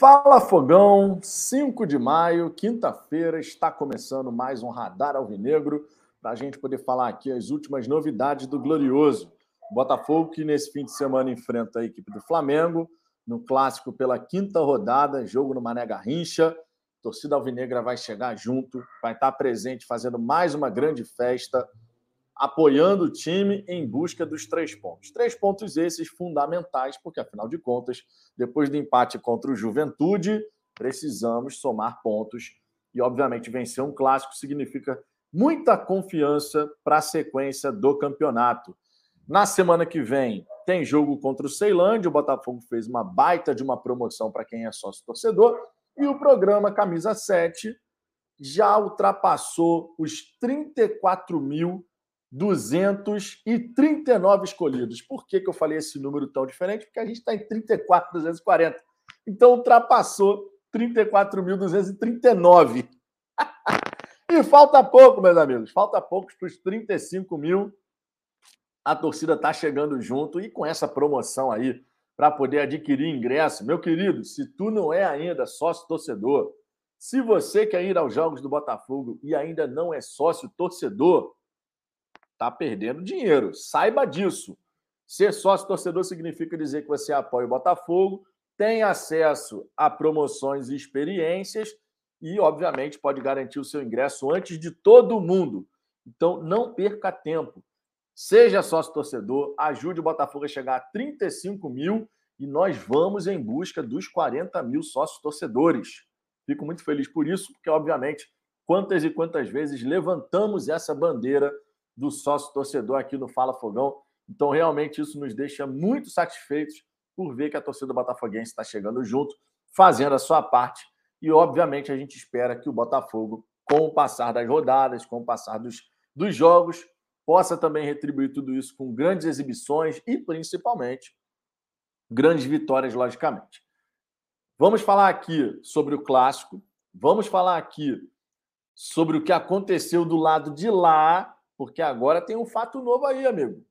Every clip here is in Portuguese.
Fala Fogão, 5 de maio, quinta-feira, está começando mais um Radar Alvinegro para a gente poder falar aqui as últimas novidades do Glorioso. Botafogo que nesse fim de semana enfrenta a equipe do Flamengo no clássico pela quinta rodada, jogo no Mané Garrincha. A torcida alvinegra vai chegar junto, vai estar presente fazendo mais uma grande festa, apoiando o time em busca dos três pontos. Três pontos esses fundamentais, porque afinal de contas, depois do empate contra o Juventude, precisamos somar pontos e, obviamente, vencer um clássico significa muita confiança para a sequência do campeonato. Na semana que vem tem jogo contra o Ceilândia, o Botafogo fez uma baita de uma promoção para quem é sócio torcedor, e o programa Camisa 7 já ultrapassou os 34.239 escolhidos. Por que, que eu falei esse número tão diferente? Porque a gente está em 34.240. Então ultrapassou 34.239. e falta pouco, meus amigos. Falta poucos para os 35 mil a torcida está chegando junto e com essa promoção aí para poder adquirir ingresso. Meu querido, se tu não é ainda sócio torcedor, se você quer ir aos jogos do Botafogo e ainda não é sócio torcedor, tá perdendo dinheiro. Saiba disso. Ser sócio torcedor significa dizer que você apoia o Botafogo, tem acesso a promoções e experiências e, obviamente, pode garantir o seu ingresso antes de todo mundo. Então, não perca tempo. Seja sócio torcedor, ajude o Botafogo a chegar a 35 mil e nós vamos em busca dos 40 mil sócios torcedores. Fico muito feliz por isso, porque, obviamente, quantas e quantas vezes levantamos essa bandeira do sócio torcedor aqui no Fala Fogão. Então, realmente, isso nos deixa muito satisfeitos por ver que a torcida botafoguense está chegando junto, fazendo a sua parte. E, obviamente, a gente espera que o Botafogo, com o passar das rodadas, com o passar dos, dos jogos, possa também retribuir tudo isso com grandes exibições e, principalmente, grandes vitórias, logicamente. Vamos falar aqui sobre o clássico, vamos falar aqui sobre o que aconteceu do lado de lá, porque agora tem um fato novo aí, amigo.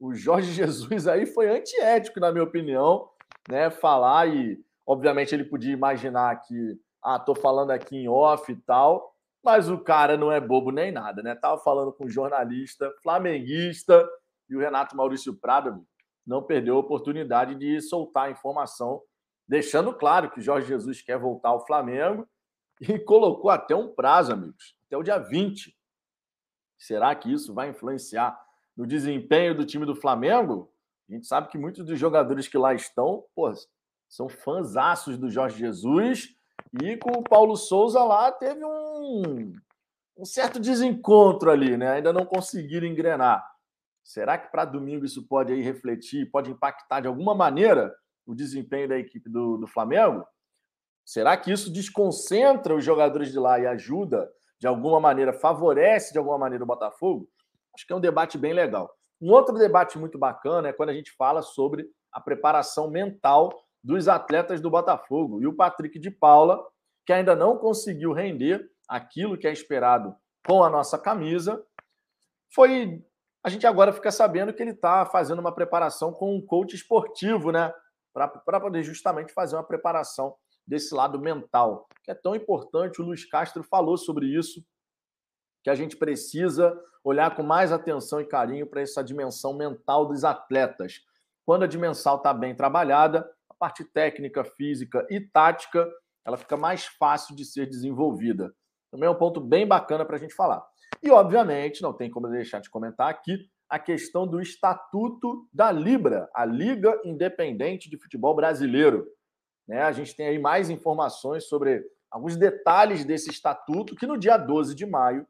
O Jorge Jesus aí foi antiético, na minha opinião, né? Falar e, obviamente, ele podia imaginar que, ah, tô falando aqui em off e tal, mas o cara não é bobo nem nada, né? Tava falando com um jornalista flamenguista e o Renato Maurício Prado não perdeu a oportunidade de soltar a informação, deixando claro que Jorge Jesus quer voltar ao Flamengo e colocou até um prazo, amigos, até o dia 20. Será que isso vai influenciar no desempenho do time do Flamengo? A gente sabe que muitos dos jogadores que lá estão, pô, são fãzaços do Jorge Jesus e com o Paulo Souza lá teve um, um certo desencontro ali, né? Ainda não conseguiram engrenar. Será que para domingo isso pode aí refletir, pode impactar de alguma maneira o desempenho da equipe do, do Flamengo? Será que isso desconcentra os jogadores de lá e ajuda, de alguma maneira, favorece de alguma maneira o Botafogo? Acho que é um debate bem legal. Um outro debate muito bacana é quando a gente fala sobre a preparação mental dos atletas do Botafogo. E o Patrick de Paula, que ainda não conseguiu render aquilo que é esperado com a nossa camisa, foi. A gente agora fica sabendo que ele está fazendo uma preparação com um coach esportivo, né? Para poder justamente fazer uma preparação desse lado mental, que é tão importante. O Luiz Castro falou sobre isso, que a gente precisa olhar com mais atenção e carinho para essa dimensão mental dos atletas. Quando a dimensão está bem trabalhada, parte técnica, física e tática, ela fica mais fácil de ser desenvolvida. Também é um ponto bem bacana para a gente falar. E, obviamente, não tem como deixar de comentar aqui a questão do estatuto da Libra, a Liga Independente de Futebol Brasileiro. Né? A gente tem aí mais informações sobre alguns detalhes desse estatuto, que no dia 12 de maio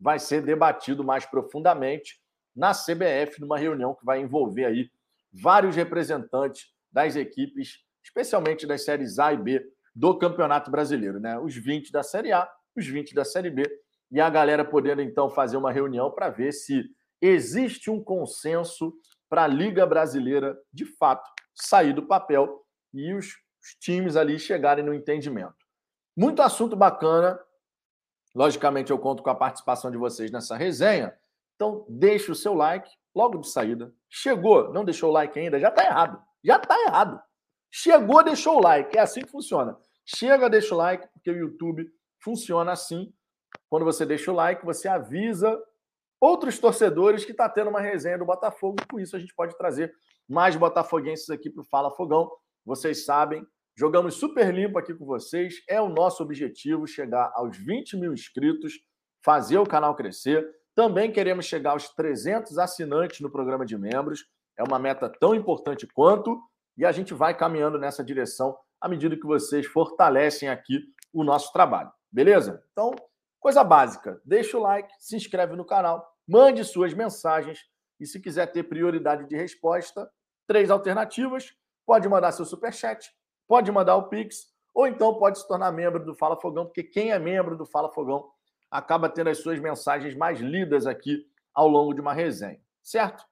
vai ser debatido mais profundamente na CBF, numa reunião que vai envolver aí vários representantes das equipes, especialmente das séries A e B do Campeonato Brasileiro, né? Os 20 da Série A, os 20 da Série B, e a galera podendo então fazer uma reunião para ver se existe um consenso para a Liga Brasileira de fato sair do papel e os, os times ali chegarem no entendimento. Muito assunto bacana. Logicamente, eu conto com a participação de vocês nessa resenha. Então, deixe o seu like logo de saída. Chegou, não deixou o like ainda, já está errado. Já está errado. Chegou, deixou o like. É assim que funciona. Chega, deixa o like, porque o YouTube funciona assim. Quando você deixa o like, você avisa outros torcedores que está tendo uma resenha do Botafogo. Com isso, a gente pode trazer mais botafoguenses aqui para o Fala Fogão. Vocês sabem, jogamos super limpo aqui com vocês. É o nosso objetivo chegar aos 20 mil inscritos, fazer o canal crescer. Também queremos chegar aos 300 assinantes no programa de membros. É uma meta tão importante quanto. E a gente vai caminhando nessa direção à medida que vocês fortalecem aqui o nosso trabalho. Beleza? Então, coisa básica. Deixa o like, se inscreve no canal, mande suas mensagens. E se quiser ter prioridade de resposta, três alternativas. Pode mandar seu superchat, pode mandar o Pix, ou então pode se tornar membro do Fala Fogão, porque quem é membro do Fala Fogão acaba tendo as suas mensagens mais lidas aqui ao longo de uma resenha, certo?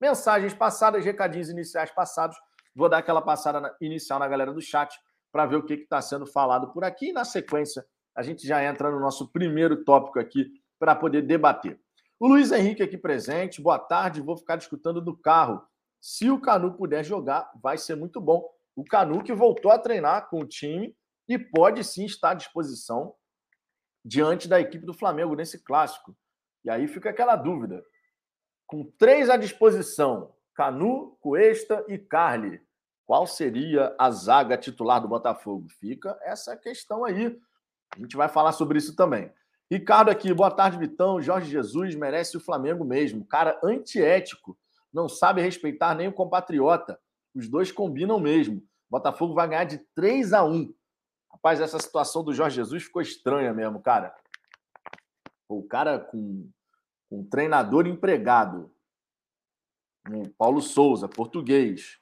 Mensagens passadas, recadinhos iniciais passados. Vou dar aquela passada inicial na galera do chat para ver o que está sendo falado por aqui. E na sequência, a gente já entra no nosso primeiro tópico aqui para poder debater. O Luiz Henrique aqui presente. Boa tarde, vou ficar discutindo do carro. Se o Canu puder jogar, vai ser muito bom. O Canu que voltou a treinar com o time e pode sim estar à disposição diante da equipe do Flamengo nesse clássico. E aí fica aquela dúvida. Com três à disposição, Canu, Cuesta e Carly, qual seria a zaga titular do Botafogo? Fica essa questão aí. A gente vai falar sobre isso também. Ricardo aqui, boa tarde, Vitão. Jorge Jesus merece o Flamengo mesmo. Cara antiético, não sabe respeitar nem o compatriota. Os dois combinam mesmo. Botafogo vai ganhar de 3 a 1. Rapaz, essa situação do Jorge Jesus ficou estranha mesmo, cara. O cara com, um treinador empregado, um Paulo Souza, português.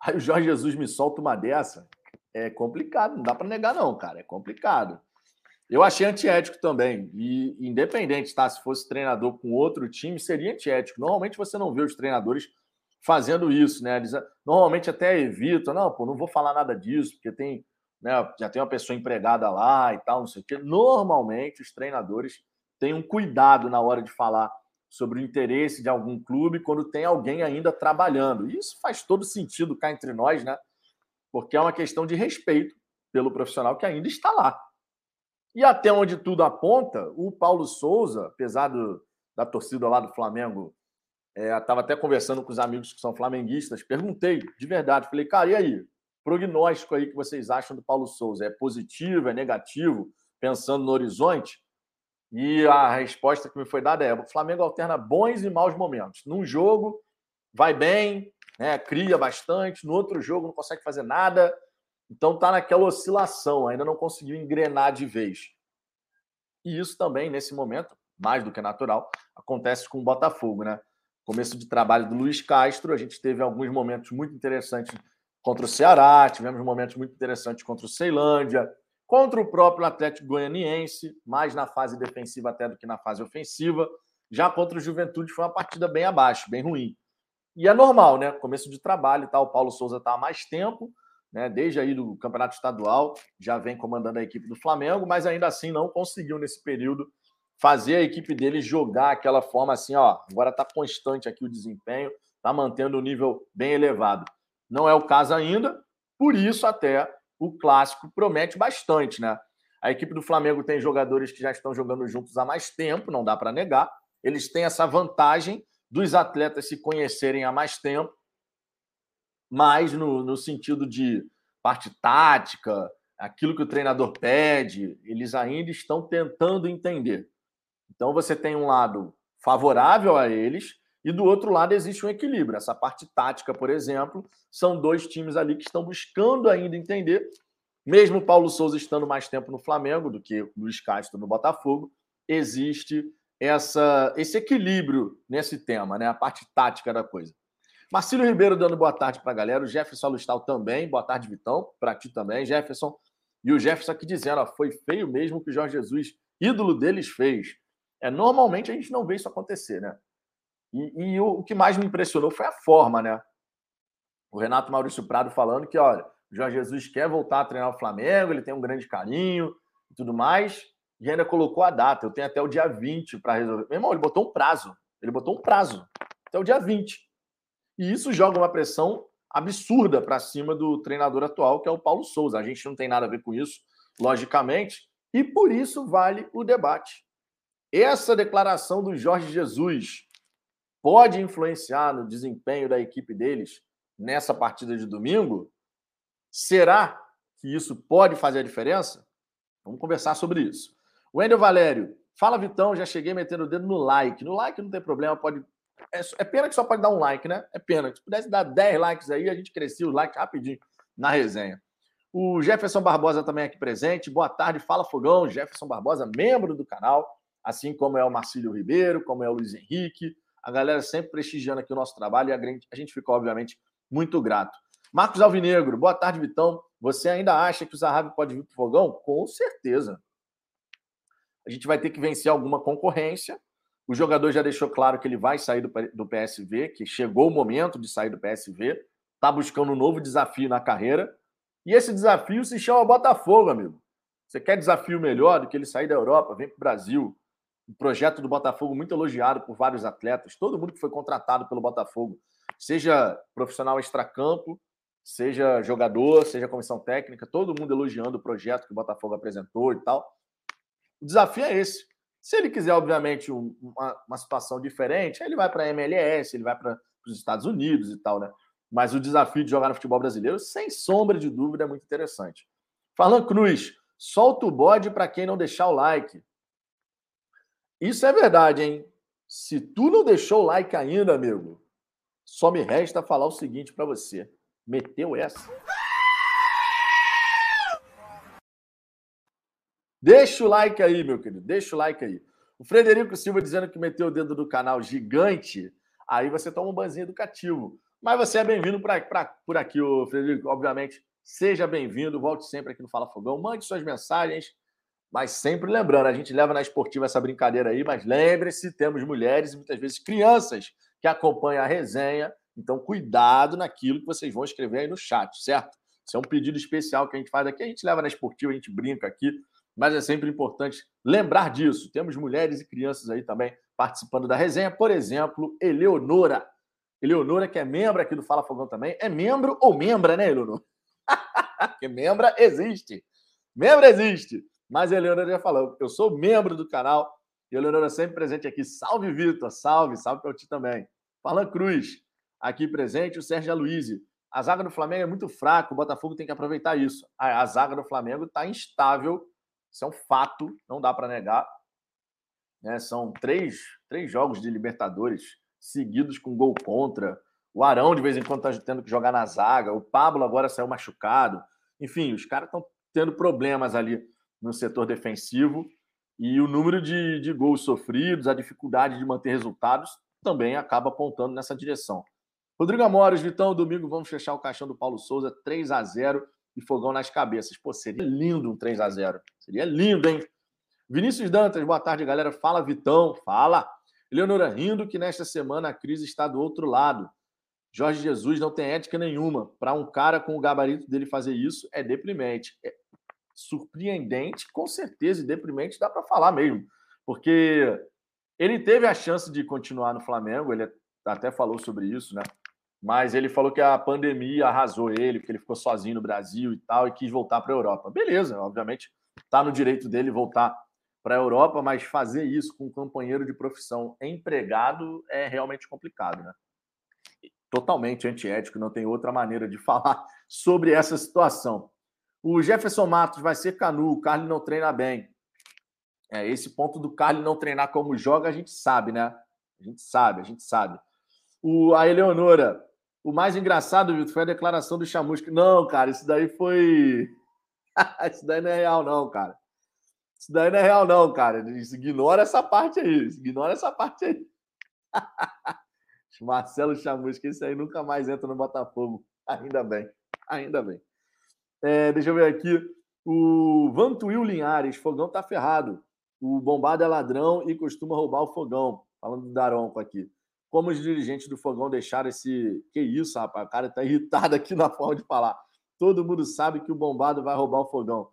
Aí o Jorge Jesus me solta uma dessa. É complicado, não dá para negar, não, cara. É complicado. Eu achei antiético também. E independente, tá? Se fosse treinador com outro time, seria antiético. Normalmente você não vê os treinadores fazendo isso, né? Eles normalmente até evitam, não, pô, não vou falar nada disso, porque tem né, já tem uma pessoa empregada lá e tal, não sei o quê. Normalmente, os treinadores têm um cuidado na hora de falar sobre o interesse de algum clube quando tem alguém ainda trabalhando. E isso faz todo sentido cá entre nós, né? Porque é uma questão de respeito pelo profissional que ainda está lá. E até onde tudo aponta, o Paulo Souza, apesar do, da torcida lá do Flamengo, estava é, até conversando com os amigos que são flamenguistas, perguntei de verdade, falei, cara, e aí? prognóstico aí que vocês acham do Paulo Souza? É positivo, é negativo, pensando no horizonte? E a resposta que me foi dada é: o Flamengo alterna bons e maus momentos. Num jogo, vai bem, né, cria bastante, no outro jogo não consegue fazer nada. Então está naquela oscilação, ainda não conseguiu engrenar de vez. E isso também, nesse momento, mais do que natural, acontece com o Botafogo, né? Começo de trabalho do Luiz Castro, a gente teve alguns momentos muito interessantes contra o Ceará, tivemos momentos muito interessantes contra o Ceilândia, contra o próprio Atlético Goianiense, mais na fase defensiva até do que na fase ofensiva. Já contra o Juventude foi uma partida bem abaixo, bem ruim. E é normal, né? Começo de trabalho e tal. O Paulo Souza está há mais tempo, né? Desde aí do Campeonato Estadual, já vem comandando a equipe do Flamengo, mas ainda assim não conseguiu nesse período fazer a equipe dele jogar aquela forma assim, ó. Agora está constante aqui o desempenho, está mantendo o um nível bem elevado. Não é o caso ainda, por isso até o clássico promete bastante, né? A equipe do Flamengo tem jogadores que já estão jogando juntos há mais tempo, não dá para negar. Eles têm essa vantagem dos atletas se conhecerem há mais tempo, mas no, no sentido de parte tática, aquilo que o treinador pede, eles ainda estão tentando entender. Então você tem um lado favorável a eles, e do outro lado existe um equilíbrio. Essa parte tática, por exemplo, são dois times ali que estão buscando ainda entender. Mesmo o Paulo Souza estando mais tempo no Flamengo do que Luiz Castro no Botafogo, existe essa, esse equilíbrio nesse tema, né? A parte tática da coisa. Marcílio Ribeiro dando boa tarde para a galera. O Jefferson Alustal também. Boa tarde, Vitão. Para ti também, Jefferson. E o Jefferson aqui dizendo: ó, foi feio mesmo que o Jorge Jesus, ídolo deles, fez. É, normalmente a gente não vê isso acontecer, né? E, e o, o, que mais me impressionou foi a forma, né? O Renato Maurício Prado falando que, olha, o Jorge Jesus quer voltar a treinar o Flamengo, ele tem um grande carinho e tudo mais, e ainda colocou a data. Eu tenho até o dia 20 para resolver. Meu irmão, ele botou um prazo. Ele botou um prazo até o dia 20. E isso joga uma pressão absurda para cima do treinador atual, que é o Paulo Souza. A gente não tem nada a ver com isso, logicamente, e por isso vale o debate. Essa declaração do Jorge Jesus pode influenciar no desempenho da equipe deles nessa partida de domingo? Será que isso pode fazer a diferença? Vamos conversar sobre isso. Wendel Valério, fala Vitão, já cheguei metendo o dedo no like. No like não tem problema, pode. É, é pena que só pode dar um like, né? É pena. Se pudesse dar 10 likes aí, a gente crescia o like rapidinho na resenha. O Jefferson Barbosa também aqui presente. Boa tarde, fala Fogão. Jefferson Barbosa, membro do canal, assim como é o Marcílio Ribeiro, como é o Luiz Henrique. A galera sempre prestigiando aqui o nosso trabalho e a gente, ficou, obviamente, muito grato. Marcos Alvinegro, boa tarde, Vitão. Você ainda acha que o Zahavi pode vir para o Fogão? Com certeza. A gente vai ter que vencer alguma concorrência. O jogador já deixou claro que ele vai sair do PSV, que chegou o momento de sair do PSV, está buscando um novo desafio na carreira. E esse desafio se chama Botafogo, amigo. Você quer desafio melhor do que ele sair da Europa? Vem para o Brasil. O projeto do Botafogo muito elogiado por vários atletas, todo mundo que foi contratado pelo Botafogo, seja profissional extracampo, seja jogador, seja comissão técnica, todo mundo elogiando o projeto que o Botafogo apresentou e tal. O desafio é esse. Se ele quiser, obviamente, um, uma, uma, situação diferente, ele vai para a MLS, ele vai para os Estados Unidos e tal, né? Mas o desafio de jogar no futebol brasileiro, sem sombra de dúvida, é muito interessante. Falan Cruz, solta o bode para quem não deixar o like. Isso é verdade, hein? Se tu não deixou o like ainda, amigo, só me resta falar o seguinte para você. Meteu essa. Deixa o like aí, meu querido. Deixa o like aí. O Frederico Silva dizendo que meteu o dedo do canal gigante. Aí você toma um banzinho educativo. Mas você é bem-vindo por aqui, o Frederico. Obviamente, seja bem-vindo. Volte sempre aqui no Fala Fogão. Mande suas mensagens. Mas sempre lembrando, a gente leva na esportiva essa brincadeira aí, mas lembre-se, temos mulheres e muitas vezes crianças que acompanham a resenha. Então, cuidado naquilo que vocês vão escrever aí no chat, certo? Isso é um pedido especial que a gente faz aqui. A gente leva na esportiva, a gente brinca aqui mas é sempre importante lembrar disso. Temos mulheres e crianças aí também participando da resenha. Por exemplo, Eleonora. Eleonora, que é membro aqui do Fala Fogão também. É membro ou membra, né, Eleonora? Porque membra existe. Membro existe. Mas a Eleonora já falou, eu sou membro do canal. E a Eleonora sempre presente aqui. Salve, Vitor. Salve, salve para ti também. Fala Cruz, aqui presente. O Sérgio Aloysio. A zaga do Flamengo é muito fraca. O Botafogo tem que aproveitar isso. A, a zaga do Flamengo está instável isso é um fato, não dá para negar. Né? São três, três jogos de Libertadores seguidos com gol contra. O Arão, de vez em quando, está tendo que jogar na zaga. O Pablo agora saiu machucado. Enfim, os caras estão tendo problemas ali no setor defensivo. E o número de, de gols sofridos, a dificuldade de manter resultados, também acaba apontando nessa direção. Rodrigo Amores, Vitão, domingo vamos fechar o caixão do Paulo Souza, 3 a 0 e fogão nas cabeças. Pô, seria lindo um 3 a 0 Seria lindo, hein? Vinícius Dantas, boa tarde, galera. Fala, Vitão. Fala. Leonora rindo que nesta semana a crise está do outro lado. Jorge Jesus não tem ética nenhuma. Para um cara com o gabarito dele fazer isso, é deprimente. É surpreendente, com certeza, e deprimente dá para falar mesmo. Porque ele teve a chance de continuar no Flamengo, ele até falou sobre isso, né? mas ele falou que a pandemia arrasou ele, porque ele ficou sozinho no Brasil e tal, e quis voltar para a Europa. Beleza, obviamente, está no direito dele voltar para a Europa, mas fazer isso com um companheiro de profissão empregado é realmente complicado, né? Totalmente antiético, não tem outra maneira de falar sobre essa situação. O Jefferson Matos vai ser canu, o Carlos não treina bem. É, esse ponto do Carlos não treinar como joga, a gente sabe, né? A gente sabe, a gente sabe. O, a Eleonora, o mais engraçado, Vitor, foi a declaração do Chamusca. Não, cara, isso daí foi. isso daí não é real, não, cara. Isso daí não é real, não, cara. Ignora essa parte aí. Ignora essa parte aí. Marcelo Chamusca, esse aí nunca mais entra no Botafogo. Ainda bem. Ainda bem. É, deixa eu ver aqui. O Vantuil Linhares, fogão tá ferrado. O bombado é ladrão e costuma roubar o fogão. Falando do Daronco aqui como os dirigentes do Fogão deixaram esse. Que isso, rapaz? O cara está irritado aqui na forma de falar. Todo mundo sabe que o bombado vai roubar o Fogão.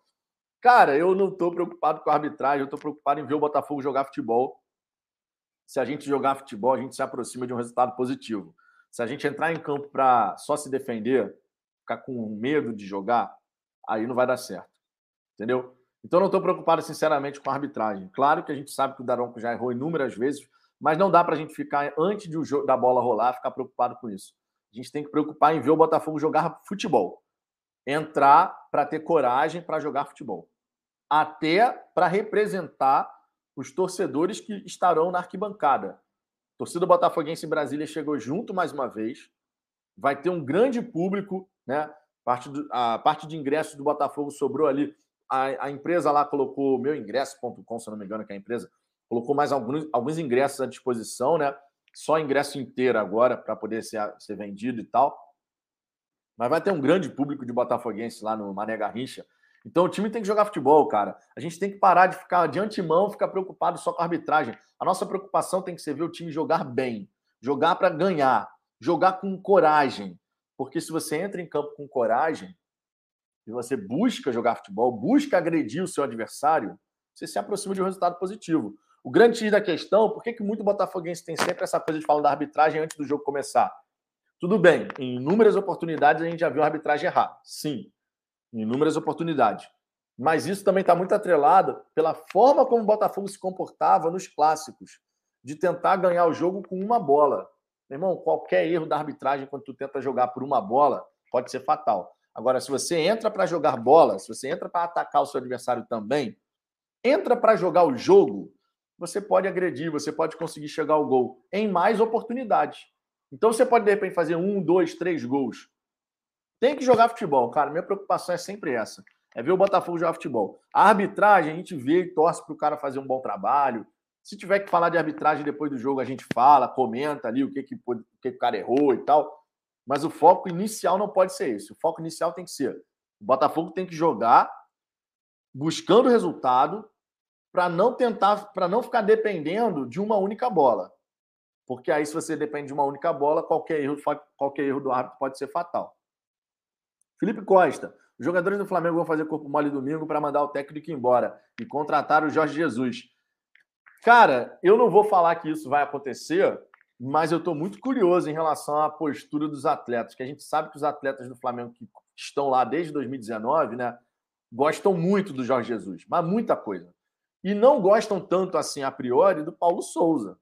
Cara, eu não estou preocupado com a arbitragem, eu estou preocupado em ver o Botafogo jogar futebol. Se a gente jogar futebol, a gente se aproxima de um resultado positivo. Se a gente entrar em campo para só se defender, ficar com medo de jogar, aí não vai dar certo. Entendeu? Então, não estou preocupado, sinceramente, com a arbitragem. Claro que a gente sabe que o Daronco já errou inúmeras vezes, mas não dá para a gente ficar, antes de o da bola rolar, ficar preocupado com isso. A gente tem que preocupar em ver o Botafogo jogar futebol. Entrar para ter coragem para jogar futebol. Até para representar os torcedores que estarão na arquibancada. Torcida botafoguense em Brasília chegou junto mais uma vez. Vai ter um grande público, né? Parte do, a parte de ingressos do Botafogo sobrou ali. A, a empresa lá colocou meuingresso.com, se não me engano, que é a empresa, colocou mais alguns, alguns ingressos à disposição, né? Só ingresso inteiro agora para poder ser, ser vendido e tal. Mas vai ter um grande público de botafoguense lá no Mané Garrincha. Então o time tem que jogar futebol, cara. A gente tem que parar de ficar de antemão, ficar preocupado só com a arbitragem. A nossa preocupação tem que ser ver o time jogar bem, jogar para ganhar, jogar com coragem. Porque se você entra em campo com coragem e você busca jogar futebol, busca agredir o seu adversário, você se aproxima de um resultado positivo. O grande X da questão, por que, que muito botafoguense tem sempre essa coisa de falar da arbitragem antes do jogo começar? Tudo bem, em inúmeras oportunidades a gente já viu a arbitragem errar. Sim, em inúmeras oportunidades. Mas isso também está muito atrelado pela forma como o Botafogo se comportava nos clássicos, de tentar ganhar o jogo com uma bola. Meu irmão, qualquer erro da arbitragem quando tu tenta jogar por uma bola pode ser fatal. Agora, se você entra para jogar bola, se você entra para atacar o seu adversário também, entra para jogar o jogo, você pode agredir, você pode conseguir chegar ao gol em mais oportunidades. Então você pode, de repente, fazer um, dois, três gols. Tem que jogar futebol, cara. Minha preocupação é sempre essa. É ver o Botafogo jogar futebol. A arbitragem, a gente vê e torce para o cara fazer um bom trabalho. Se tiver que falar de arbitragem depois do jogo, a gente fala, comenta ali o que, que, o, que, o cara errou e tal. Mas o foco inicial não pode ser esse. O foco inicial tem que ser: o Botafogo tem que jogar buscando resultado, para não tentar, para não ficar dependendo de uma única bola. Porque aí, se você depende de uma única bola, qualquer erro, qualquer erro do árbitro pode ser fatal. Felipe Costa. Os jogadores do Flamengo vão fazer corpo mole domingo para mandar o técnico embora e contratar o Jorge Jesus. Cara, eu não vou falar que isso vai acontecer, mas eu estou muito curioso em relação à postura dos atletas, que a gente sabe que os atletas do Flamengo que estão lá desde 2019, né, gostam muito do Jorge Jesus, mas muita coisa e não gostam tanto assim a priori do Paulo Souza.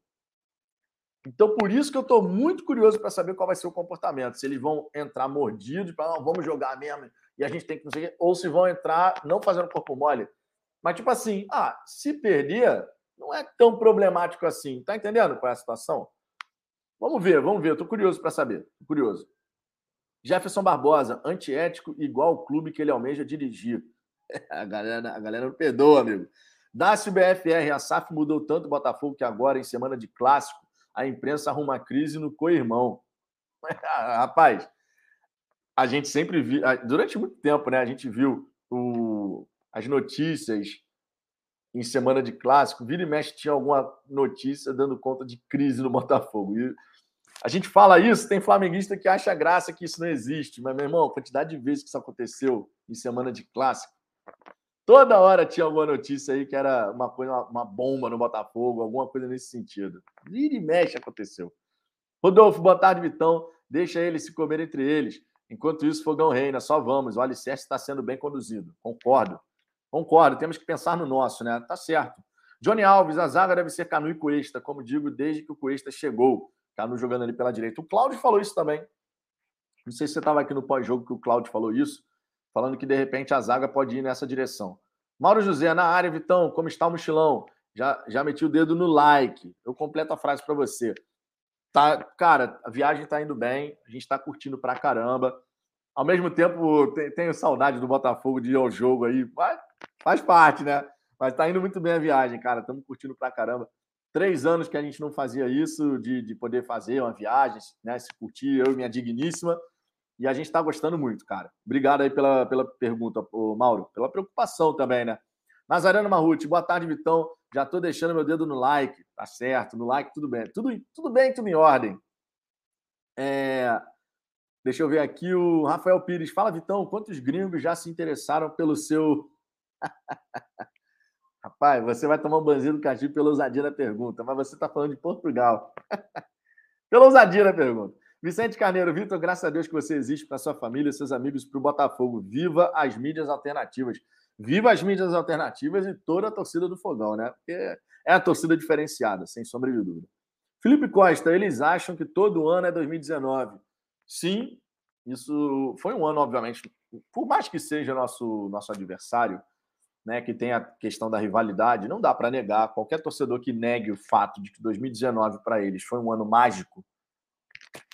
Então, por isso que eu estou muito curioso para saber qual vai ser o comportamento. Se eles vão entrar mordidos, para vamos jogar mesmo, e a gente tem que não sei o quê, ou se vão entrar não fazendo corpo mole. Mas, tipo assim, ah, se perder, não é tão problemático assim. Tá entendendo qual é a situação? Vamos ver, vamos ver. Estou curioso para saber. Tô curioso. Jefferson Barbosa, antiético igual o clube que ele almeja dirigir. a galera, a galera não perdoa, amigo. Dácio BFR, a SAF mudou tanto o Botafogo que agora, em semana de clássico, a imprensa arruma crise no co-irmão. Rapaz, a gente sempre viu, durante muito tempo, né? A gente viu o, as notícias em semana de clássico, vira e mexe tinha alguma notícia dando conta de crise no Botafogo. E a gente fala isso, tem flamenguista que acha graça que isso não existe, mas, meu irmão, quantidade de vezes que isso aconteceu em semana de clássico, Toda hora tinha alguma notícia aí que era uma coisa, uma bomba no Botafogo, alguma coisa nesse sentido. Vira e mexe aconteceu. Rodolfo, boa tarde, Vitão. Deixa eles se comer entre eles. Enquanto isso, Fogão reina. Só vamos. O alicerce está sendo bem conduzido. Concordo. Concordo. Temos que pensar no nosso, né? Tá certo. Johnny Alves, a zaga deve ser Canu e Cuesta, como digo, desde que o Cuesta chegou. Canu jogando ali pela direita. O Cláudio falou isso também. Não sei se você estava aqui no pós-jogo que o Cláudio falou isso falando que de repente a zaga pode ir nessa direção. Mauro José, na área, Vitão, como está o mochilão? Já, já meti o dedo no like. Eu completo a frase para você. Tá, cara, a viagem está indo bem, a gente está curtindo pra caramba. Ao mesmo tempo, tenho saudade do Botafogo de ir ao jogo aí. Mas faz parte, né? Mas está indo muito bem a viagem, cara. Estamos curtindo pra caramba. Três anos que a gente não fazia isso, de, de poder fazer uma viagem, né? Se curtir, eu e minha digníssima. E a gente está gostando muito, cara. Obrigado aí pela, pela pergunta, Mauro. Pela preocupação também, né? Nazareno Marruti, boa tarde, Vitão. Já estou deixando meu dedo no like. Tá certo, no like tudo bem. Tudo, tudo bem, tudo em ordem. É... Deixa eu ver aqui o Rafael Pires. Fala, Vitão, quantos gringos já se interessaram pelo seu. Rapaz, você vai tomar um banzinho do cachimbo pela ousadia da pergunta, mas você está falando de Portugal. pela ousadia da pergunta. Vicente Carneiro, Vitor, graças a Deus que você existe para sua família, seus amigos, para o Botafogo. Viva as mídias alternativas. Viva as mídias alternativas e toda a torcida do Fogão, né? Porque é a torcida diferenciada, sem sombra de dúvida. Felipe Costa, eles acham que todo ano é 2019. Sim, isso foi um ano, obviamente, por mais que seja nosso, nosso adversário, né, que tem a questão da rivalidade, não dá para negar. Qualquer torcedor que negue o fato de que 2019 para eles foi um ano mágico,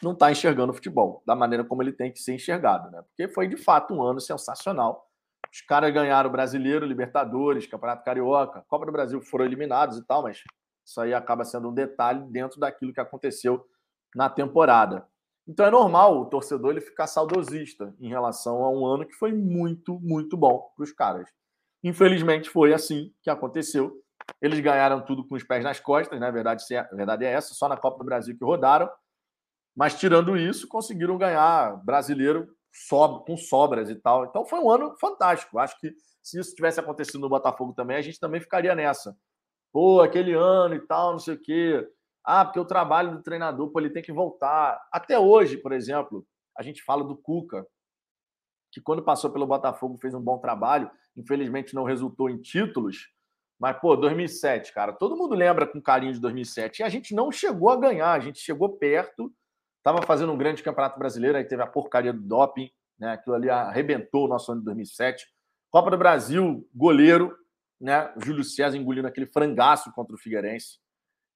não está enxergando o futebol da maneira como ele tem que ser enxergado, né? Porque foi de fato um ano sensacional. Os caras ganharam o Brasileiro, Libertadores, Campeonato Carioca, Copa do Brasil foram eliminados e tal, mas isso aí acaba sendo um detalhe dentro daquilo que aconteceu na temporada. Então é normal o torcedor ele ficar saudosista em relação a um ano que foi muito, muito bom para os caras. Infelizmente foi assim que aconteceu. Eles ganharam tudo com os pés nas costas, né? A verdade, é, verdade é essa, só na Copa do Brasil que rodaram. Mas tirando isso, conseguiram ganhar brasileiro com sobras e tal. Então foi um ano fantástico. Acho que se isso tivesse acontecido no Botafogo também, a gente também ficaria nessa. Pô, aquele ano e tal, não sei o quê. Ah, porque o trabalho do treinador, pô, ele tem que voltar. Até hoje, por exemplo, a gente fala do Cuca, que quando passou pelo Botafogo fez um bom trabalho, infelizmente não resultou em títulos, mas, pô, 2007, cara, todo mundo lembra com carinho de 2007. E a gente não chegou a ganhar, a gente chegou perto, estava fazendo um grande campeonato brasileiro, aí teve a porcaria do doping, né? Aquilo ali arrebentou o nosso ano de 2007. Copa do Brasil, goleiro, né? Júlio César engolindo aquele frangaço contra o Figueirense.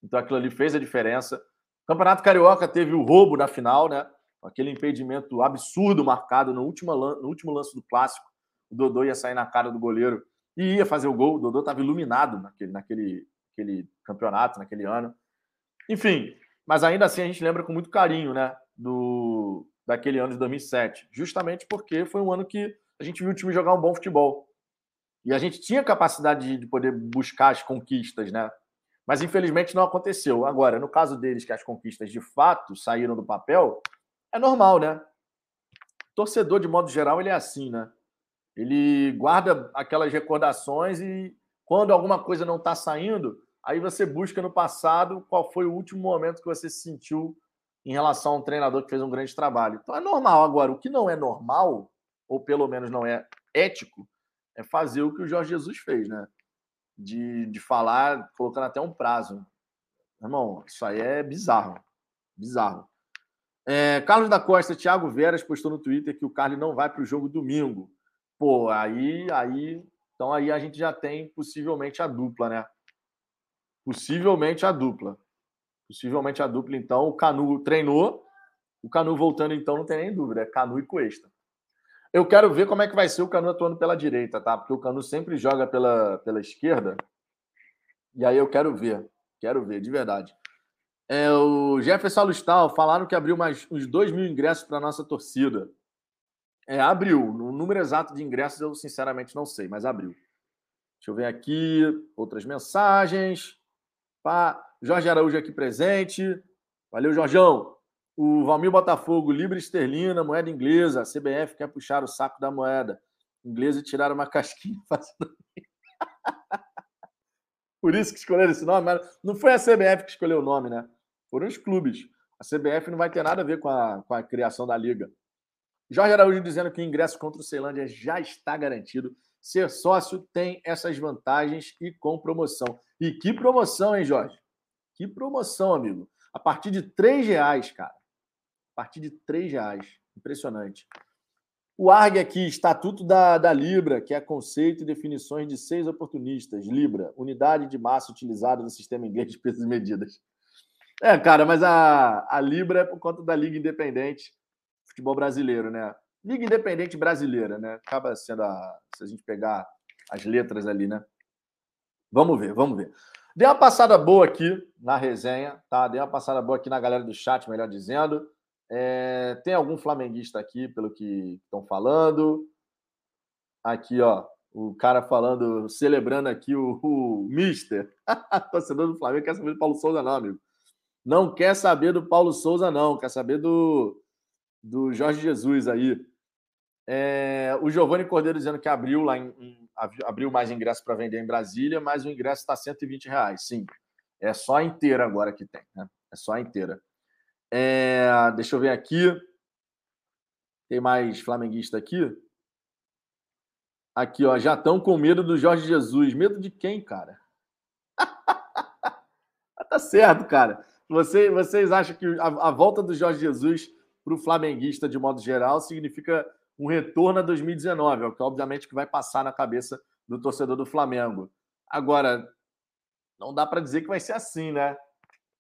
Então aquilo ali fez a diferença. Campeonato Carioca teve o roubo na final, né? Aquele impedimento absurdo marcado no último, no último lance do clássico. O Dodô ia sair na cara do goleiro e ia fazer o gol. O Dodô estava iluminado naquele, naquele, naquele campeonato, naquele ano. Enfim, mas ainda assim a gente lembra com muito carinho, né? Do, daquele ano de 2007. Justamente porque foi um ano que a gente viu o time jogar um bom futebol. E a gente tinha capacidade de poder buscar as conquistas, né? Mas infelizmente não aconteceu. Agora, no caso deles, que as conquistas de fato saíram do papel, é normal, né? Torcedor, de modo geral, ele é assim, né? Ele guarda aquelas recordações e quando alguma coisa não está saindo, aí você busca no passado qual foi o último momento que você se sentiu em relação a um treinador que fez um grande trabalho. Então é normal. Agora, o que não é normal, ou pelo menos não é ético, é fazer o que o Jorge Jesus fez, né? de, de falar, colocando até um prazo. Irmão, isso aí é bizarro. Bizarro. É, Carlos da Costa, Thiago Veras postou no Twitter que o Carlos não vai para o jogo domingo. Pô, aí, aí. Então aí a gente já tem possivelmente a dupla, né? Possivelmente a dupla. Possivelmente a dupla, então. O Canu treinou. O Canu voltando, então, não tem nem dúvida. É Canu e Cuesta. Eu quero ver como é que vai ser o Canu atuando pela direita, tá? Porque o Canu sempre joga pela, pela esquerda. E aí eu quero ver. Quero ver, de verdade. É, o Jefferson Alustal falaram que abriu mais uns 2 mil ingressos para nossa torcida. É, abriu. O número exato de ingressos eu sinceramente não sei, mas abriu. Deixa eu ver aqui outras mensagens. Pá. Jorge Araújo aqui presente. Valeu, Jorjão. O Valmir Botafogo, Libra Esterlina, moeda inglesa. A CBF quer puxar o saco da moeda inglesa e tirar uma casquinha fazendo. Por isso que escolheram esse nome. Não foi a CBF que escolheu o nome, né? Foram os clubes. A CBF não vai ter nada a ver com a, com a criação da liga. Jorge Araújo dizendo que o ingresso contra o Ceilândia já está garantido. Ser sócio tem essas vantagens e com promoção. E que promoção, hein, Jorge? Que promoção, amigo. A partir de R$ reais, cara a partir de R$ reais. Impressionante. O ARG aqui, Estatuto da, da Libra, que é conceito e definições de seis oportunistas. Libra, unidade de massa utilizada no sistema inglês de pesos e medidas. É, cara, mas a, a Libra é por conta da Liga Independente Futebol Brasileiro, né? Liga Independente Brasileira, né? Acaba sendo a. Se a gente pegar as letras ali, né? Vamos ver, vamos ver. Dei uma passada boa aqui na resenha, tá? Dei uma passada boa aqui na galera do chat, melhor dizendo. É, tem algum flamenguista aqui, pelo que estão falando? Aqui, ó, o cara falando, celebrando aqui o, o Mister. Torcedor do Flamengo quer saber do Paulo Souza, não, amigo. Não quer saber do Paulo Souza, não. Quer saber do, do Jorge Jesus aí. É, o Giovanni Cordeiro dizendo que abriu lá em, em abriu mais ingresso para vender em Brasília, mas o ingresso está 120 reais. Sim, é só a inteira agora que tem, né? É só a inteira. É, deixa eu ver aqui. Tem mais flamenguista aqui? Aqui, ó. Já estão com medo do Jorge Jesus. Medo de quem, cara? tá certo, cara. Você, vocês acham que a, a volta do Jorge Jesus para o flamenguista, de modo geral, significa um retorno a 2019, é o que obviamente que vai passar na cabeça do torcedor do Flamengo. Agora, não dá para dizer que vai ser assim, né?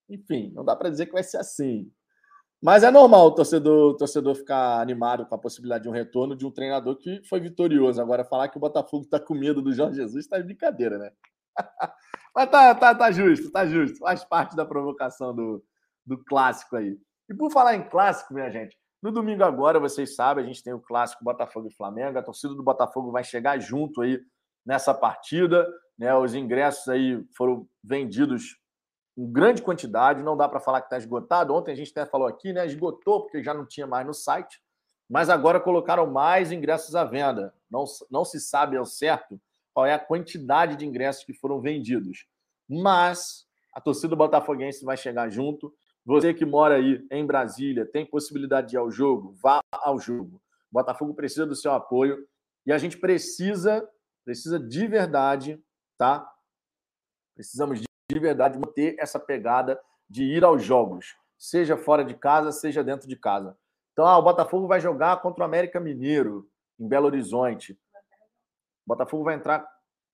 Enfim, não dá para dizer que vai ser assim. Mas é normal o torcedor, o torcedor ficar animado com a possibilidade de um retorno de um treinador que foi vitorioso. Agora, falar que o Botafogo está com medo do Jorge Jesus está de brincadeira, né? Mas tá, tá, tá justo, tá justo. Faz parte da provocação do, do clássico aí. E por falar em clássico, minha gente, no domingo agora, vocês sabem, a gente tem o clássico Botafogo e Flamengo. A torcida do Botafogo vai chegar junto aí nessa partida. Né? Os ingressos aí foram vendidos em grande quantidade, não dá para falar que está esgotado. Ontem a gente até falou aqui, né? Esgotou, porque já não tinha mais no site. Mas agora colocaram mais ingressos à venda. Não, não se sabe ao certo qual é a quantidade de ingressos que foram vendidos. Mas a torcida botafoguense vai chegar junto. Você que mora aí em Brasília, tem possibilidade de ir ao jogo, vá ao jogo. O Botafogo precisa do seu apoio e a gente precisa, precisa de verdade, tá? Precisamos de verdade manter essa pegada de ir aos jogos, seja fora de casa, seja dentro de casa. Então, ah, o Botafogo vai jogar contra o América Mineiro em Belo Horizonte. O Botafogo vai entrar,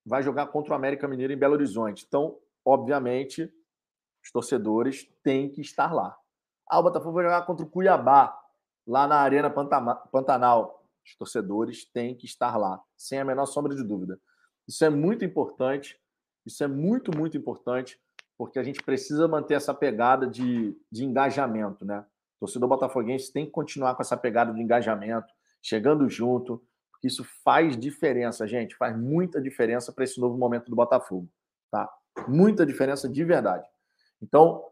vai jogar contra o América Mineiro em Belo Horizonte. Então, obviamente, os torcedores têm que estar lá. Ah, o Botafogo vai jogar contra o Cuiabá, lá na Arena Pantanal. Os torcedores têm que estar lá, sem a menor sombra de dúvida. Isso é muito importante, isso é muito, muito importante, porque a gente precisa manter essa pegada de, de engajamento, né? O torcedor botafoguense tem que continuar com essa pegada de engajamento, chegando junto, porque isso faz diferença, gente, faz muita diferença para esse novo momento do Botafogo, tá? Muita diferença de verdade. Então,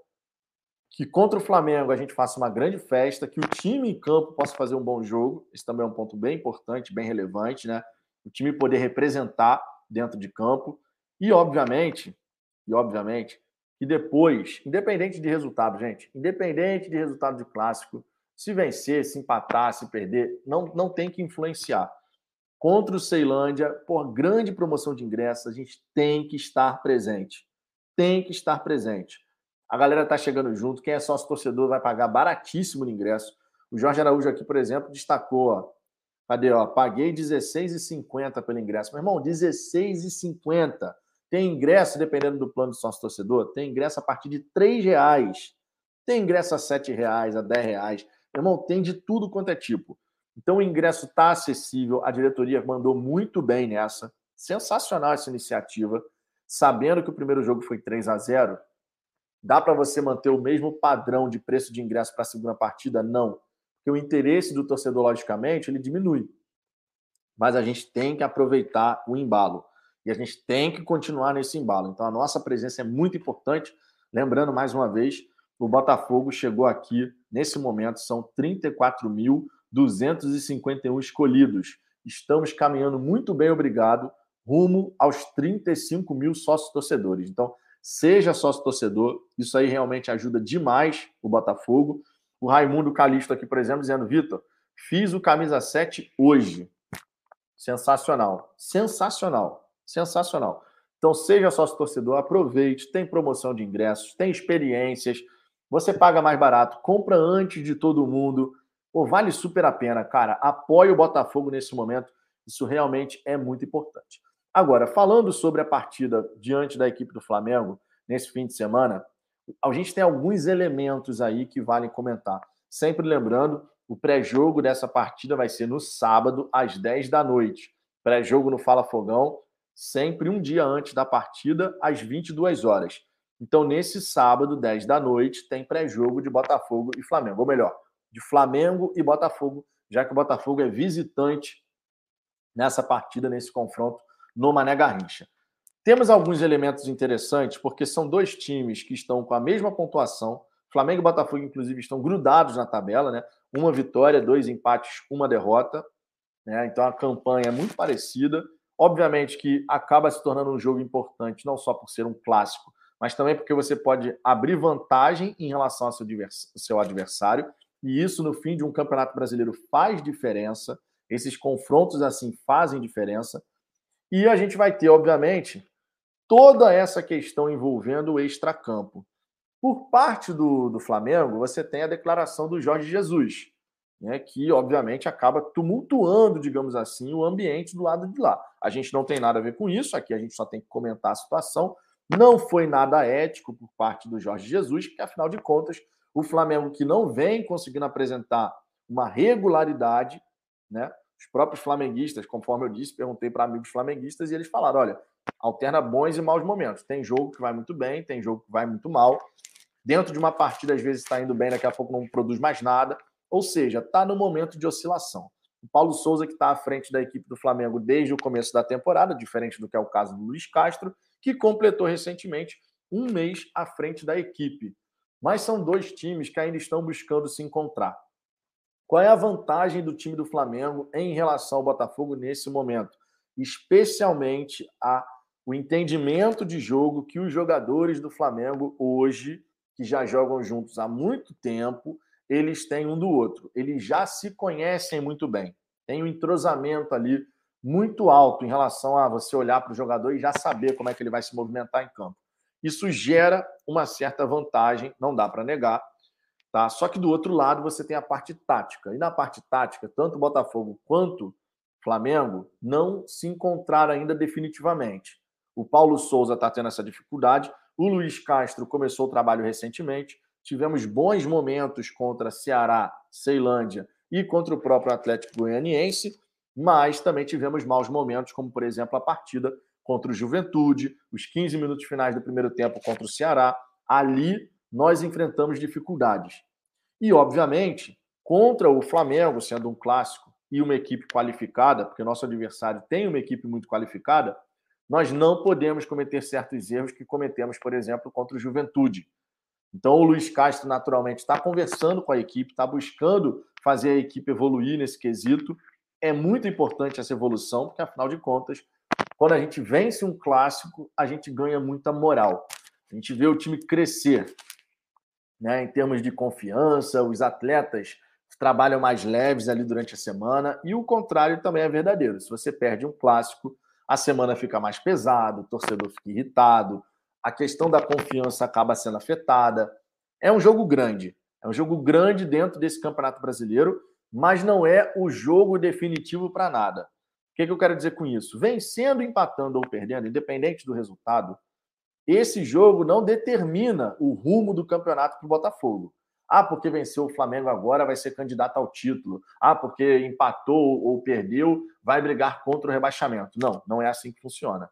que contra o Flamengo a gente faça uma grande festa, que o time em campo possa fazer um bom jogo, isso também é um ponto bem importante, bem relevante, né? O time poder representar dentro de campo e, obviamente, e obviamente, que depois, independente de resultado, gente, independente de resultado de clássico, se vencer, se empatar, se perder, não, não tem que influenciar contra o Ceilândia, por grande promoção de ingressos, a gente tem que estar presente. Tem que estar presente. A galera está chegando junto. Quem é sócio torcedor vai pagar baratíssimo no ingresso. O Jorge Araújo aqui, por exemplo, destacou, ó, cadê, ó, paguei R$16,50 pelo ingresso. Meu irmão, R$16,50. Tem ingresso, dependendo do plano de sócio torcedor, tem ingresso a partir de R$ reais. Tem ingresso a R$ reais, a R$ reais. Meu irmão, tem de tudo quanto é tipo. Então o ingresso está acessível, a diretoria mandou muito bem nessa. Sensacional essa iniciativa. Sabendo que o primeiro jogo foi 3 a 0 dá para você manter o mesmo padrão de preço de ingresso para a segunda partida? Não. Porque o interesse do torcedor, logicamente, ele diminui. Mas a gente tem que aproveitar o embalo. E a gente tem que continuar nesse embalo. Então a nossa presença é muito importante. Lembrando mais uma vez, o Botafogo chegou aqui, nesse momento, são 34 mil 251 escolhidos. Estamos caminhando muito bem, obrigado, rumo aos 35 mil sócios torcedores. Então, seja sócio torcedor, isso aí realmente ajuda demais o Botafogo. O Raimundo Calixto aqui, por exemplo, dizendo: Vitor, fiz o camisa 7 hoje. Sensacional, sensacional, sensacional. Então, seja sócio torcedor, aproveite, tem promoção de ingressos, tem experiências, você paga mais barato, compra antes de todo mundo. Pô, vale super a pena, cara. Apoie o Botafogo nesse momento. Isso realmente é muito importante. Agora, falando sobre a partida diante da equipe do Flamengo, nesse fim de semana, a gente tem alguns elementos aí que valem comentar. Sempre lembrando, o pré-jogo dessa partida vai ser no sábado, às 10 da noite. Pré-jogo no Fala Fogão, sempre um dia antes da partida, às 22 horas. Então, nesse sábado, 10 da noite, tem pré-jogo de Botafogo e Flamengo. Ou melhor, de Flamengo e Botafogo, já que o Botafogo é visitante nessa partida, nesse confronto no Mané Garrincha. Temos alguns elementos interessantes, porque são dois times que estão com a mesma pontuação. Flamengo e Botafogo, inclusive, estão grudados na tabela, né? Uma vitória, dois empates, uma derrota. Né? Então a campanha é muito parecida. Obviamente que acaba se tornando um jogo importante, não só por ser um clássico, mas também porque você pode abrir vantagem em relação ao seu, seu adversário, e isso no fim de um campeonato brasileiro faz diferença. Esses confrontos assim fazem diferença. E a gente vai ter, obviamente, toda essa questão envolvendo o extracampo. Por parte do, do Flamengo, você tem a declaração do Jorge Jesus, né, que obviamente acaba tumultuando, digamos assim, o ambiente do lado de lá. A gente não tem nada a ver com isso, aqui a gente só tem que comentar a situação. Não foi nada ético por parte do Jorge Jesus, porque afinal de contas, o Flamengo que não vem conseguindo apresentar uma regularidade, né? Os próprios flamenguistas, conforme eu disse, perguntei para amigos flamenguistas e eles falaram: olha, alterna bons e maus momentos. Tem jogo que vai muito bem, tem jogo que vai muito mal. Dentro de uma partida, às vezes está indo bem, daqui a pouco não produz mais nada. Ou seja, está no momento de oscilação. O Paulo Souza, que está à frente da equipe do Flamengo desde o começo da temporada, diferente do que é o caso do Luiz Castro, que completou recentemente um mês à frente da equipe. Mas são dois times que ainda estão buscando se encontrar. Qual é a vantagem do time do Flamengo em relação ao Botafogo nesse momento? Especialmente a, o entendimento de jogo que os jogadores do Flamengo hoje, que já jogam juntos há muito tempo, eles têm um do outro. Eles já se conhecem muito bem. Tem um entrosamento ali muito alto em relação a você olhar para o jogador e já saber como é que ele vai se movimentar em campo. Isso gera uma certa vantagem, não dá para negar, Tá? Só que do outro lado você tem a parte tática. E na parte tática, tanto o Botafogo quanto Flamengo não se encontraram ainda definitivamente. O Paulo Souza está tendo essa dificuldade. O Luiz Castro começou o trabalho recentemente. Tivemos bons momentos contra Ceará, Ceilândia e contra o próprio Atlético Goianiense, mas também tivemos maus momentos, como por exemplo a partida contra o Juventude, os 15 minutos finais do primeiro tempo contra o Ceará. Ali nós enfrentamos dificuldades. E, obviamente, contra o Flamengo, sendo um clássico e uma equipe qualificada, porque nosso adversário tem uma equipe muito qualificada, nós não podemos cometer certos erros que cometemos, por exemplo, contra o Juventude. Então, o Luiz Castro, naturalmente, está conversando com a equipe, está buscando fazer a equipe evoluir nesse quesito. É muito importante essa evolução, porque, afinal de contas, quando a gente vence um clássico, a gente ganha muita moral. A gente vê o time crescer né, em termos de confiança, os atletas trabalham mais leves ali durante a semana, e o contrário também é verdadeiro. Se você perde um clássico, a semana fica mais pesada, o torcedor fica irritado, a questão da confiança acaba sendo afetada. É um jogo grande, é um jogo grande dentro desse Campeonato Brasileiro, mas não é o jogo definitivo para nada. O que, que eu quero dizer com isso? Vencendo, empatando ou perdendo, independente do resultado, esse jogo não determina o rumo do campeonato para o Botafogo. Ah, porque venceu o Flamengo agora, vai ser candidato ao título. Ah, porque empatou ou perdeu, vai brigar contra o rebaixamento. Não, não é assim que funciona.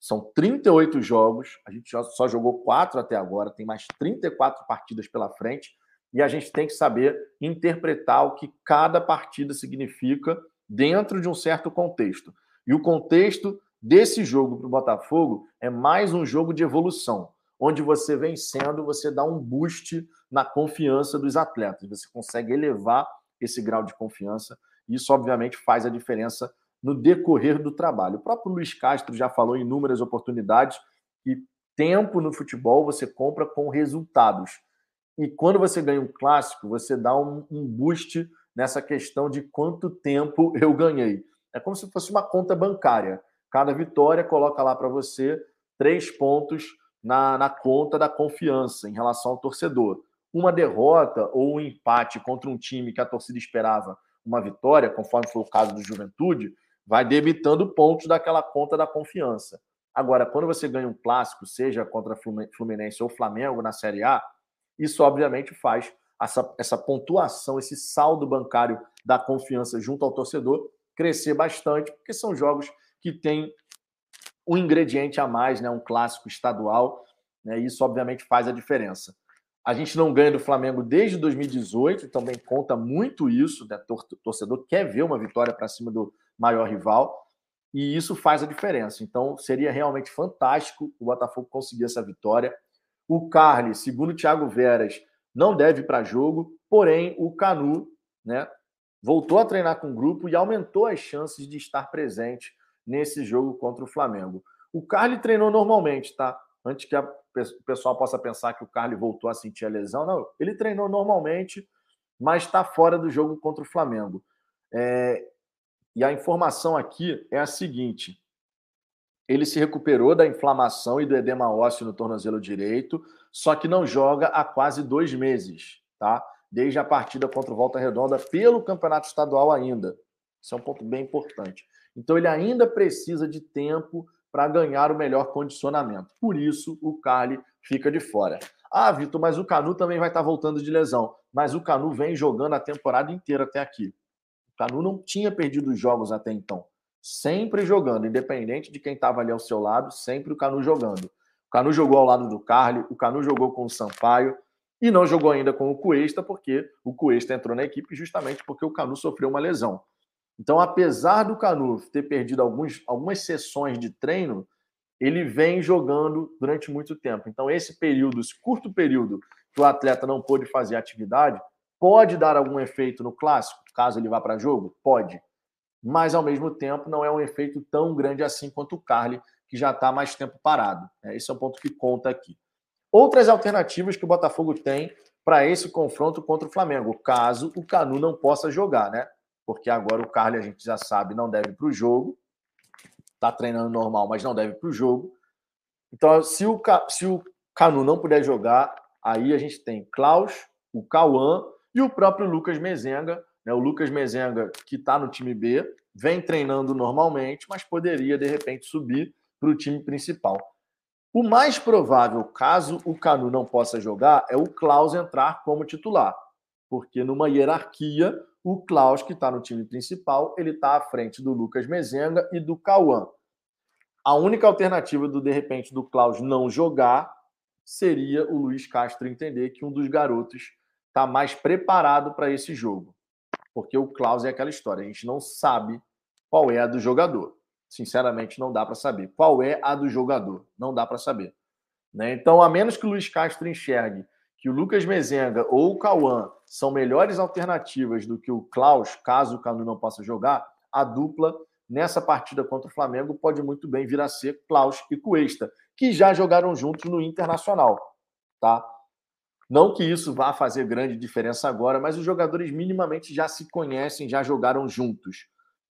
São 38 jogos, a gente só jogou quatro até agora, tem mais 34 partidas pela frente, e a gente tem que saber interpretar o que cada partida significa dentro de um certo contexto. E o contexto desse jogo para o Botafogo é mais um jogo de evolução, onde você vencendo, você dá um boost na confiança dos atletas, você consegue elevar esse grau de confiança. E isso, obviamente, faz a diferença no decorrer do trabalho. O próprio Luiz Castro já falou em inúmeras oportunidades que tempo no futebol você compra com resultados. E quando você ganha um clássico, você dá um, um boost nessa questão de quanto tempo eu ganhei. É como se fosse uma conta bancária. Cada vitória coloca lá para você três pontos na, na conta da confiança em relação ao torcedor. Uma derrota ou um empate contra um time que a torcida esperava uma vitória, conforme foi o caso do Juventude, vai debitando pontos daquela conta da confiança. Agora, quando você ganha um clássico, seja contra Fluminense ou Flamengo na Série A, isso obviamente faz essa, essa pontuação, esse saldo bancário da confiança junto ao torcedor crescer bastante, porque são jogos que tem um ingrediente a mais, né? um clássico estadual, né? isso obviamente faz a diferença. A gente não ganha do Flamengo desde 2018, também conta muito isso, né? O torcedor quer ver uma vitória para cima do maior rival, e isso faz a diferença. Então, seria realmente fantástico o Botafogo conseguir essa vitória. O Carly, segundo o Thiago Veras, não deve para jogo, porém o Canu, né, voltou a treinar com o grupo e aumentou as chances de estar presente nesse jogo contra o Flamengo. O Carly treinou normalmente, tá? antes que a, o pessoal possa pensar que o Carly voltou a sentir a lesão. Não, ele treinou normalmente, mas está fora do jogo contra o Flamengo. É, e a informação aqui é a seguinte: ele se recuperou da inflamação e do edema ósseo no tornozelo direito, só que não joga há quase dois meses, tá? Desde a partida contra o Volta Redonda pelo Campeonato Estadual ainda. Isso é um ponto bem importante. Então ele ainda precisa de tempo para ganhar o melhor condicionamento. Por isso o Carly fica de fora. Ah, Vitor, mas o Canu também vai estar voltando de lesão. Mas o Canu vem jogando a temporada inteira até aqui. O Canu não tinha perdido os jogos até então. Sempre jogando, independente de quem estava ali ao seu lado, sempre o Canu jogando. O Canu jogou ao lado do Carly, o Canu jogou com o Sampaio e não jogou ainda com o Cuesta, porque o Cuesta entrou na equipe justamente porque o Canu sofreu uma lesão. Então, apesar do Canu ter perdido alguns, algumas sessões de treino, ele vem jogando durante muito tempo. Então, esse período, esse curto período que o atleta não pôde fazer atividade, pode dar algum efeito no clássico, caso ele vá para jogo? Pode. Mas, ao mesmo tempo, não é um efeito tão grande assim quanto o Carly, que já está mais tempo parado. É, esse é o ponto que conta aqui. Outras alternativas que o Botafogo tem para esse confronto contra o Flamengo, caso o Canu não possa jogar, né? Porque agora o Carly a gente já sabe não deve para o jogo, está treinando normal, mas não deve para o jogo. Então, se o, se o Canu não puder jogar, aí a gente tem Klaus, o Cauã e o próprio Lucas Mezenga. Né? O Lucas Mezenga, que está no time B, vem treinando normalmente, mas poderia, de repente, subir para o time principal. O mais provável, caso o Canu não possa jogar, é o Klaus entrar como titular, porque numa hierarquia o Klaus, que está no time principal, ele está à frente do Lucas Mezenga e do Cauã. A única alternativa do, de repente, do Klaus não jogar seria o Luiz Castro entender que um dos garotos está mais preparado para esse jogo. Porque o Klaus é aquela história, a gente não sabe qual é a do jogador. Sinceramente, não dá para saber. Qual é a do jogador? Não dá para saber. Né? Então, a menos que o Luiz Castro enxergue que o Lucas Mezenga ou o Cauã são melhores alternativas do que o Klaus, caso o Canu não possa jogar, a dupla nessa partida contra o Flamengo pode muito bem vir a ser Klaus e Cuesta, que já jogaram juntos no Internacional, tá? Não que isso vá fazer grande diferença agora, mas os jogadores minimamente já se conhecem, já jogaram juntos.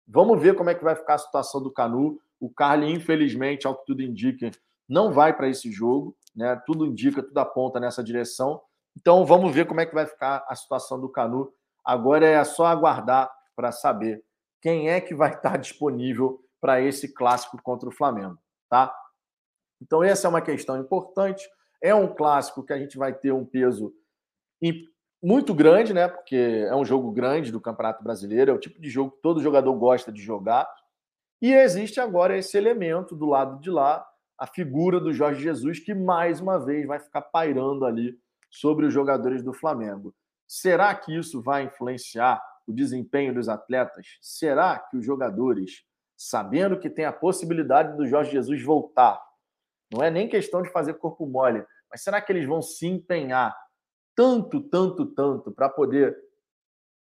Vamos ver como é que vai ficar a situação do Canu. O Carly, infelizmente, ao que tudo indica, não vai para esse jogo né? Tudo indica, tudo aponta nessa direção. Então vamos ver como é que vai ficar a situação do Canu. Agora é só aguardar para saber quem é que vai estar disponível para esse clássico contra o Flamengo, tá? Então essa é uma questão importante. É um clássico que a gente vai ter um peso muito grande, né? Porque é um jogo grande do Campeonato Brasileiro, é o tipo de jogo que todo jogador gosta de jogar. E existe agora esse elemento do lado de lá a figura do Jorge Jesus, que mais uma vez vai ficar pairando ali sobre os jogadores do Flamengo. Será que isso vai influenciar o desempenho dos atletas? Será que os jogadores, sabendo que tem a possibilidade do Jorge Jesus voltar, não é nem questão de fazer corpo mole, mas será que eles vão se empenhar tanto, tanto, tanto para poder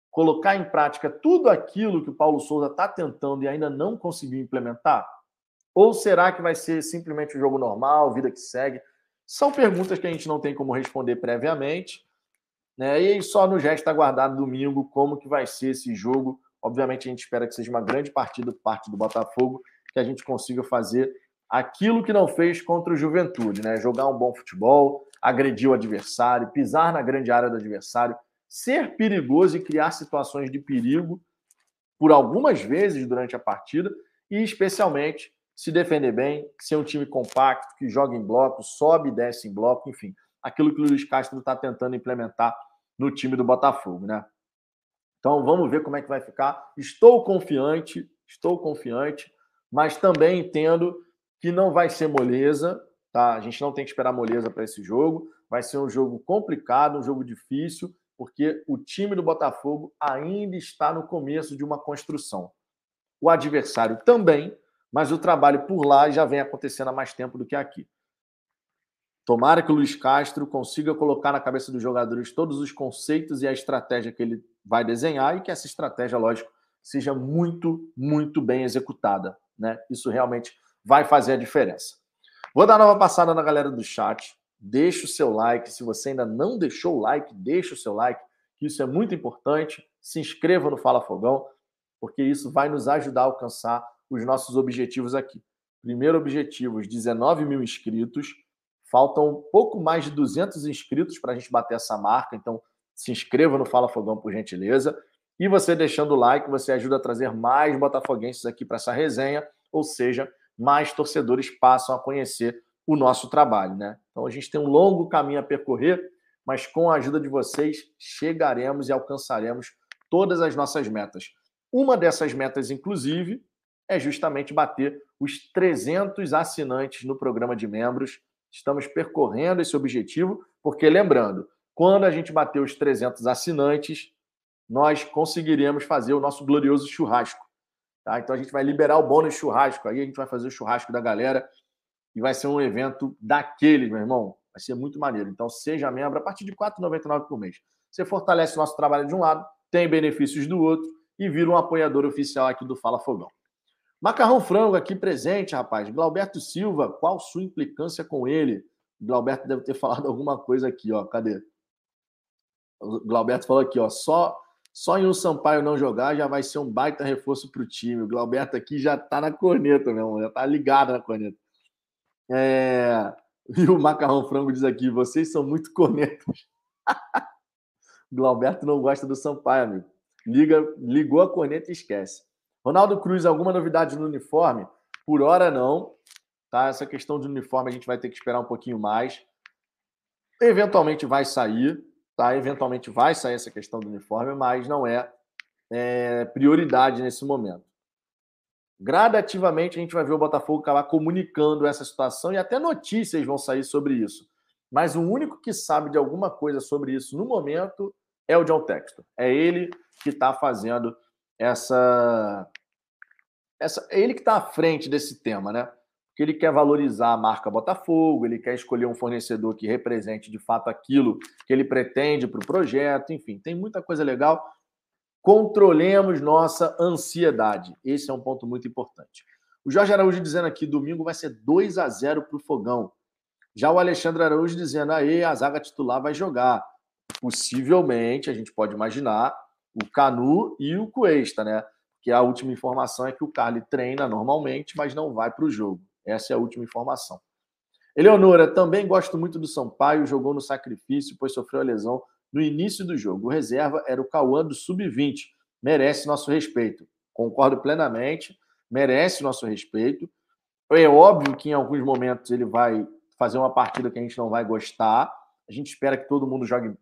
colocar em prática tudo aquilo que o Paulo Souza está tentando e ainda não conseguiu implementar? Ou será que vai ser simplesmente um jogo normal, vida que segue? São perguntas que a gente não tem como responder previamente. Né? E só nos resta aguardar domingo como que vai ser esse jogo. Obviamente, a gente espera que seja uma grande partida por parte do Botafogo, que a gente consiga fazer aquilo que não fez contra o Juventude, né? Jogar um bom futebol, agredir o adversário, pisar na grande área do adversário, ser perigoso e criar situações de perigo por algumas vezes durante a partida e especialmente se defender bem, ser um time compacto, que joga em bloco, sobe e desce em bloco, enfim, aquilo que o Luiz Castro está tentando implementar no time do Botafogo, né? Então vamos ver como é que vai ficar. Estou confiante, estou confiante, mas também entendo que não vai ser moleza, tá? A gente não tem que esperar moleza para esse jogo. Vai ser um jogo complicado, um jogo difícil, porque o time do Botafogo ainda está no começo de uma construção. O adversário também, mas o trabalho por lá já vem acontecendo há mais tempo do que aqui. Tomara que o Luiz Castro consiga colocar na cabeça dos jogadores todos os conceitos e a estratégia que ele vai desenhar e que essa estratégia, lógico, seja muito, muito bem executada. Né? Isso realmente vai fazer a diferença. Vou dar nova passada na galera do chat. Deixa o seu like. Se você ainda não deixou o like, deixa o seu like, isso é muito importante. Se inscreva no Fala Fogão, porque isso vai nos ajudar a alcançar os nossos objetivos aqui. Primeiro objetivo, os 19 mil inscritos. Faltam pouco mais de 200 inscritos para a gente bater essa marca. Então, se inscreva no Fala Fogão, por gentileza. E você deixando o like, você ajuda a trazer mais botafoguenses aqui para essa resenha, ou seja, mais torcedores passam a conhecer o nosso trabalho, né? Então a gente tem um longo caminho a percorrer, mas com a ajuda de vocês chegaremos e alcançaremos todas as nossas metas. Uma dessas metas, inclusive, é justamente bater os 300 assinantes no programa de membros. Estamos percorrendo esse objetivo, porque lembrando, quando a gente bater os 300 assinantes, nós conseguiremos fazer o nosso glorioso churrasco. Tá? Então a gente vai liberar o bônus churrasco. Aí a gente vai fazer o churrasco da galera e vai ser um evento daqueles, meu irmão. Vai ser muito maneiro. Então seja membro a partir de R$ 4,99 por mês. Você fortalece o nosso trabalho de um lado, tem benefícios do outro e vira um apoiador oficial aqui do Fala Fogão. Macarrão Frango aqui presente, rapaz. Glauberto Silva, qual sua implicância com ele? Glauberto deve ter falado alguma coisa aqui, ó. Cadê? O Glauberto falou aqui, ó. Só só em um Sampaio não jogar já vai ser um baita reforço para o time. O Glauberto aqui já está na corneta, meu irmão, já está ligado na corneta. É... E o Macarrão Frango diz aqui: vocês são muito cornetas. Glauberto não gosta do Sampaio, amigo. Liga, ligou a corneta e esquece. Ronaldo Cruz, alguma novidade no uniforme? Por hora, não. Tá? Essa questão de uniforme a gente vai ter que esperar um pouquinho mais. Eventualmente vai sair. Tá? Eventualmente vai sair essa questão do uniforme, mas não é, é prioridade nesse momento. Gradativamente a gente vai ver o Botafogo acabar comunicando essa situação e até notícias vão sair sobre isso. Mas o único que sabe de alguma coisa sobre isso no momento é o John Textor. É ele que está fazendo essa, essa. Ele que está à frente desse tema, né? que ele quer valorizar a marca Botafogo, ele quer escolher um fornecedor que represente de fato aquilo que ele pretende para o projeto, enfim, tem muita coisa legal. Controlemos nossa ansiedade. Esse é um ponto muito importante. O Jorge Araújo dizendo aqui: domingo vai ser 2 a 0 para o Fogão. Já o Alexandre Araújo dizendo: aí a zaga titular vai jogar. Possivelmente, a gente pode imaginar, o Canu e o Cuesta, né? Que a última informação é que o Carly treina normalmente, mas não vai para o jogo. Essa é a última informação. Eleonora, também gosto muito do Sampaio, jogou no sacrifício, pois sofreu a lesão no início do jogo. O reserva era o Cauã do Sub-20. Merece nosso respeito. Concordo plenamente, merece nosso respeito. É óbvio que em alguns momentos ele vai fazer uma partida que a gente não vai gostar. A gente espera que todo mundo jogue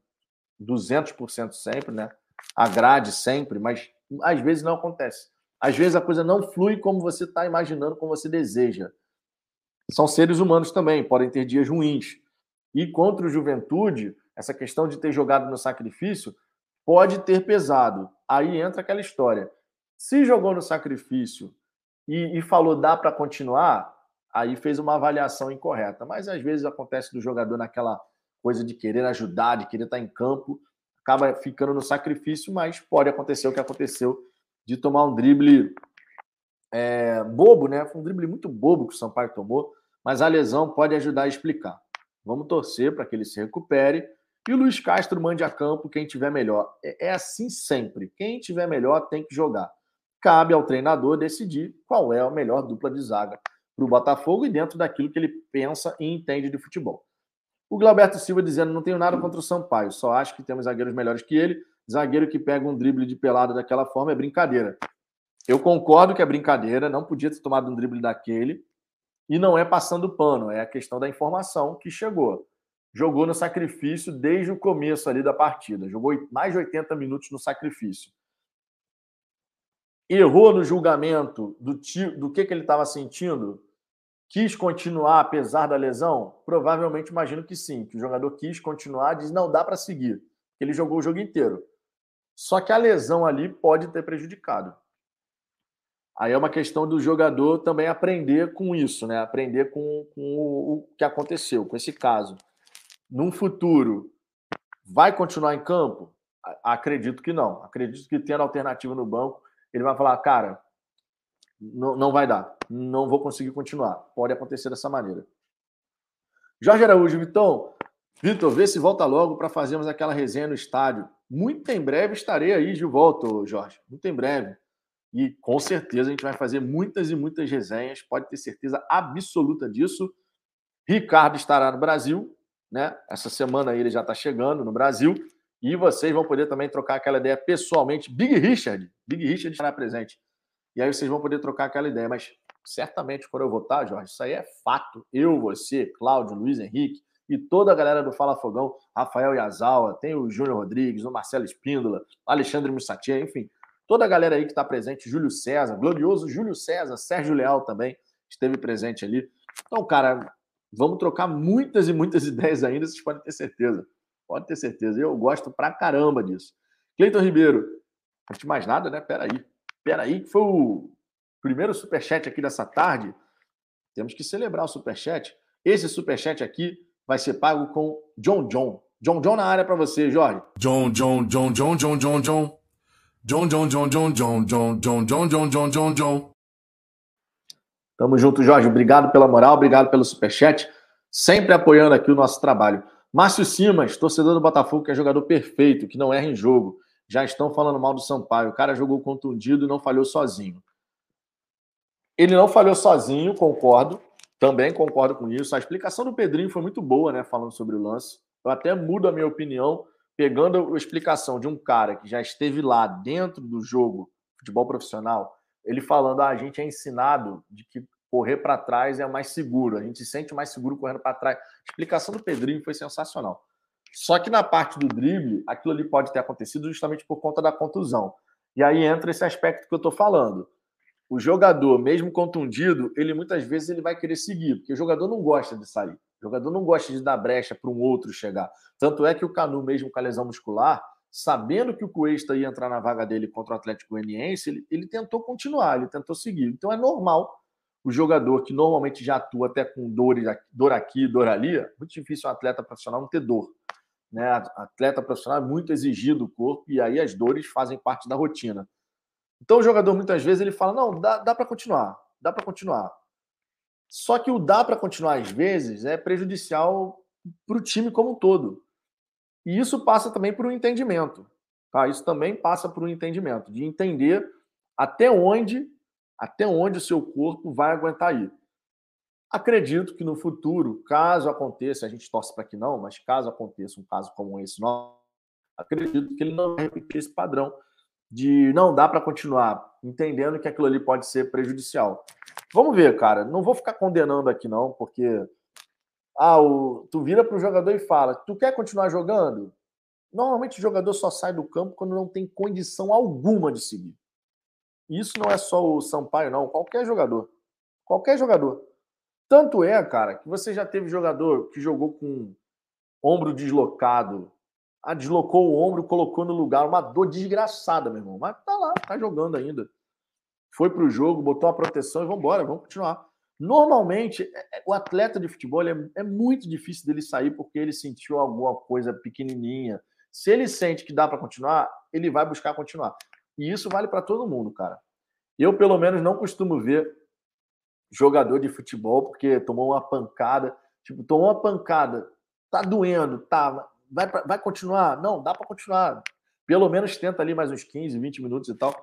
200% sempre, né? Agrade sempre, mas às vezes não acontece. Às vezes a coisa não flui como você está imaginando, como você deseja são seres humanos também, podem ter dias ruins. E contra o Juventude, essa questão de ter jogado no sacrifício pode ter pesado. Aí entra aquela história. Se jogou no sacrifício e, e falou dá para continuar, aí fez uma avaliação incorreta. Mas às vezes acontece do jogador naquela coisa de querer ajudar, de querer estar em campo, acaba ficando no sacrifício, mas pode acontecer o que aconteceu de tomar um drible é, bobo, né? Foi um drible muito bobo que o Sampaio tomou, mas a lesão pode ajudar a explicar. Vamos torcer para que ele se recupere e o Luiz Castro mande a campo quem tiver melhor. É, é assim sempre. Quem tiver melhor tem que jogar. Cabe ao treinador decidir qual é a melhor dupla de zaga para o Botafogo e dentro daquilo que ele pensa e entende de futebol. O Glauberto Silva dizendo: não tenho nada contra o Sampaio, só acho que temos zagueiros melhores que ele. Zagueiro que pega um drible de pelada daquela forma é brincadeira. Eu concordo que é brincadeira, não podia ter tomado um drible daquele. E não é passando pano, é a questão da informação que chegou. Jogou no sacrifício desde o começo ali da partida. Jogou mais de 80 minutos no sacrifício. Errou no julgamento do, do que, que ele estava sentindo? Quis continuar apesar da lesão? Provavelmente imagino que sim, que o jogador quis continuar, diz não dá para seguir. Ele jogou o jogo inteiro. Só que a lesão ali pode ter prejudicado. Aí é uma questão do jogador também aprender com isso, né? Aprender com, com o, o que aconteceu, com esse caso. Num futuro, vai continuar em campo? Acredito que não. Acredito que tendo alternativa no banco, ele vai falar, cara, não, não vai dar, não vou conseguir continuar. Pode acontecer dessa maneira. Jorge Araújo, Vitão. Vitor, vê se volta logo para fazermos aquela resenha no estádio. Muito em breve estarei aí de volta, Jorge. Muito em breve. E com certeza a gente vai fazer muitas e muitas resenhas, pode ter certeza absoluta disso. Ricardo estará no Brasil, né? Essa semana ele já está chegando no Brasil. E vocês vão poder também trocar aquela ideia pessoalmente. Big Richard, Big Richard estará presente. E aí vocês vão poder trocar aquela ideia. Mas certamente, quando eu votar, Jorge, isso aí é fato. Eu, você, Cláudio, Luiz Henrique e toda a galera do Fala Fogão, Rafael Yazawa, tem o Júnior Rodrigues, o Marcelo Espíndola, Alexandre Mussatia, enfim, toda a galera aí que está presente, Júlio César, glorioso Júlio César, Sérgio Leal também esteve presente ali. Então, cara, vamos trocar muitas e muitas ideias ainda, vocês podem ter certeza. Pode ter certeza. Eu gosto pra caramba disso. Cleiton Ribeiro, antes de mais nada, né? Peraí. Peraí, que foi o primeiro superchat aqui dessa tarde. Temos que celebrar o superchat. Esse superchat aqui vai ser pago com John John. John John na área para você, Jorge. John John John John John John John. John John John John John John John John John John John John. Tamo junto, Jorge. Obrigado pela moral, obrigado pelo superchat. Sempre apoiando aqui o nosso trabalho. Márcio Simas, torcedor do Botafogo, que é jogador perfeito, que não erra em jogo. Já estão falando mal do Sampaio. O cara jogou contundido e não falhou sozinho. Ele não falhou sozinho, concordo. Também concordo com isso. A explicação do Pedrinho foi muito boa, né? Falando sobre o lance. Eu até mudo a minha opinião, pegando a explicação de um cara que já esteve lá dentro do jogo futebol profissional, ele falando: ah, a gente é ensinado de que correr para trás é mais seguro, a gente se sente mais seguro correndo para trás. A explicação do Pedrinho foi sensacional. Só que na parte do drible, aquilo ali pode ter acontecido justamente por conta da contusão. E aí entra esse aspecto que eu estou falando. O jogador, mesmo contundido, ele muitas vezes ele vai querer seguir, porque o jogador não gosta de sair. O jogador não gosta de dar brecha para um outro chegar. Tanto é que o Canu, mesmo com a lesão muscular, sabendo que o Cuesta ia entrar na vaga dele contra o Atlético Goianiense, ele, ele tentou continuar, ele tentou seguir. Então é normal o jogador que normalmente já atua até com dores, dor aqui, dor ali, é muito difícil um atleta profissional não ter dor. Né? Atleta profissional é muito exigido do corpo e aí as dores fazem parte da rotina. Então o jogador muitas vezes ele fala: não, dá, dá para continuar, dá para continuar. Só que o dá para continuar às vezes é prejudicial para o time como um todo. E isso passa também por um entendimento. Tá? Isso também passa por um entendimento, de entender até onde, até onde o seu corpo vai aguentar ir. Acredito que no futuro, caso aconteça, a gente torce para que não, mas caso aconteça um caso como esse, não, acredito que ele não vai repetir esse padrão de não dá para continuar, entendendo que aquilo ali pode ser prejudicial. Vamos ver, cara. Não vou ficar condenando aqui não, porque ah, o, tu vira para o jogador e fala: tu quer continuar jogando? Normalmente o jogador só sai do campo quando não tem condição alguma de seguir. Isso não é só o Sampaio, não. Qualquer jogador. Qualquer jogador. Tanto é, cara, que você já teve jogador que jogou com ombro deslocado. Ah, deslocou o ombro, colocou no lugar. Uma dor desgraçada, meu irmão. Mas tá lá, tá jogando ainda. Foi pro jogo, botou a proteção e vamos embora, vamos continuar. Normalmente, é, é, o atleta de futebol é, é muito difícil dele sair porque ele sentiu alguma coisa pequenininha. Se ele sente que dá para continuar, ele vai buscar continuar. E isso vale para todo mundo, cara. Eu, pelo menos, não costumo ver jogador de futebol porque tomou uma pancada. Tipo, tomou uma pancada, tá doendo, tá. Vai, pra, vai continuar? Não, dá para continuar. Pelo menos tenta ali mais uns 15, 20 minutos e tal.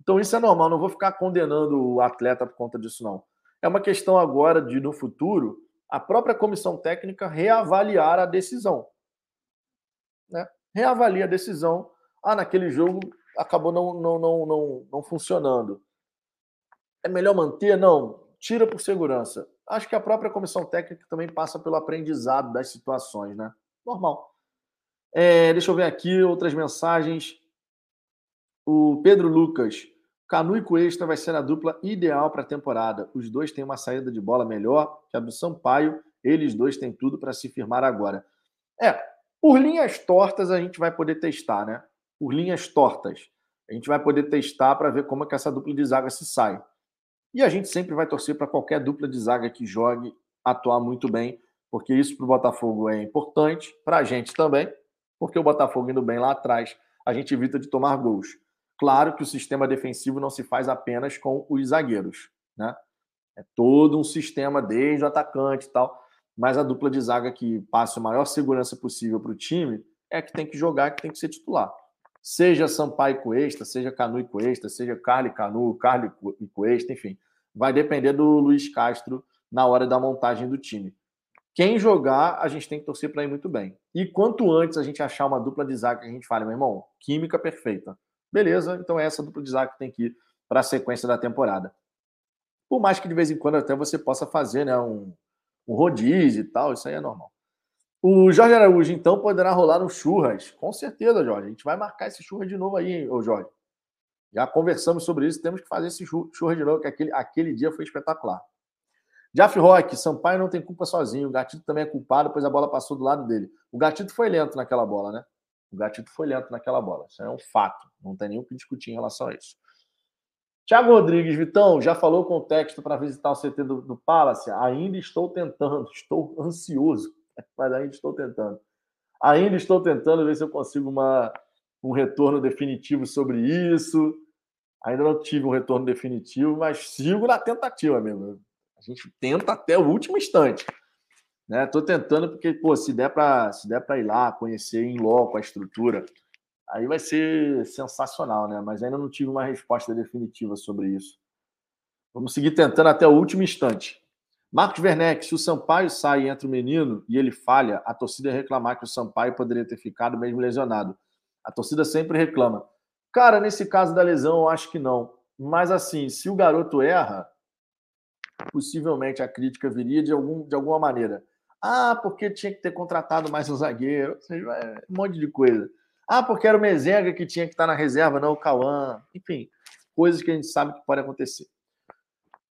Então isso é normal, não vou ficar condenando o atleta por conta disso, não. É uma questão agora de, no futuro, a própria comissão técnica reavaliar a decisão. Né? Reavalia a decisão. Ah, naquele jogo acabou não, não, não, não, não funcionando. É melhor manter? Não. Tira por segurança. Acho que a própria comissão técnica também passa pelo aprendizado das situações, né? Normal. É, deixa eu ver aqui outras mensagens. O Pedro Lucas. Canu e Cuesta vai ser a dupla ideal para a temporada. Os dois têm uma saída de bola melhor que a do Sampaio. Eles dois têm tudo para se firmar agora. É, por linhas tortas a gente vai poder testar, né? Por linhas tortas. A gente vai poder testar para ver como é que essa dupla de zaga se sai. E a gente sempre vai torcer para qualquer dupla de zaga que jogue atuar muito bem, porque isso para o Botafogo é importante, para a gente também, porque o Botafogo indo bem lá atrás, a gente evita de tomar gols. Claro que o sistema defensivo não se faz apenas com os zagueiros, né? É todo um sistema desde o atacante e tal. mas a dupla de zaga que passe a maior segurança possível para o time é que tem que jogar, que tem que ser titular. Seja Sampaio Cuesta, seja Canu e Cuesta, seja Carly Canu, Carly e Cuesta, enfim. Vai depender do Luiz Castro na hora da montagem do time. Quem jogar, a gente tem que torcer para ir muito bem. E quanto antes a gente achar uma dupla de zaga que a gente fale, meu irmão, química perfeita. Beleza, então é essa dupla de zaga que tem que ir para a sequência da temporada. Por mais que de vez em quando até você possa fazer né, um, um rodízio e tal, isso aí é normal. O Jorge Araújo, então, poderá rolar no churras. Com certeza, Jorge. A gente vai marcar esse churras de novo aí, ô Jorge. Já conversamos sobre isso, temos que fazer esse churras de novo, que aquele, aquele dia foi espetacular. Jaff Rock, Sampaio não tem culpa sozinho. O Gatito também é culpado, pois a bola passou do lado dele. O Gatito foi lento naquela bola, né? O Gatito foi lento naquela bola. Isso é um fato. Não tem nem o que discutir em relação a isso. Tiago Rodrigues, Vitão, já falou com o texto para visitar o CT do, do Palace? Ainda estou tentando, estou ansioso, mas ainda estou tentando. Ainda estou tentando ver se eu consigo uma, um retorno definitivo sobre isso. Ainda não tive um retorno definitivo, mas sigo na tentativa, amigo. A gente tenta até o último instante. Né? Tô tentando porque, pô, se der para se der para ir lá conhecer em loco a estrutura, aí vai ser sensacional, né? Mas ainda não tive uma resposta definitiva sobre isso. Vamos seguir tentando até o último instante. Marcos Werneck, se o Sampaio sai e entra o menino e ele falha, a torcida ia reclamar que o Sampaio poderia ter ficado mesmo lesionado. A torcida sempre reclama. Cara, nesse caso da lesão, eu acho que não. Mas assim, se o garoto erra, possivelmente a crítica viria de, algum, de alguma maneira. Ah, porque tinha que ter contratado mais um zagueiro, seja, é um monte de coisa. Ah, porque era o Mezenga que tinha que estar na reserva, não o Cauã. Enfim, coisas que a gente sabe que pode acontecer.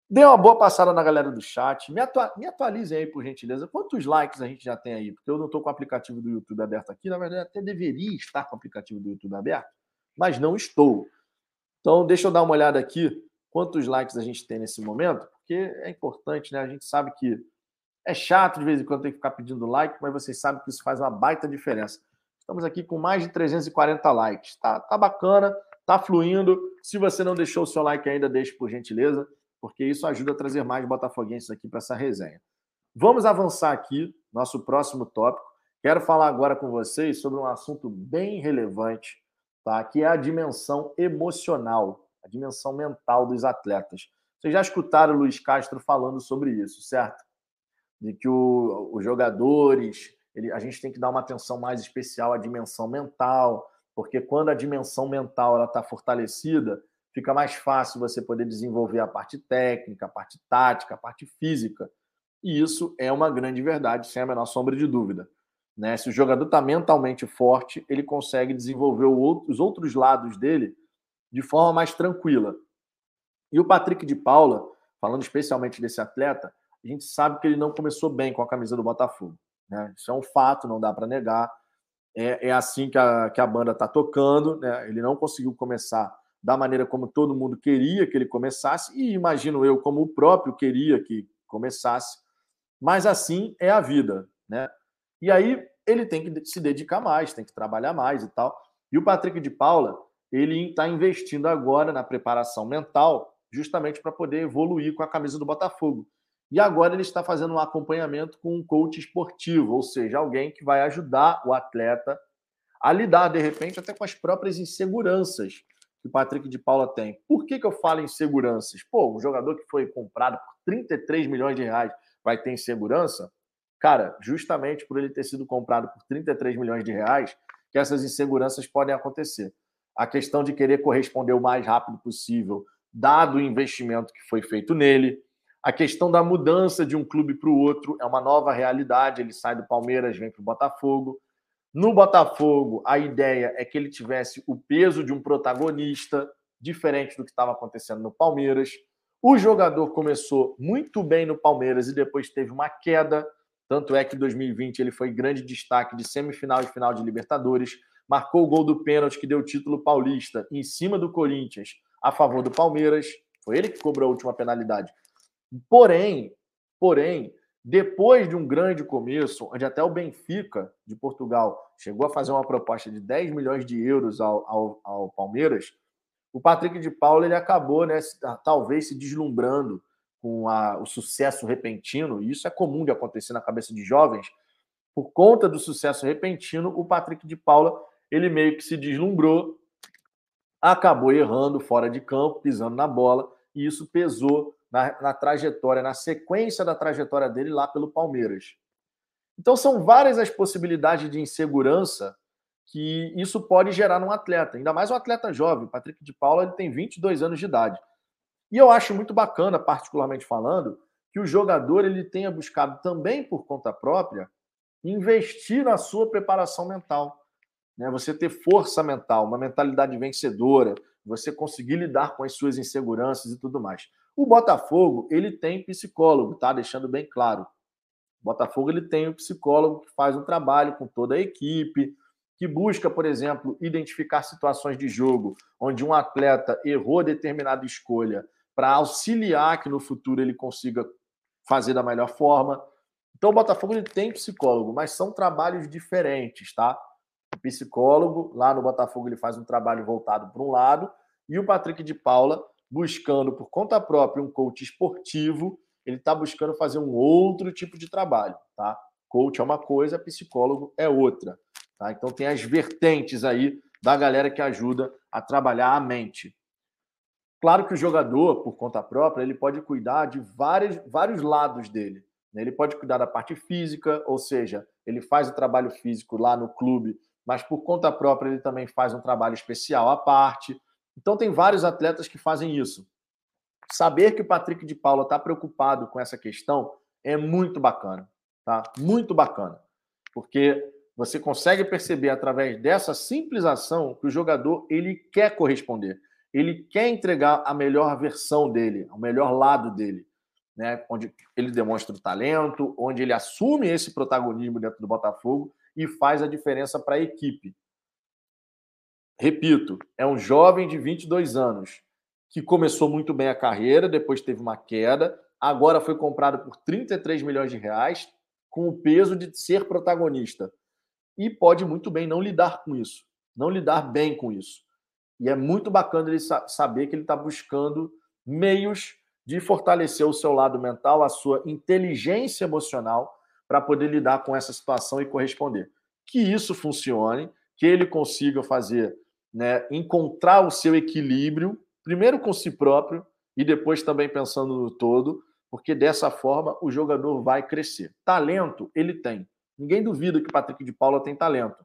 Dê uma boa passada na galera do chat. Me, atua me atualizem aí, por gentileza. Quantos likes a gente já tem aí? Porque eu não estou com o aplicativo do YouTube aberto aqui. Na verdade, até deveria estar com o aplicativo do YouTube aberto, mas não estou. Então, deixa eu dar uma olhada aqui. Quantos likes a gente tem nesse momento? Porque é importante, né? A gente sabe que é chato de vez em quando ter que ficar pedindo like, mas vocês sabem que isso faz uma baita diferença. Estamos aqui com mais de 340 likes. Tá, tá bacana, tá fluindo. Se você não deixou o seu like ainda, deixe por gentileza, porque isso ajuda a trazer mais botafoguenses aqui para essa resenha. Vamos avançar aqui, nosso próximo tópico. Quero falar agora com vocês sobre um assunto bem relevante, tá? que é a dimensão emocional, a dimensão mental dos atletas. Vocês já escutaram o Luiz Castro falando sobre isso, certo? De que o, os jogadores ele, a gente tem que dar uma atenção mais especial à dimensão mental, porque quando a dimensão mental está fortalecida, fica mais fácil você poder desenvolver a parte técnica, a parte tática, a parte física. E isso é uma grande verdade, sem a menor sombra de dúvida. Né? Se o jogador está mentalmente forte, ele consegue desenvolver outro, os outros lados dele de forma mais tranquila. E o Patrick de Paula, falando especialmente desse atleta, a gente sabe que ele não começou bem com a camisa do Botafogo. Né? Isso é um fato, não dá para negar. É, é, assim que a, que a banda está tocando. Né? Ele não conseguiu começar da maneira como todo mundo queria que ele começasse, e imagino eu como o próprio queria que começasse. Mas assim é a vida. Né? E aí ele tem que se dedicar mais, tem que trabalhar mais e tal. E o Patrick de Paula, ele está investindo agora na preparação mental, justamente para poder evoluir com a camisa do Botafogo. E agora ele está fazendo um acompanhamento com um coach esportivo, ou seja, alguém que vai ajudar o atleta a lidar, de repente, até com as próprias inseguranças que o Patrick de Paula tem. Por que, que eu falo inseguranças? Pô, um jogador que foi comprado por 33 milhões de reais vai ter insegurança? Cara, justamente por ele ter sido comprado por 33 milhões de reais, que essas inseguranças podem acontecer. A questão de querer corresponder o mais rápido possível, dado o investimento que foi feito nele, a questão da mudança de um clube para o outro é uma nova realidade. Ele sai do Palmeiras, vem para o Botafogo. No Botafogo, a ideia é que ele tivesse o peso de um protagonista, diferente do que estava acontecendo no Palmeiras. O jogador começou muito bem no Palmeiras e depois teve uma queda. Tanto é que em 2020 ele foi grande destaque de semifinal e final de Libertadores. Marcou o gol do pênalti que deu o título paulista em cima do Corinthians a favor do Palmeiras. Foi ele que cobrou a última penalidade. Porém, porém, depois de um grande começo, onde até o Benfica de Portugal chegou a fazer uma proposta de 10 milhões de euros ao, ao, ao Palmeiras, o Patrick de Paula ele acabou, né, talvez se deslumbrando com a, o sucesso repentino, e isso é comum de acontecer na cabeça de jovens, por conta do sucesso repentino, o Patrick de Paula ele meio que se deslumbrou, acabou errando fora de campo, pisando na bola, e isso pesou na, na trajetória, na sequência da trajetória dele lá pelo Palmeiras. Então são várias as possibilidades de insegurança que isso pode gerar num atleta, ainda mais um atleta jovem. O Patrick de Paula ele tem 22 anos de idade. E eu acho muito bacana, particularmente falando, que o jogador ele tenha buscado também por conta própria investir na sua preparação mental. Né? Você ter força mental, uma mentalidade vencedora, você conseguir lidar com as suas inseguranças e tudo mais. O Botafogo, ele tem psicólogo, tá? Deixando bem claro. O Botafogo ele tem um psicólogo que faz um trabalho com toda a equipe, que busca, por exemplo, identificar situações de jogo onde um atleta errou determinada escolha para auxiliar que no futuro ele consiga fazer da melhor forma. Então o Botafogo ele tem psicólogo, mas são trabalhos diferentes, tá? Psicólogo lá no Botafogo ele faz um trabalho voltado para um lado e o Patrick de Paula buscando por conta própria um coach esportivo, ele está buscando fazer um outro tipo de trabalho, tá? Coach é uma coisa, psicólogo é outra, tá? Então tem as vertentes aí da galera que ajuda a trabalhar a mente. Claro que o jogador, por conta própria, ele pode cuidar de vários, vários lados dele. Né? Ele pode cuidar da parte física, ou seja, ele faz o trabalho físico lá no clube, mas por conta própria ele também faz um trabalho especial à parte. Então tem vários atletas que fazem isso. Saber que o Patrick de Paula está preocupado com essa questão é muito bacana, tá? Muito bacana, porque você consegue perceber através dessa simples ação que o jogador ele quer corresponder, ele quer entregar a melhor versão dele, o melhor lado dele né, onde ele demonstra o talento, onde ele assume esse protagonismo dentro do Botafogo e faz a diferença para a equipe. Repito, é um jovem de 22 anos que começou muito bem a carreira, depois teve uma queda, agora foi comprado por 33 milhões de reais, com o peso de ser protagonista. E pode muito bem não lidar com isso, não lidar bem com isso. E é muito bacana ele saber que ele está buscando meios de fortalecer o seu lado mental, a sua inteligência emocional, para poder lidar com essa situação e corresponder. Que isso funcione, que ele consiga fazer, né, encontrar o seu equilíbrio, primeiro com si próprio e depois também pensando no todo, porque dessa forma o jogador vai crescer. Talento ele tem. Ninguém duvida que o Patrick de Paula tem talento.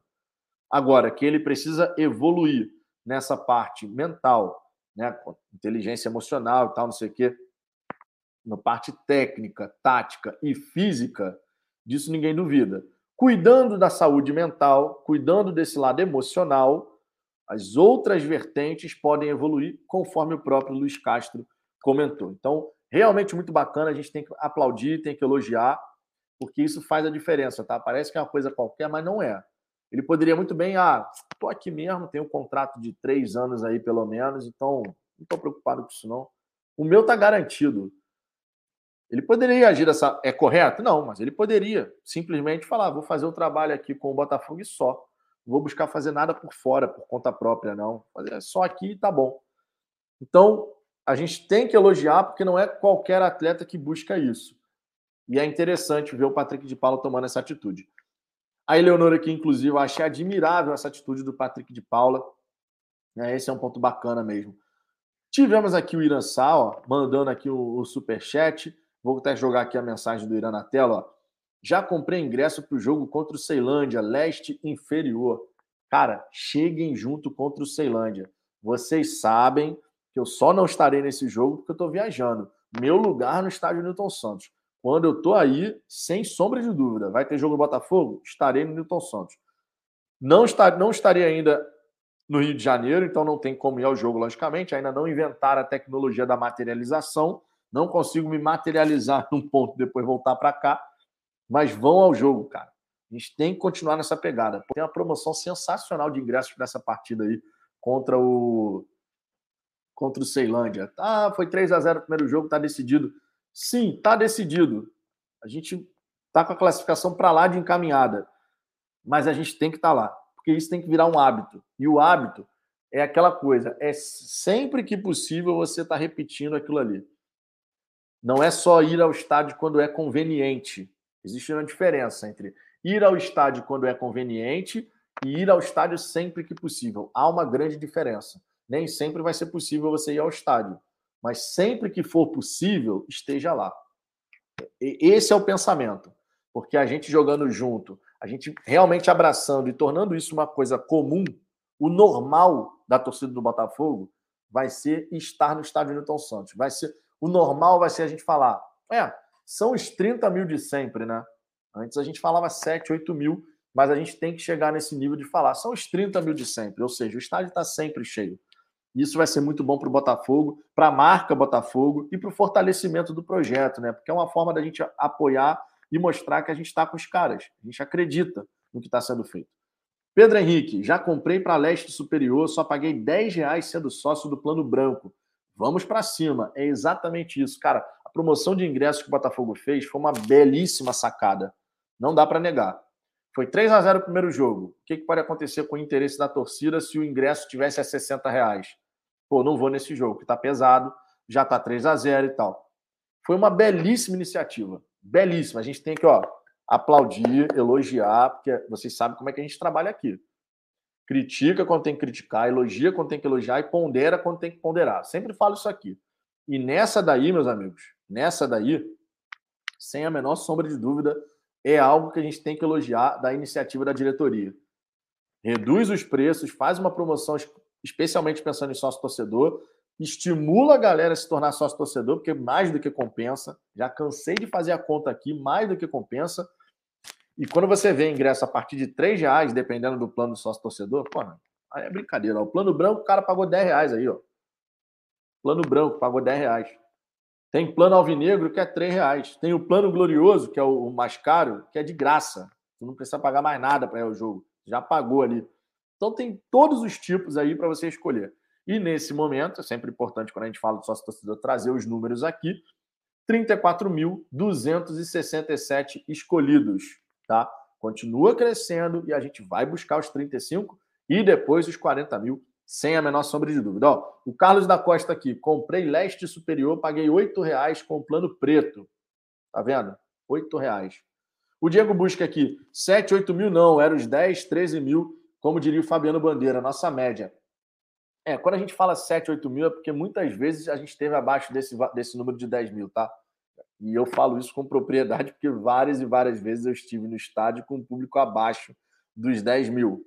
Agora, que ele precisa evoluir nessa parte mental, né, inteligência emocional e tal, não sei o quê, na parte técnica, tática e física, disso ninguém duvida. Cuidando da saúde mental, cuidando desse lado emocional, as outras vertentes podem evoluir, conforme o próprio Luiz Castro comentou. Então, realmente muito bacana, a gente tem que aplaudir, tem que elogiar, porque isso faz a diferença, tá? Parece que é uma coisa qualquer, mas não é. Ele poderia muito bem, ah, tô aqui mesmo, tenho um contrato de três anos aí, pelo menos, então não estou preocupado com isso, não. O meu tá garantido. Ele poderia agir dessa. É correto? Não, mas ele poderia simplesmente falar: vou fazer o trabalho aqui com o Botafogo e só. Não vou buscar fazer nada por fora, por conta própria, não. Fazer só aqui e tá bom. Então, a gente tem que elogiar, porque não é qualquer atleta que busca isso. E é interessante ver o Patrick de Paula tomando essa atitude. A Eleonora aqui, inclusive, eu achei admirável essa atitude do Patrick de Paula. É, esse é um ponto bacana mesmo. Tivemos aqui o Irã Sal, mandando aqui o, o superchat. Vou até jogar aqui a mensagem do Irã na tela. Ó. Já comprei ingresso para o jogo contra o Ceilândia, leste inferior. Cara, cheguem junto contra o Ceilândia. Vocês sabem que eu só não estarei nesse jogo porque eu estou viajando. Meu lugar no estádio Newton Santos. Quando eu estou aí, sem sombra de dúvida, vai ter jogo no Botafogo? Estarei no Newton Santos. Não, estar, não estarei ainda no Rio de Janeiro, então não tem como ir ao jogo, logicamente. Ainda não inventaram a tecnologia da materialização não consigo me materializar num ponto depois voltar para cá, mas vão ao jogo, cara. A gente tem que continuar nessa pegada. Tem uma promoção sensacional de ingressos para essa partida aí contra o contra o Ceilândia. Ah, foi 3 a 0 o primeiro jogo, tá decidido. Sim, tá decidido. A gente tá com a classificação para lá de encaminhada. Mas a gente tem que estar tá lá, porque isso tem que virar um hábito. E o hábito é aquela coisa, é sempre que possível você tá repetindo aquilo ali. Não é só ir ao estádio quando é conveniente. Existe uma diferença entre ir ao estádio quando é conveniente e ir ao estádio sempre que possível. Há uma grande diferença. Nem sempre vai ser possível você ir ao estádio, mas sempre que for possível, esteja lá. Esse é o pensamento, porque a gente jogando junto, a gente realmente abraçando e tornando isso uma coisa comum, o normal da torcida do Botafogo vai ser estar no estádio Newton Santos. Vai ser o normal vai ser a gente falar, é, são os 30 mil de sempre, né? Antes a gente falava 7, 8 mil, mas a gente tem que chegar nesse nível de falar, são os 30 mil de sempre, ou seja, o estádio está sempre cheio. Isso vai ser muito bom para o Botafogo, para a marca Botafogo e para o fortalecimento do projeto, né? Porque é uma forma da gente apoiar e mostrar que a gente está com os caras, a gente acredita no que está sendo feito. Pedro Henrique, já comprei para leste superior, só paguei 10 reais sendo sócio do plano branco. Vamos para cima. É exatamente isso. Cara, a promoção de ingressos que o Botafogo fez foi uma belíssima sacada. Não dá para negar. Foi 3 a 0 o primeiro jogo. O que, que, pode acontecer com o interesse da torcida se o ingresso tivesse a 60 reais? Pô, não vou nesse jogo, que tá pesado, já tá 3 a 0 e tal. Foi uma belíssima iniciativa. Belíssima. A gente tem que, ó, aplaudir, elogiar, porque vocês sabem como é que a gente trabalha aqui. Critica quando tem que criticar, elogia quando tem que elogiar e pondera quando tem que ponderar. Sempre falo isso aqui. E nessa daí, meus amigos, nessa daí, sem a menor sombra de dúvida, é algo que a gente tem que elogiar da iniciativa da diretoria. Reduz os preços, faz uma promoção especialmente pensando em sócio torcedor, estimula a galera a se tornar sócio torcedor, porque mais do que compensa. Já cansei de fazer a conta aqui, mais do que compensa. E quando você vê ingresso a partir de 3 reais, dependendo do plano do sócio torcedor, pô, aí é brincadeira. O plano branco, o cara pagou 10 reais aí, ó. Plano branco, pagou 10 reais. Tem plano alvinegro, que é 3 reais. Tem o plano glorioso, que é o mais caro, que é de graça. Você não precisa pagar mais nada para ir ao jogo. Já pagou ali. Então tem todos os tipos aí para você escolher. E nesse momento, é sempre importante quando a gente fala do sócio torcedor trazer os números aqui. 34.267 escolhidos tá? Continua crescendo e a gente vai buscar os 35 e depois os 40 mil, sem a menor sombra de dúvida. Ó, o Carlos da Costa aqui, comprei leste superior, paguei R$ reais com plano preto. Tá vendo? R$ reais. O Diego busca aqui, 7, 8 mil não, era os 10, 13 mil, como diria o Fabiano Bandeira, nossa média. É, quando a gente fala 7, 8 mil é porque muitas vezes a gente esteve abaixo desse, desse número de 10 mil, tá? E eu falo isso com propriedade, porque várias e várias vezes eu estive no estádio com um público abaixo dos 10 mil,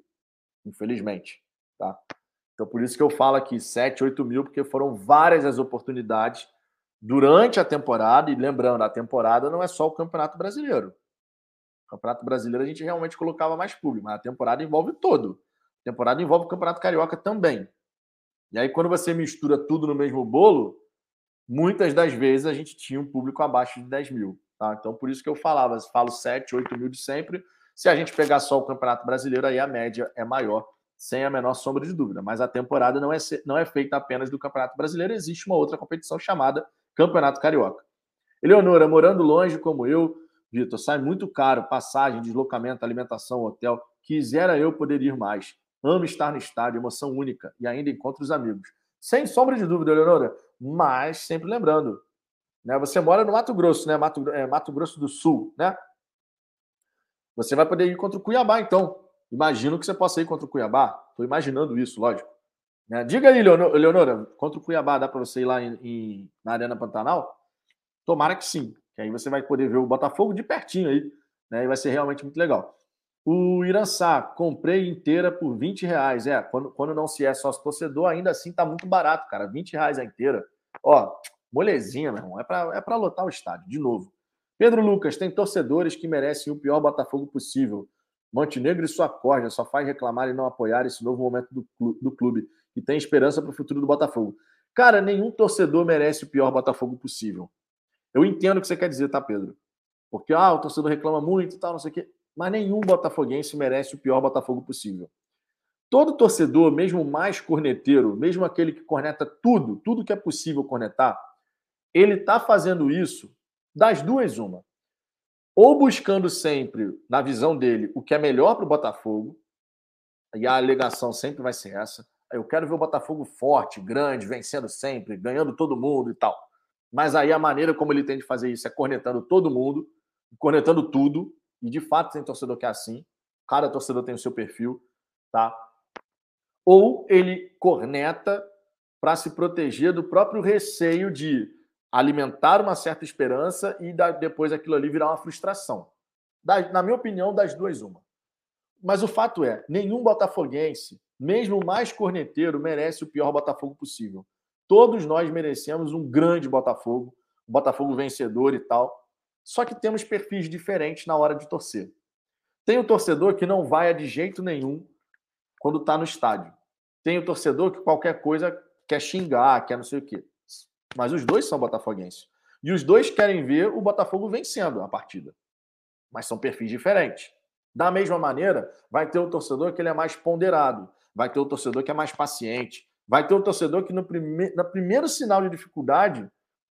infelizmente. Tá? Então, por isso que eu falo aqui 7, 8 mil, porque foram várias as oportunidades durante a temporada. E lembrando, a temporada não é só o Campeonato Brasileiro. O Campeonato Brasileiro a gente realmente colocava mais público, mas a temporada envolve todo. A temporada envolve o Campeonato Carioca também. E aí, quando você mistura tudo no mesmo bolo, muitas das vezes a gente tinha um público abaixo de 10 mil. Tá? Então, por isso que eu falava, falo 7, 8 mil de sempre. Se a gente pegar só o Campeonato Brasileiro, aí a média é maior, sem a menor sombra de dúvida. Mas a temporada não é, não é feita apenas do Campeonato Brasileiro, existe uma outra competição chamada Campeonato Carioca. Eleonora, morando longe como eu, Vitor, sai muito caro passagem, deslocamento, alimentação, hotel. Quisera eu poder ir mais. Amo estar no estádio, emoção única e ainda encontro os amigos. Sem sombra de dúvida, Eleonora, mas sempre lembrando, né? Você mora no Mato Grosso, né? Mato, é, Mato Grosso do Sul, né? Você vai poder ir contra o Cuiabá, então. Imagino que você possa ir contra o Cuiabá. Estou imaginando isso, lógico. Né? Diga aí, Leonora, contra o Cuiabá dá para você ir lá em, em, na Arena Pantanal? Tomara que sim. Que aí você vai poder ver o Botafogo de pertinho aí. Né? E vai ser realmente muito legal. O Iransá, comprei inteira por 20 reais. É, quando, quando não se é sócio torcedor, ainda assim tá muito barato, cara. 20 reais a inteira. Ó, molezinha, meu irmão. É para é pra lotar o estádio, de novo. Pedro Lucas, tem torcedores que merecem o pior Botafogo possível. Montenegro e sua corda só faz reclamar e não apoiar esse novo momento do, do clube e tem esperança para o futuro do Botafogo. Cara, nenhum torcedor merece o pior Botafogo possível. Eu entendo o que você quer dizer, tá, Pedro? Porque ah, o torcedor reclama muito e tal, não sei o quê mas nenhum botafoguense merece o pior Botafogo possível. Todo torcedor, mesmo mais corneteiro, mesmo aquele que corneta tudo, tudo que é possível cornetar, ele está fazendo isso das duas uma. Ou buscando sempre, na visão dele, o que é melhor para o Botafogo, e a alegação sempre vai ser essa. Eu quero ver o Botafogo forte, grande, vencendo sempre, ganhando todo mundo e tal. Mas aí a maneira como ele tem de fazer isso é cornetando todo mundo, cornetando tudo, e de fato tem torcedor que é assim. Cada torcedor tem o seu perfil, tá? Ou ele corneta para se proteger do próprio receio de alimentar uma certa esperança e depois aquilo ali virar uma frustração. Na minha opinião, das duas, uma. Mas o fato é, nenhum botafoguense, mesmo o mais corneteiro, merece o pior Botafogo possível. Todos nós merecemos um grande Botafogo, um Botafogo vencedor e tal. Só que temos perfis diferentes na hora de torcer. Tem o torcedor que não vai de jeito nenhum quando está no estádio. Tem o torcedor que qualquer coisa quer xingar, quer não sei o quê. Mas os dois são botafoguenses. E os dois querem ver o Botafogo vencendo a partida. Mas são perfis diferentes. Da mesma maneira, vai ter o torcedor que ele é mais ponderado, vai ter o torcedor que é mais paciente, vai ter o torcedor que no, prime... no primeiro sinal de dificuldade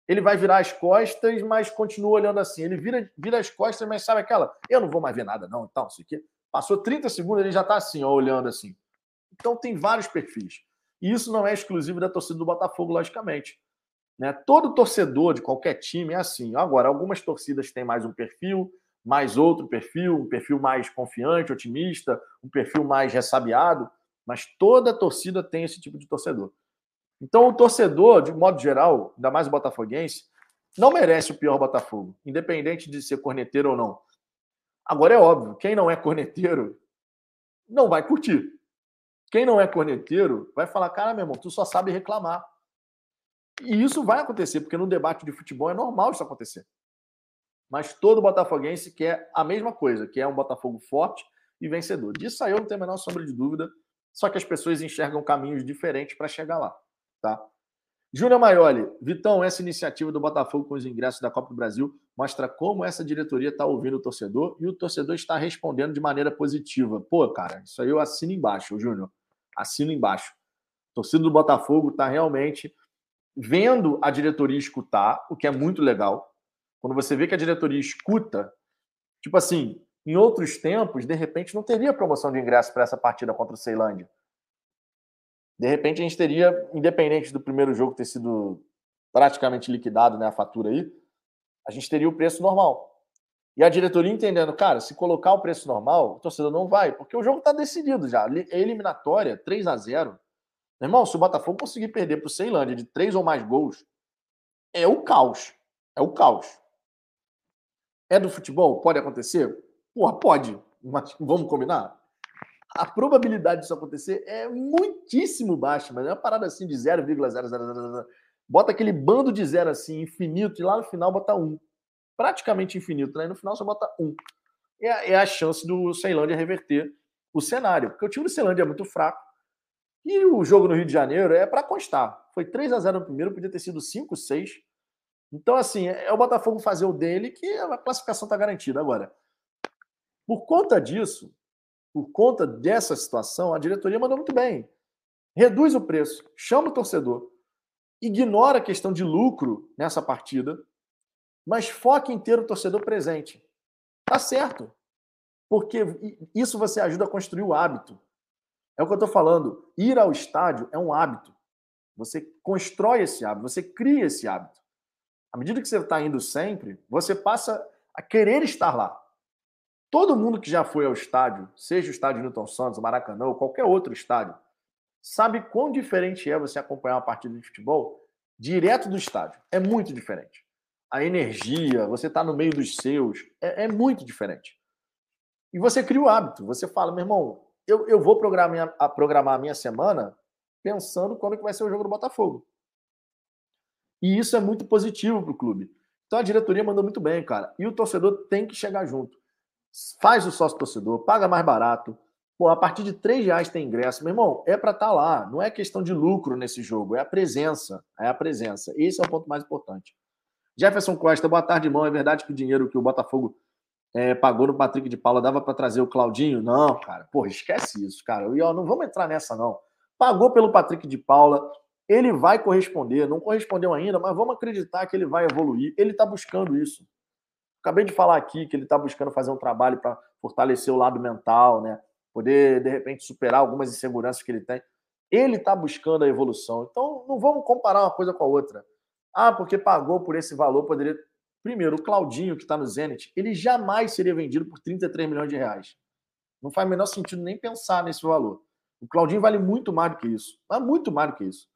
ele vai virar as costas, mas continua olhando assim. Ele vira, vira as costas, mas sabe aquela, eu não vou mais ver nada não, então, isso aqui. Passou 30 segundos, ele já está assim, ó, olhando assim. Então tem vários perfis. E isso não é exclusivo da torcida do Botafogo, logicamente. Né? Todo torcedor de qualquer time é assim. Agora, algumas torcidas têm mais um perfil, mais outro perfil, um perfil mais confiante, otimista, um perfil mais ressabiado, mas toda torcida tem esse tipo de torcedor. Então, o torcedor, de modo geral, ainda mais o botafoguense, não merece o pior Botafogo, independente de ser corneteiro ou não. Agora é óbvio, quem não é corneteiro não vai curtir. Quem não é corneteiro vai falar, cara, meu irmão, tu só sabe reclamar. E isso vai acontecer, porque no debate de futebol é normal isso acontecer. Mas todo botafoguense quer a mesma coisa, que é um Botafogo forte e vencedor. Disso aí eu não tenho a menor sombra de dúvida, só que as pessoas enxergam caminhos diferentes para chegar lá, tá? Júnior Maioli, Vitão, essa iniciativa do Botafogo com os ingressos da Copa do Brasil mostra como essa diretoria está ouvindo o torcedor e o torcedor está respondendo de maneira positiva. Pô, cara, isso aí eu assino embaixo, Júnior. Assino embaixo. Torcida do Botafogo está realmente vendo a diretoria escutar, o que é muito legal. Quando você vê que a diretoria escuta, tipo assim, em outros tempos, de repente, não teria promoção de ingresso para essa partida contra o Ceilândia. De repente, a gente teria, independente do primeiro jogo ter sido praticamente liquidado, né, a fatura aí, a gente teria o preço normal. E a diretoria entendendo, cara, se colocar o preço normal, o torcedor não vai, porque o jogo está decidido já. É eliminatória, 3 a 0 Meu irmão, se o Botafogo conseguir perder para o Ceilândia de três ou mais gols, é o caos. É o caos. É do futebol? Pode acontecer? Porra, pode. Mas vamos combinar? A probabilidade disso acontecer é muitíssimo baixa, mas é uma parada assim de 0,00. Bota aquele bando de zero assim, infinito, e lá no final bota um. Praticamente infinito, né? E no final só bota um. É, é a chance do Ceilândia reverter o cenário, porque o time do Ceilândia é muito fraco. E o jogo no Rio de Janeiro é para constar. Foi 3 a 0 no primeiro, podia ter sido 5, 6. Então, assim, é o Botafogo fazer o dele que a classificação está garantida. Agora, por conta disso, por conta dessa situação, a diretoria mandou muito bem. Reduz o preço, chama o torcedor, ignora a questão de lucro nessa partida, mas foca ter o torcedor presente. Tá certo. Porque isso você ajuda a construir o hábito. É o que eu estou falando. Ir ao estádio é um hábito. Você constrói esse hábito, você cria esse hábito. À medida que você está indo sempre, você passa a querer estar lá. Todo mundo que já foi ao estádio, seja o estádio Newton Santos, Maracanã ou qualquer outro estádio, sabe quão diferente é você acompanhar uma partida de futebol direto do estádio. É muito diferente. A energia, você está no meio dos seus, é, é, muito diferente. E você cria o hábito. Você fala, meu irmão, eu, eu vou programar, a, programar a minha semana pensando quando que vai ser o jogo do Botafogo. E isso é muito positivo para o clube. Então a diretoria mandou muito bem, cara. E o torcedor tem que chegar junto faz o sócio torcedor, paga mais barato. Pô, a partir de 3 reais tem ingresso. Meu irmão, é para estar tá lá. Não é questão de lucro nesse jogo, é a presença. É a presença. Esse é o ponto mais importante. Jefferson Costa, boa tarde, irmão. É verdade que o dinheiro que o Botafogo é, pagou no Patrick de Paula dava para trazer o Claudinho? Não, cara. Porra, esquece isso, cara. E ó, não vamos entrar nessa, não. Pagou pelo Patrick de Paula. Ele vai corresponder. Não correspondeu ainda, mas vamos acreditar que ele vai evoluir. Ele está buscando isso. Acabei de falar aqui que ele está buscando fazer um trabalho para fortalecer o lado mental, né? Poder, de repente, superar algumas inseguranças que ele tem. Ele está buscando a evolução. Então, não vamos comparar uma coisa com a outra. Ah, porque pagou por esse valor, poderia. Primeiro, o Claudinho, que está no Zenit, ele jamais seria vendido por 33 milhões de reais. Não faz o menor sentido nem pensar nesse valor. O Claudinho vale muito mais do que isso. Mas muito mais do que isso.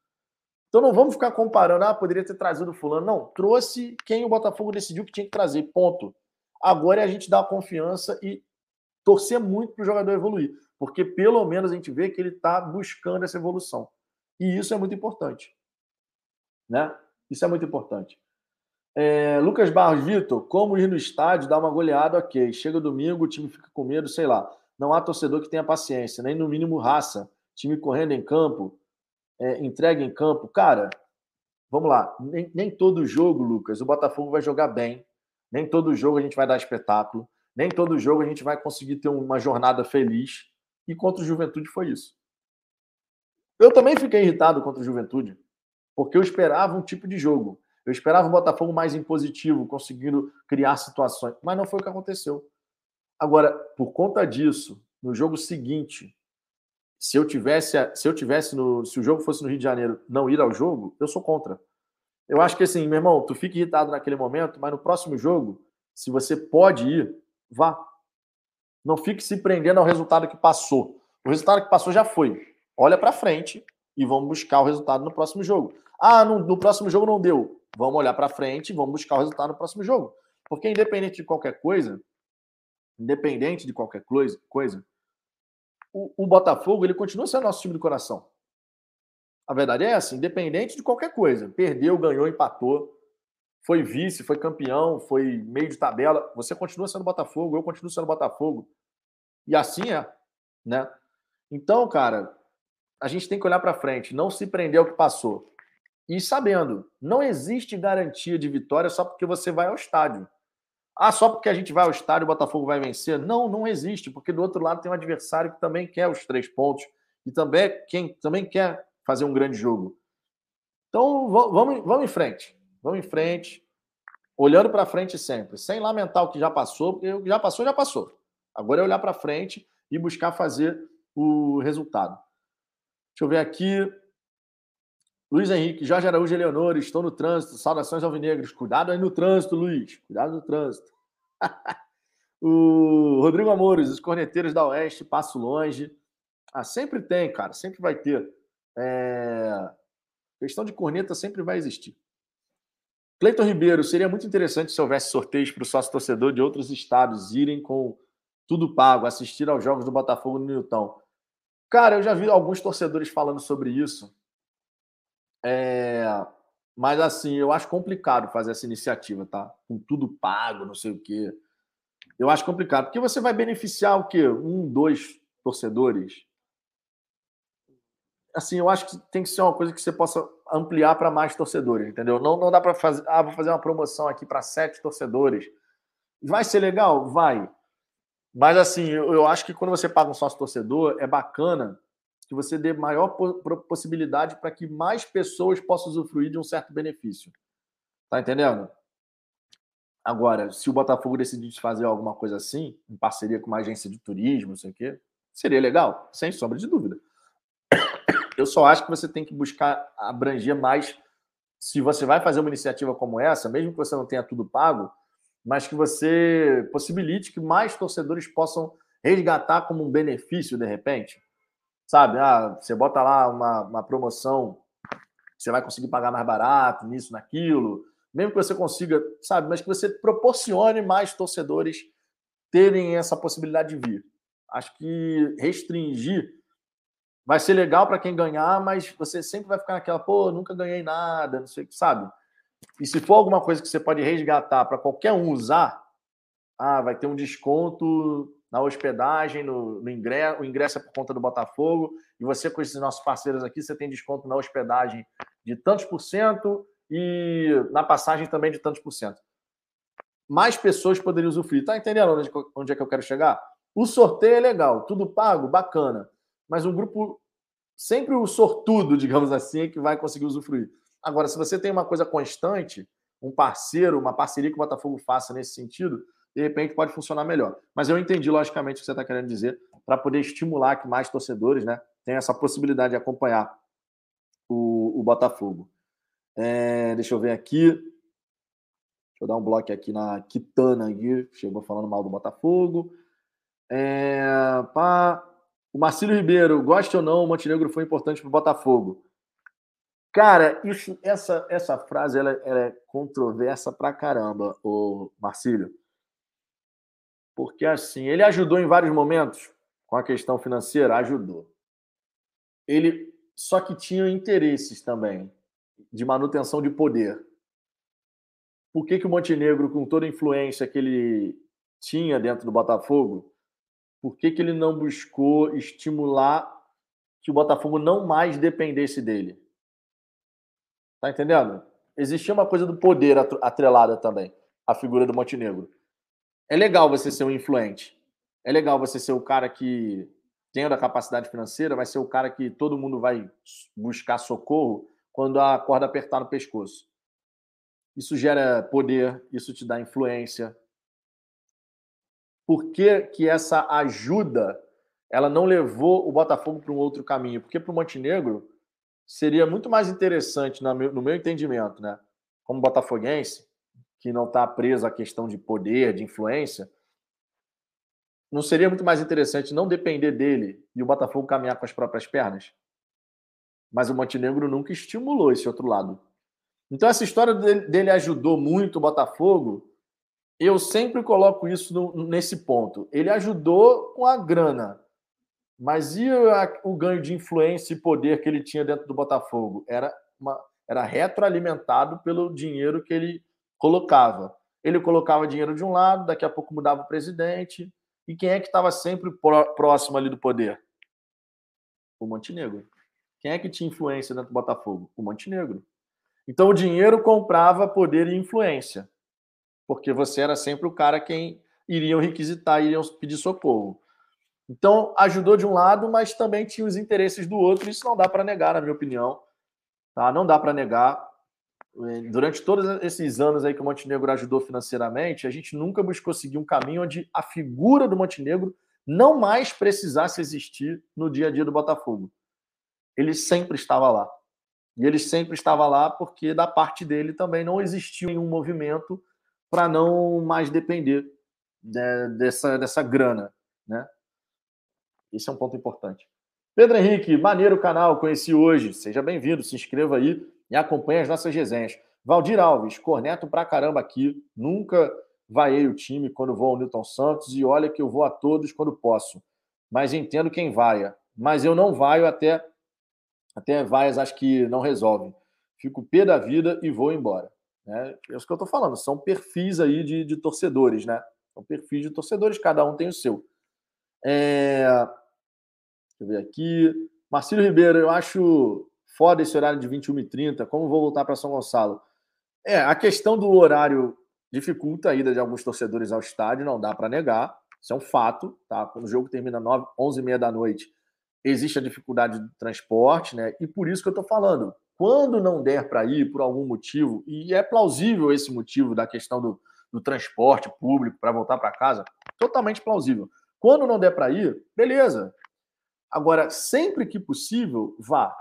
Então não vamos ficar comparando, ah, poderia ter trazido fulano. Não, trouxe quem o Botafogo decidiu que tinha que trazer, ponto. Agora é a gente dar confiança e torcer muito para o jogador evoluir, porque pelo menos a gente vê que ele está buscando essa evolução. E isso é muito importante. Né? Isso é muito importante. É, Lucas Barros, Vitor, como ir no estádio, dar uma goleada, ok. Chega domingo, o time fica com medo, sei lá. Não há torcedor que tenha paciência, nem no mínimo raça. Time correndo em campo, é, entrega em campo. Cara, vamos lá. Nem, nem todo jogo, Lucas, o Botafogo vai jogar bem. Nem todo jogo a gente vai dar espetáculo. Nem todo jogo a gente vai conseguir ter uma jornada feliz. E contra o Juventude foi isso. Eu também fiquei irritado contra o Juventude, porque eu esperava um tipo de jogo. Eu esperava o Botafogo mais impositivo, conseguindo criar situações, mas não foi o que aconteceu. Agora, por conta disso, no jogo seguinte, se eu tivesse, se eu tivesse no, se o jogo fosse no Rio de Janeiro, não ir ao jogo, eu sou contra. Eu acho que assim, meu irmão, tu fica irritado naquele momento, mas no próximo jogo, se você pode ir, vá. Não fique se prendendo ao resultado que passou. O resultado que passou já foi. Olha para frente e vamos buscar o resultado no próximo jogo. Ah, no, no próximo jogo não deu. Vamos olhar para frente e vamos buscar o resultado no próximo jogo. Porque independente de qualquer coisa, independente de qualquer coisa, coisa o, o Botafogo ele continua sendo nosso time do coração. A verdade é essa, independente de qualquer coisa. Perdeu, ganhou, empatou, foi vice, foi campeão, foi meio de tabela. Você continua sendo Botafogo, eu continuo sendo Botafogo. E assim é, né? Então, cara, a gente tem que olhar para frente, não se prender ao que passou. E sabendo, não existe garantia de vitória só porque você vai ao estádio. Ah, só porque a gente vai ao estádio o Botafogo vai vencer? Não, não existe, porque do outro lado tem um adversário que também quer os três pontos e também, quem, também quer fazer um grande jogo. Então, vamos, vamos em frente. Vamos em frente, olhando para frente sempre, sem lamentar o que já passou, porque o que já passou, já passou. Agora é olhar para frente e buscar fazer o resultado. Deixa eu ver aqui. Luiz Henrique, Jorge Araújo e Leonor, estou no trânsito. Saudações alvinegros. Cuidado aí no trânsito, Luiz. Cuidado no trânsito. o Rodrigo Amores, os corneteiros da Oeste, passo longe. Ah, sempre tem, cara, sempre vai ter. É... Questão de corneta sempre vai existir. Cleiton Ribeiro, seria muito interessante se houvesse sorteios para o sócio torcedor de outros estados irem com tudo pago, assistir aos jogos do Botafogo no Newton. Cara, eu já vi alguns torcedores falando sobre isso. É, mas assim, eu acho complicado fazer essa iniciativa, tá? Com tudo pago, não sei o quê. Eu acho complicado, porque você vai beneficiar o quê? Um, dois torcedores. Assim, eu acho que tem que ser uma coisa que você possa ampliar para mais torcedores, entendeu? Não, não dá para fazer, ah, vou fazer uma promoção aqui para sete torcedores. Vai ser legal? Vai. Mas assim, eu, eu acho que quando você paga um sócio torcedor, é bacana que você dê maior possibilidade para que mais pessoas possam usufruir de um certo benefício. Tá entendendo? Agora, se o Botafogo decidir fazer alguma coisa assim, em parceria com uma agência de turismo, não sei o quê, seria legal, sem sombra de dúvida. Eu só acho que você tem que buscar abranger mais. Se você vai fazer uma iniciativa como essa, mesmo que você não tenha tudo pago, mas que você possibilite que mais torcedores possam resgatar como um benefício de repente sabe? Ah, você bota lá uma, uma promoção, você vai conseguir pagar mais barato, nisso, naquilo, mesmo que você consiga, sabe? Mas que você proporcione mais torcedores terem essa possibilidade de vir. Acho que restringir vai ser legal para quem ganhar, mas você sempre vai ficar naquela, pô, nunca ganhei nada, não sei, sabe? E se for alguma coisa que você pode resgatar para qualquer um usar, ah, vai ter um desconto na hospedagem, no, no, ingresso, o ingresso é por conta do Botafogo, e você com esses nossos parceiros aqui, você tem desconto na hospedagem de tantos por cento e na passagem também de tantos por cento. Mais pessoas poderiam usufruir. Tá entendendo onde, onde é que eu quero chegar? O sorteio é legal, tudo pago, bacana. Mas um grupo, sempre o sortudo, digamos assim, é que vai conseguir usufruir. Agora, se você tem uma coisa constante, um parceiro, uma parceria que o Botafogo faça nesse sentido, de repente pode funcionar melhor. Mas eu entendi, logicamente, o que você está querendo dizer, para poder estimular que mais torcedores né, tenham essa possibilidade de acompanhar o, o Botafogo. É, deixa eu ver aqui. Deixa eu dar um bloco aqui na Quitana aqui. Chegou falando mal do Botafogo. É, pá. O Marcílio Ribeiro, goste ou não, o Montenegro foi importante para o Botafogo. Cara, isso, essa, essa frase ela, ela é controversa pra caramba, o Marcílio. Porque assim, ele ajudou em vários momentos com a questão financeira, ajudou. Ele só que tinha interesses também de manutenção de poder. Por que, que o Montenegro, com toda a influência que ele tinha dentro do Botafogo, por que, que ele não buscou estimular que o Botafogo não mais dependesse dele? Tá entendendo? Existia uma coisa do poder atrelada também, a figura do Montenegro. É legal você ser um influente. É legal você ser o cara que, tendo a capacidade financeira, vai ser o cara que todo mundo vai buscar socorro quando a corda apertar no pescoço. Isso gera poder, isso te dá influência, por que, que essa ajuda ela não levou o Botafogo para um outro caminho? Porque para o Montenegro seria muito mais interessante, no meu entendimento, né? como botafoguense, que não está preso à questão de poder, de influência, não seria muito mais interessante não depender dele e o Botafogo caminhar com as próprias pernas? Mas o Montenegro nunca estimulou esse outro lado. Então, essa história dele ajudou muito o Botafogo eu sempre coloco isso no, nesse ponto. Ele ajudou com a grana, mas e o ganho de influência e poder que ele tinha dentro do Botafogo? Era, uma, era retroalimentado pelo dinheiro que ele colocava. Ele colocava dinheiro de um lado, daqui a pouco mudava o presidente. E quem é que estava sempre próximo ali do poder? O Montenegro. Quem é que tinha influência dentro do Botafogo? O Montenegro. Então o dinheiro comprava poder e influência porque você era sempre o cara quem iriam requisitar, iriam pedir socorro. Então, ajudou de um lado, mas também tinha os interesses do outro, isso não dá para negar, na minha opinião. Tá? Não dá para negar. É, durante todos esses anos aí que o Montenegro ajudou financeiramente, a gente nunca buscou seguir um caminho onde a figura do Montenegro não mais precisasse existir no dia a dia do Botafogo. Ele sempre estava lá. E ele sempre estava lá porque da parte dele também não existiu nenhum movimento para não mais depender de, dessa, dessa grana, né? Esse é um ponto importante. Pedro Henrique, maneiro canal, conheci hoje. Seja bem-vindo, se inscreva aí e acompanhe as nossas resenhas. Valdir Alves, corneto pra caramba aqui. Nunca vaiei o time quando vou ao Newton Santos e olha que eu vou a todos quando posso. Mas entendo quem vaia. Mas eu não vaio até até vaias acho que não resolvem. Fico pé da vida e vou embora. Né? É isso que eu estou falando, são perfis aí de, de, torcedores, né? São perfis de torcedores, cada um tem o seu. É... Deixa eu ver aqui. Marcílio Ribeiro, eu acho foda esse horário de 21h30. Como vou voltar para São Gonçalo? É, a questão do horário dificulta a ida de alguns torcedores ao estádio, não dá para negar. Isso é um fato, tá? Quando o jogo termina 9, 11h30 da noite, existe a dificuldade do transporte, né? E por isso que eu estou falando. Quando não der para ir por algum motivo, e é plausível esse motivo da questão do, do transporte público para voltar para casa, totalmente plausível. Quando não der para ir, beleza. Agora, sempre que possível, vá.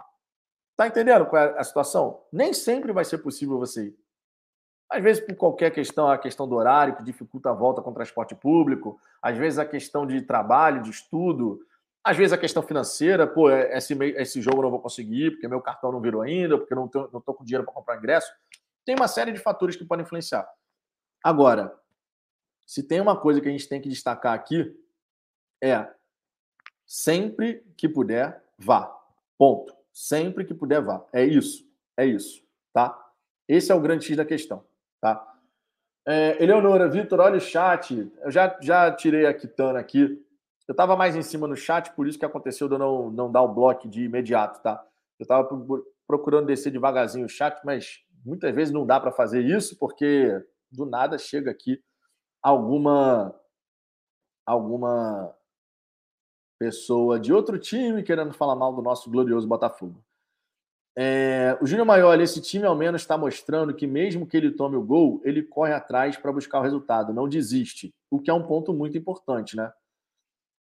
Tá entendendo qual é a situação? Nem sempre vai ser possível você ir. Às vezes, por qualquer questão, a questão do horário, que dificulta a volta com o transporte público, às vezes a questão de trabalho, de estudo, às vezes a questão financeira, pô, é, esse, esse jogo eu não vou conseguir, porque meu cartão não virou ainda, porque eu não estou não tô com dinheiro para comprar ingresso. Tem uma série de fatores que podem influenciar. Agora, se tem uma coisa que a gente tem que destacar aqui, é sempre que puder, vá. Ponto. Sempre que puder, vá. É isso. É isso. Tá? Esse é o grande X da questão. Tá? É, Eleonora, Vitor, olha o chat. Eu já, já tirei a Kitana aqui. Eu estava mais em cima no chat, por isso que aconteceu de eu não, não dar o bloco de imediato, tá? Eu estava procurando descer devagarzinho o chat, mas muitas vezes não dá para fazer isso, porque do nada chega aqui alguma alguma pessoa de outro time querendo falar mal do nosso glorioso Botafogo. É, o Júnior Maior, esse time ao menos está mostrando que mesmo que ele tome o gol, ele corre atrás para buscar o resultado, não desiste, o que é um ponto muito importante, né?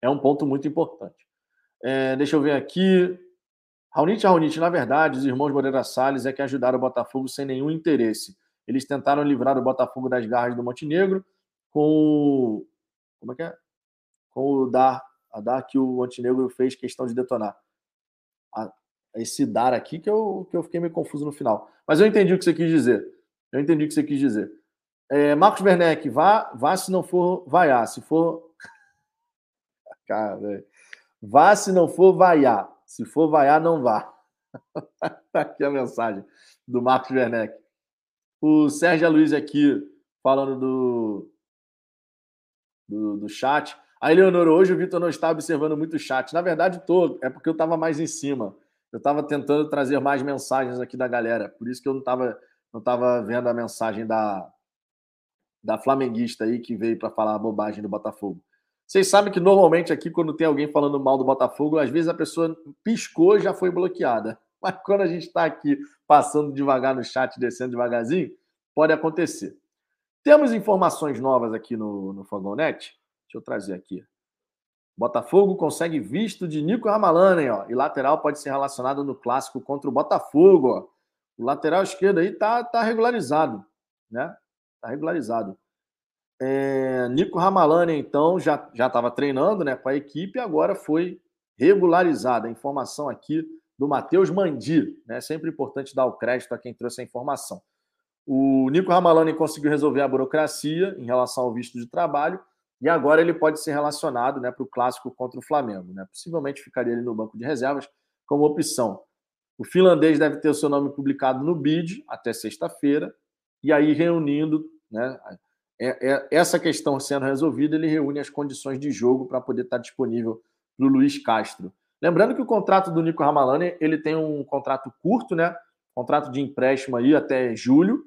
É um ponto muito importante. É, deixa eu ver aqui. Raunite Raunite, na verdade, os irmãos Moreira Salles é que ajudaram o Botafogo sem nenhum interesse. Eles tentaram livrar o Botafogo das garras do Montenegro com o. Como é que é? Com o dar, a dar que o Montenegro fez questão de detonar. A, esse dar aqui que eu, que eu fiquei meio confuso no final. Mas eu entendi o que você quis dizer. Eu entendi o que você quis dizer. É, Marcos Werneck, vá, vá se não for vaiar. Se for. Cara, velho. Vá se não for vaiar. Se for vaiar, não vá. Tá aqui a mensagem do Marcos Werneck. O Sérgio Luiz aqui falando do, do, do chat. A Eleonora, hoje o Vitor não está observando muito o chat. Na verdade, estou. É porque eu estava mais em cima. Eu estava tentando trazer mais mensagens aqui da galera. Por isso que eu não estava não tava vendo a mensagem da, da flamenguista aí que veio para falar a bobagem do Botafogo. Vocês sabem que normalmente aqui, quando tem alguém falando mal do Botafogo, às vezes a pessoa piscou e já foi bloqueada. Mas quando a gente está aqui passando devagar no chat, descendo devagarzinho, pode acontecer. Temos informações novas aqui no, no. Deixa eu trazer aqui. Botafogo consegue visto de Nico Ramalani, ó, e lateral pode ser relacionado no clássico contra o Botafogo. Ó. O lateral esquerdo aí tá, tá regularizado, né? Tá regularizado. É, Nico Ramalani, então, já estava treinando né, com a equipe e agora foi regularizada. A informação aqui do Matheus Mandi. Né? Sempre importante dar o crédito a quem trouxe a informação. O Nico Ramalani conseguiu resolver a burocracia em relação ao visto de trabalho e agora ele pode ser relacionado né, para o clássico contra o Flamengo. Né? Possivelmente ficaria ali no banco de reservas como opção. O finlandês deve ter o seu nome publicado no BID até sexta-feira, e aí reunindo né, é, é, essa questão sendo resolvida, ele reúne as condições de jogo para poder estar disponível para o Luiz Castro. Lembrando que o contrato do Nico Ramalani ele tem um contrato curto, né? Contrato de empréstimo aí até julho,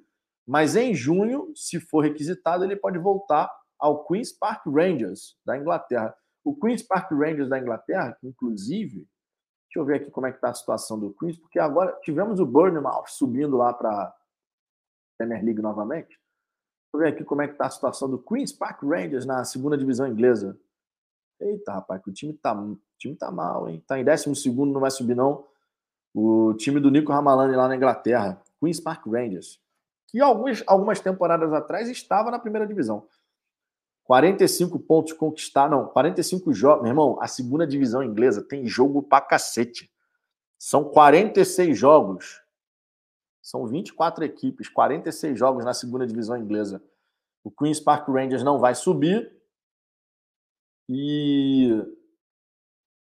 mas em junho, se for requisitado, ele pode voltar ao Queens Park Rangers da Inglaterra. O Queens Park Rangers da Inglaterra, inclusive, deixa eu ver aqui como é que está a situação do Queens, porque agora tivemos o Bournemouth subindo lá para Premier League novamente. Deixa eu ver aqui como é que está a situação do Queen's Park Rangers na segunda divisão inglesa. Eita, rapaz, que o time tá, o time tá mal, hein? Tá em 12 segundo, não vai subir, não. O time do Nico Ramalani lá na Inglaterra. Queen's Park Rangers. Que algumas, algumas temporadas atrás estava na primeira divisão. 45 pontos conquistados, não, 45 jogos. Meu irmão, a segunda divisão inglesa tem jogo pra cacete. São 46 jogos são 24 equipes, 46 jogos na segunda divisão inglesa. O Queen's Park Rangers não vai subir. E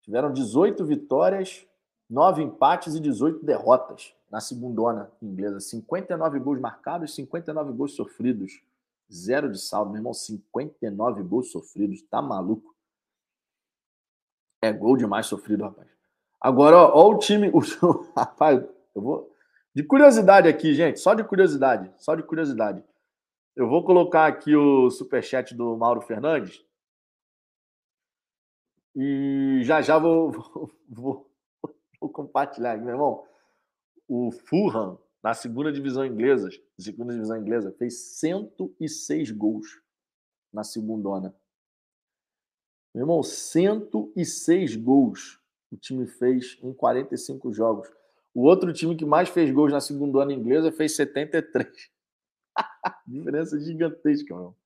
tiveram 18 vitórias, 9 empates e 18 derrotas na segundona inglesa. 59 gols marcados, 59 gols sofridos. Zero de saldo, meu irmão. 59 gols sofridos. Tá maluco? É gol demais sofrido, rapaz. Agora, ó, ó o time. O, rapaz, eu vou. De curiosidade aqui, gente, só de curiosidade, só de curiosidade. Eu vou colocar aqui o superchat do Mauro Fernandes. E já já vou, vou, vou compartilhar aqui, meu irmão. O Fulham, na segunda divisão inglesa, segunda divisão inglesa, fez 106 gols na segundona. Meu irmão, 106 gols o time fez em 45 jogos. O outro time que mais fez gols na segunda ano inglesa fez 73. Diferença gigantesca, meu.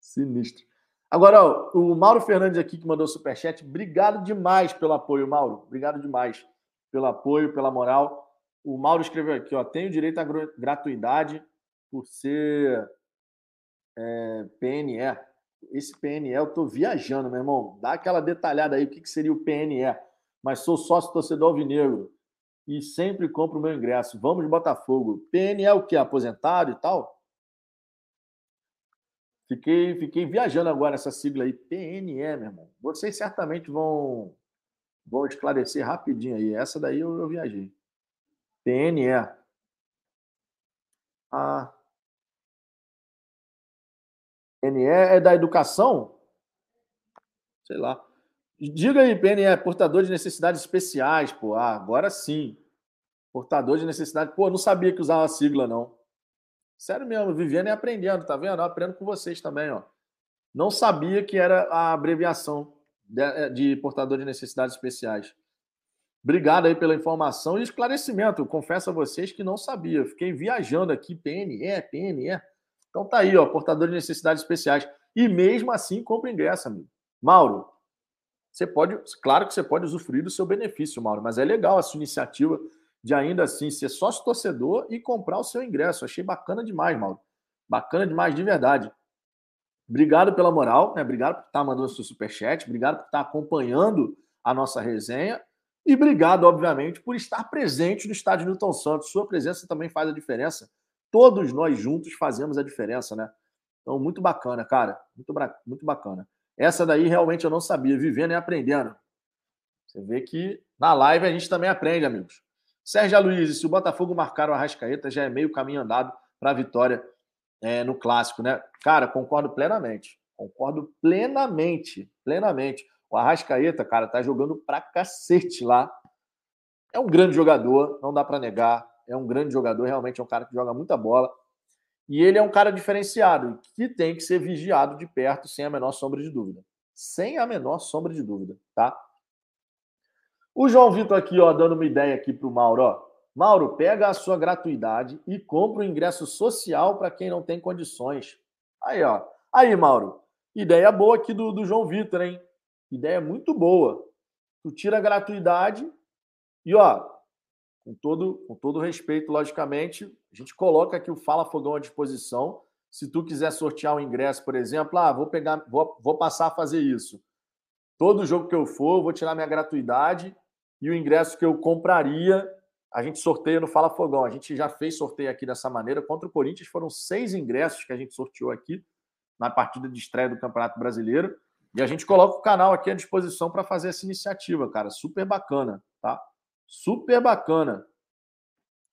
Sinistro. Agora, ó, o Mauro Fernandes aqui que mandou superchat. Obrigado demais pelo apoio, Mauro. Obrigado demais pelo apoio, pela moral. O Mauro escreveu aqui, ó. Tenho direito à gratuidade por ser é, PNE. Esse PNE eu tô viajando, meu irmão. Dá aquela detalhada aí, o que, que seria o PNE. Mas sou sócio torcedor alvinegro e sempre compro o meu ingresso. Vamos Botafogo. PN é o que? Aposentado e tal? Fiquei, fiquei viajando agora essa sigla aí. PNE, meu irmão. Vocês certamente vão, vão esclarecer rapidinho aí. Essa daí eu, eu viajei. PNE. Ah. PNE é da educação? Sei lá. Diga aí, PNE, portador de necessidades especiais, pô. Ah, agora sim. Portador de necessidade. Pô, não sabia que usava a sigla, não. Sério mesmo, vivendo e aprendendo, tá vendo? Eu aprendo com vocês também, ó. Não sabia que era a abreviação de, eh, de portador de necessidades especiais. Obrigado aí pela informação e esclarecimento. Eu confesso a vocês que não sabia. Fiquei viajando aqui, PNE, PNE. Então tá aí, ó, portador de necessidades especiais. E mesmo assim, compra ingresso, amigo. Mauro, você pode, claro que você pode usufruir do seu benefício, Mauro, mas é legal a sua iniciativa de ainda assim ser sócio torcedor e comprar o seu ingresso. Achei bacana demais, Mauro. Bacana demais, de verdade. Obrigado pela moral, né? Obrigado por estar mandando seu superchat, obrigado por estar acompanhando a nossa resenha e obrigado, obviamente, por estar presente no estádio Newton Santos. Sua presença também faz a diferença. Todos nós juntos fazemos a diferença, né? Então, muito bacana, cara. Muito, muito bacana. Essa daí realmente eu não sabia. Vivendo e aprendendo. Você vê que na live a gente também aprende, amigos. Sérgio Luiz, se o Botafogo marcar o Arrascaeta, já é meio caminho andado para a vitória é, no clássico, né? Cara, concordo plenamente. Concordo plenamente. Plenamente. O Arrascaeta, cara, tá jogando pra cacete lá. É um grande jogador, não dá para negar. É um grande jogador, realmente é um cara que joga muita bola. E ele é um cara diferenciado, que tem que ser vigiado de perto, sem a menor sombra de dúvida. Sem a menor sombra de dúvida, tá? O João Vitor aqui, ó, dando uma ideia aqui pro Mauro, ó. Mauro, pega a sua gratuidade e compra o ingresso social para quem não tem condições. Aí, ó. Aí, Mauro. Ideia boa aqui do, do João Vitor, hein? Ideia muito boa. Tu tira a gratuidade e, ó, com todo, com todo respeito, logicamente, a gente coloca aqui o Fala Fogão à disposição. Se tu quiser sortear um ingresso, por exemplo, ah, vou pegar, vou, vou passar a fazer isso. Todo jogo que eu for, vou tirar minha gratuidade e o ingresso que eu compraria, a gente sorteia no Fala Fogão. A gente já fez sorteio aqui dessa maneira. Contra o Corinthians foram seis ingressos que a gente sorteou aqui na partida de estreia do Campeonato Brasileiro. E a gente coloca o canal aqui à disposição para fazer essa iniciativa, cara. Super bacana, tá? Super bacana.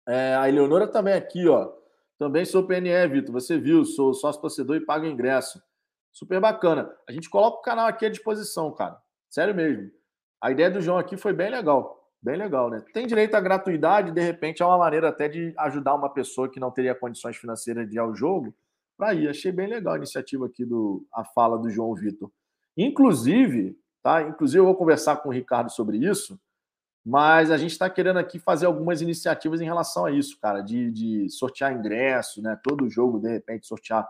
É, a Eleonora também aqui, ó. Também sou PNE, Vitor. Você viu, sou sócio torcedor e pago ingresso. Super bacana. A gente coloca o canal aqui à disposição, cara. Sério mesmo. A ideia do João aqui foi bem legal. Bem legal, né? Tem direito à gratuidade, de repente é uma maneira até de ajudar uma pessoa que não teria condições financeiras de ir ao jogo para ir. Achei bem legal a iniciativa aqui do a fala do João Vitor. Inclusive, tá? Inclusive eu vou conversar com o Ricardo sobre isso, mas a gente está querendo aqui fazer algumas iniciativas em relação a isso, cara, de, de sortear ingresso, né? Todo jogo, de repente, sortear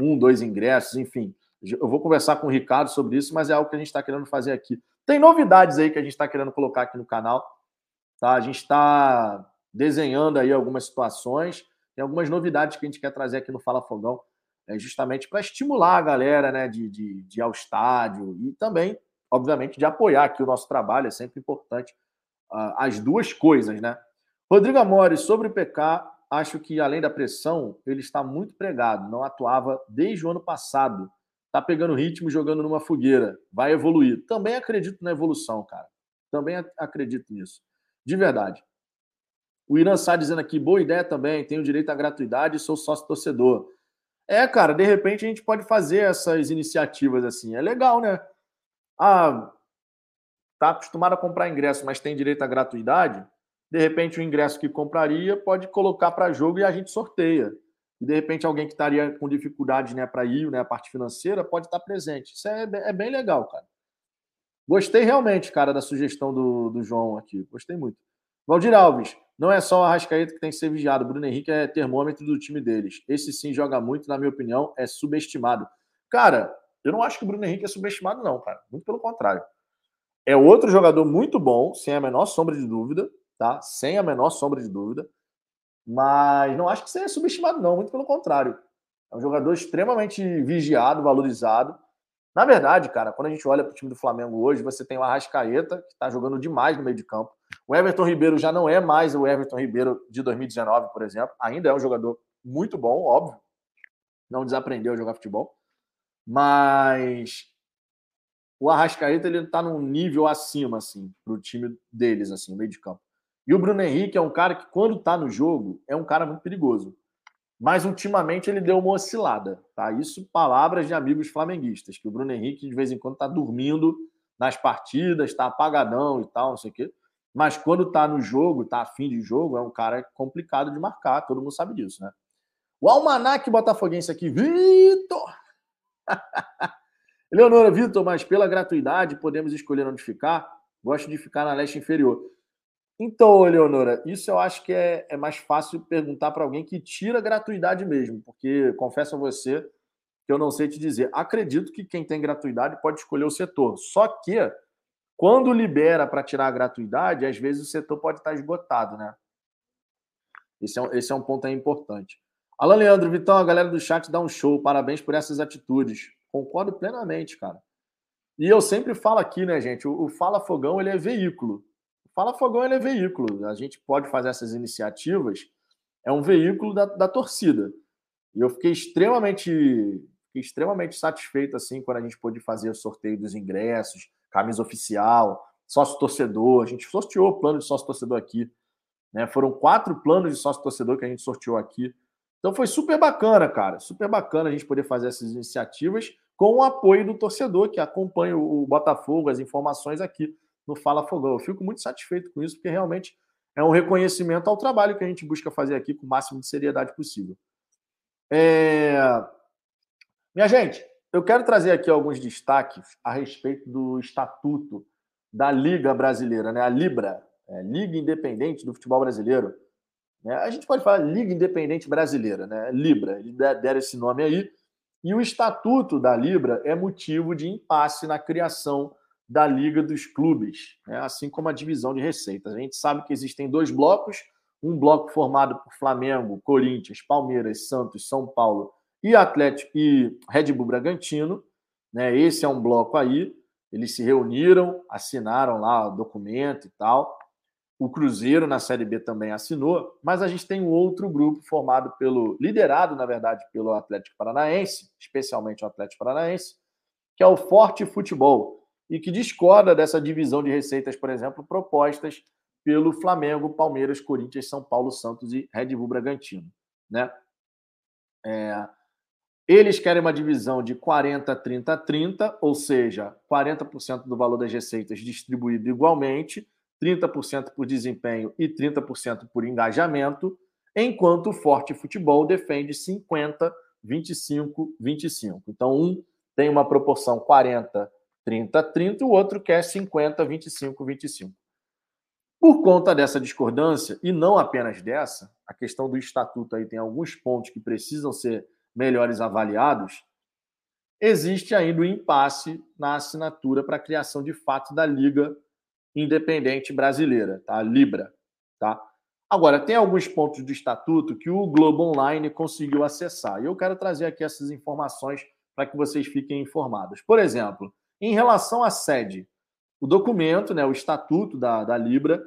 um, dois ingressos, enfim. Eu vou conversar com o Ricardo sobre isso, mas é algo que a gente está querendo fazer aqui. Tem novidades aí que a gente está querendo colocar aqui no canal. Tá? A gente está desenhando aí algumas situações, tem algumas novidades que a gente quer trazer aqui no Fala Fogão é justamente para estimular a galera né, de, de, de ir ao estádio e também, obviamente, de apoiar aqui o nosso trabalho, é sempre importante uh, as duas coisas, né? Rodrigo Amores, sobre o PK, acho que além da pressão, ele está muito pregado, não atuava desde o ano passado. Está pegando ritmo jogando numa fogueira, vai evoluir. Também acredito na evolução, cara. Também acredito nisso. De verdade. O Irã Sá dizendo aqui, boa ideia também, tenho direito à gratuidade sou sócio torcedor. É, cara, de repente a gente pode fazer essas iniciativas assim. É legal, né? Ah, tá acostumado a comprar ingresso, mas tem direito à gratuidade. De repente, o ingresso que compraria pode colocar para jogo e a gente sorteia. E de repente, alguém que estaria com dificuldade né, para ir, né, a parte financeira, pode estar presente. Isso é, é bem legal, cara. Gostei realmente, cara, da sugestão do, do João aqui. Gostei muito. Valdir Alves, não é só o Arrascaeta que tem que ser vigiado. Bruno Henrique é termômetro do time deles. Esse sim joga muito, na minha opinião, é subestimado. Cara, eu não acho que o Bruno Henrique é subestimado, não, cara. Muito pelo contrário. É outro jogador muito bom, sem a menor sombra de dúvida, tá? Sem a menor sombra de dúvida. Mas não acho que seja subestimado, não. Muito pelo contrário. É um jogador extremamente vigiado, valorizado. Na verdade, cara, quando a gente olha para o time do Flamengo hoje, você tem o Arrascaeta, que está jogando demais no meio de campo. O Everton Ribeiro já não é mais o Everton Ribeiro de 2019, por exemplo. Ainda é um jogador muito bom, óbvio. Não desaprendeu a jogar futebol. Mas o Arrascaeta ele está num nível acima, assim, para o time deles, assim, no meio de campo. E o Bruno Henrique é um cara que, quando está no jogo, é um cara muito perigoso. Mas ultimamente ele deu uma oscilada, tá? Isso palavras de amigos flamenguistas, que o Bruno Henrique de vez em quando está dormindo nas partidas, está apagadão e tal, não sei o quê. Mas quando está no jogo, está afim de jogo, é um cara complicado de marcar, todo mundo sabe disso, né? O Almanac Botafoguense aqui, Vitor! Leonora, Vitor, mas pela gratuidade podemos escolher onde ficar? Gosto de ficar na leste inferior. Então, Leonora, isso eu acho que é, é mais fácil perguntar para alguém que tira gratuidade mesmo, porque confesso a você que eu não sei te dizer. Acredito que quem tem gratuidade pode escolher o setor. Só que, quando libera para tirar a gratuidade, às vezes o setor pode estar esgotado, né? Esse é, esse é um ponto importante. Alô, Leandro, Vitão, a galera do chat dá um show. Parabéns por essas atitudes. Concordo plenamente, cara. E eu sempre falo aqui, né, gente? O, o Fala Fogão ele é veículo. Fala Fogão é veículo. A gente pode fazer essas iniciativas. É um veículo da, da torcida. E eu fiquei extremamente, fiquei extremamente satisfeito assim quando a gente pôde fazer o sorteio dos ingressos, camisa oficial, sócio torcedor. A gente sorteou o plano de sócio torcedor aqui. Né? Foram quatro planos de sócio torcedor que a gente sorteou aqui. Então foi super bacana, cara. Super bacana a gente poder fazer essas iniciativas com o apoio do torcedor que acompanha o Botafogo, as informações aqui no Fala Fogão. Eu fico muito satisfeito com isso, porque realmente é um reconhecimento ao trabalho que a gente busca fazer aqui com o máximo de seriedade possível. É... Minha gente, eu quero trazer aqui alguns destaques a respeito do estatuto da Liga Brasileira, né? a Libra, é, Liga Independente do Futebol Brasileiro. Né? A gente pode falar Liga Independente Brasileira, né? Libra, deram esse nome aí. E o estatuto da Libra é motivo de impasse na criação da Liga dos Clubes, né? assim como a divisão de receitas. A gente sabe que existem dois blocos, um bloco formado por Flamengo, Corinthians, Palmeiras, Santos, São Paulo e Atlético e Red Bull Bragantino. Né? Esse é um bloco aí. Eles se reuniram, assinaram lá o documento e tal. O Cruzeiro na Série B também assinou, mas a gente tem um outro grupo formado pelo, liderado, na verdade, pelo Atlético Paranaense, especialmente o Atlético Paranaense, que é o Forte Futebol, e que discorda dessa divisão de receitas, por exemplo, propostas pelo Flamengo, Palmeiras, Corinthians, São Paulo, Santos e Red Bull Bragantino. Né? É, eles querem uma divisão de 40, 30, 30, ou seja, 40% do valor das receitas distribuído igualmente, 30% por desempenho e 30% por engajamento, enquanto o Forte Futebol defende 50, 25, 25. Então, um tem uma proporção 40, 30, 30, o outro quer 50, 25, 25. Por conta dessa discordância, e não apenas dessa, a questão do estatuto aí tem alguns pontos que precisam ser melhores avaliados, existe ainda o um impasse na assinatura para a criação de fato da Liga independente brasileira, tá? Libra, tá? Agora, tem alguns pontos do estatuto que o Globo Online conseguiu acessar. E eu quero trazer aqui essas informações para que vocês fiquem informados. Por exemplo, em relação à sede, o documento, né, o estatuto da, da Libra,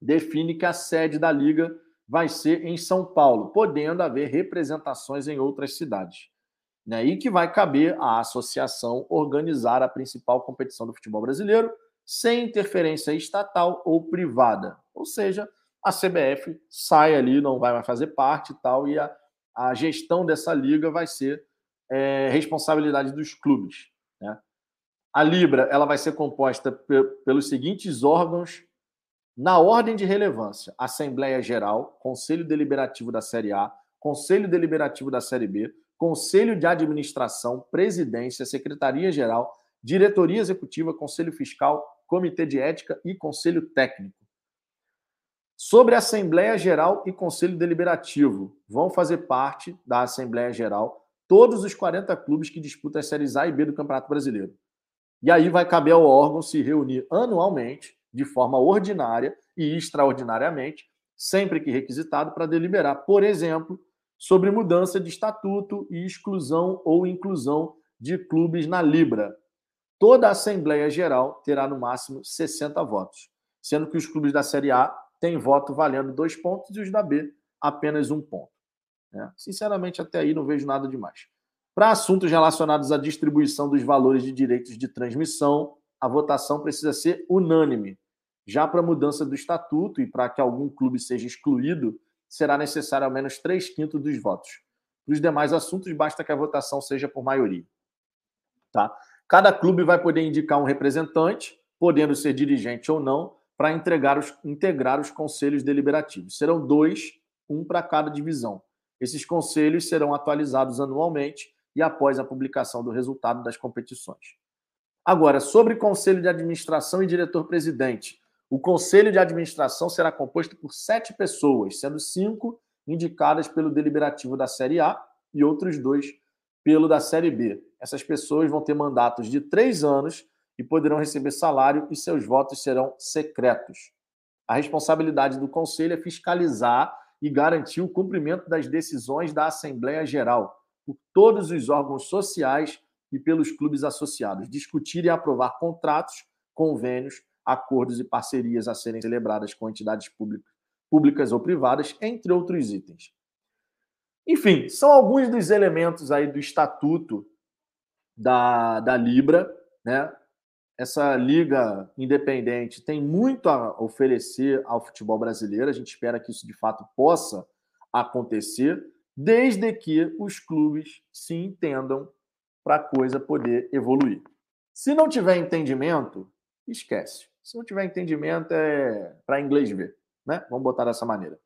define que a sede da Liga vai ser em São Paulo, podendo haver representações em outras cidades. Né, e que vai caber à associação organizar a principal competição do futebol brasileiro sem interferência estatal ou privada. Ou seja, a CBF sai ali, não vai mais fazer parte e tal, e a, a gestão dessa liga vai ser é, responsabilidade dos clubes. Né? A Libra ela vai ser composta pelos seguintes órgãos na ordem de relevância: Assembleia Geral, Conselho Deliberativo da Série A, Conselho Deliberativo da Série B, Conselho de Administração, Presidência, Secretaria Geral, Diretoria Executiva, Conselho Fiscal, Comitê de Ética e Conselho Técnico. Sobre Assembleia Geral e Conselho Deliberativo, vão fazer parte da Assembleia Geral todos os 40 clubes que disputam as séries A e B do Campeonato Brasileiro. E aí vai caber ao órgão se reunir anualmente, de forma ordinária e extraordinariamente, sempre que requisitado, para deliberar, por exemplo, sobre mudança de estatuto e exclusão ou inclusão de clubes na Libra, toda a Assembleia Geral terá no máximo 60 votos, sendo que os clubes da Série A têm voto valendo dois pontos e os da B apenas um ponto. Né? Sinceramente, até aí não vejo nada demais. Para assuntos relacionados à distribuição dos valores de direitos de transmissão, a votação precisa ser unânime. Já para a mudança do estatuto e para que algum clube seja excluído, será necessário ao menos três quintos dos votos. Para os demais assuntos, basta que a votação seja por maioria. Tá? Cada clube vai poder indicar um representante, podendo ser dirigente ou não, para os, integrar os conselhos deliberativos. Serão dois, um para cada divisão. Esses conselhos serão atualizados anualmente e após a publicação do resultado das competições. Agora, sobre conselho de administração e diretor-presidente, O conselho de administração será composto por sete pessoas, sendo cinco indicadas pelo deliberativo da Série A e outros dois pelo da Série B. Essas pessoas vão ter mandatos de três anos e poderão receber salário e seus votos serão secretos. A responsabilidade do conselho é fiscalizar e garantir o cumprimento das decisões da Assembleia Geral por todos os órgãos sociais e pelos clubes associados, discutir e aprovar contratos, convênios, acordos e parcerias a serem celebradas com entidades públicas, públicas ou privadas, entre outros itens. Enfim, são alguns dos elementos aí do estatuto da, da Libra, né? Essa liga independente tem muito a oferecer ao futebol brasileiro. A gente espera que isso de fato possa acontecer, desde que os clubes se entendam para a coisa poder evoluir. Se não tiver entendimento, esquece. Se não tiver entendimento, é para inglês ver. Né? Vamos botar dessa maneira.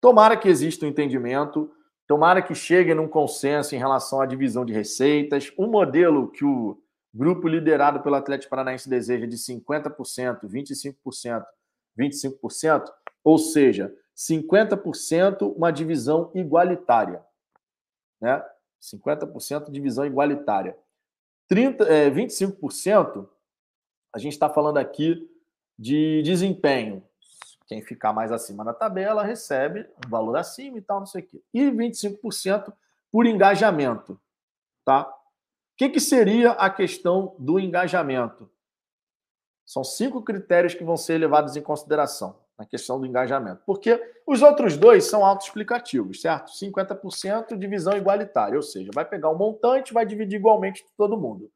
Tomara que exista um entendimento, tomara que chegue num consenso em relação à divisão de receitas. Um modelo que o grupo liderado pelo Atlético Paranaense deseja de 50%, 25%, 25%, ou seja, 50% uma divisão igualitária. Né? 50% divisão igualitária. 30, é, 25%, a gente está falando aqui de desempenho. Quem ficar mais acima na tabela recebe um valor acima e tal, não sei o quê. E 25% por engajamento. Tá? O que, que seria a questão do engajamento? São cinco critérios que vão ser levados em consideração na questão do engajamento. Porque os outros dois são autoexplicativos, certo? 50% divisão igualitária, ou seja, vai pegar o um montante vai dividir igualmente todo mundo.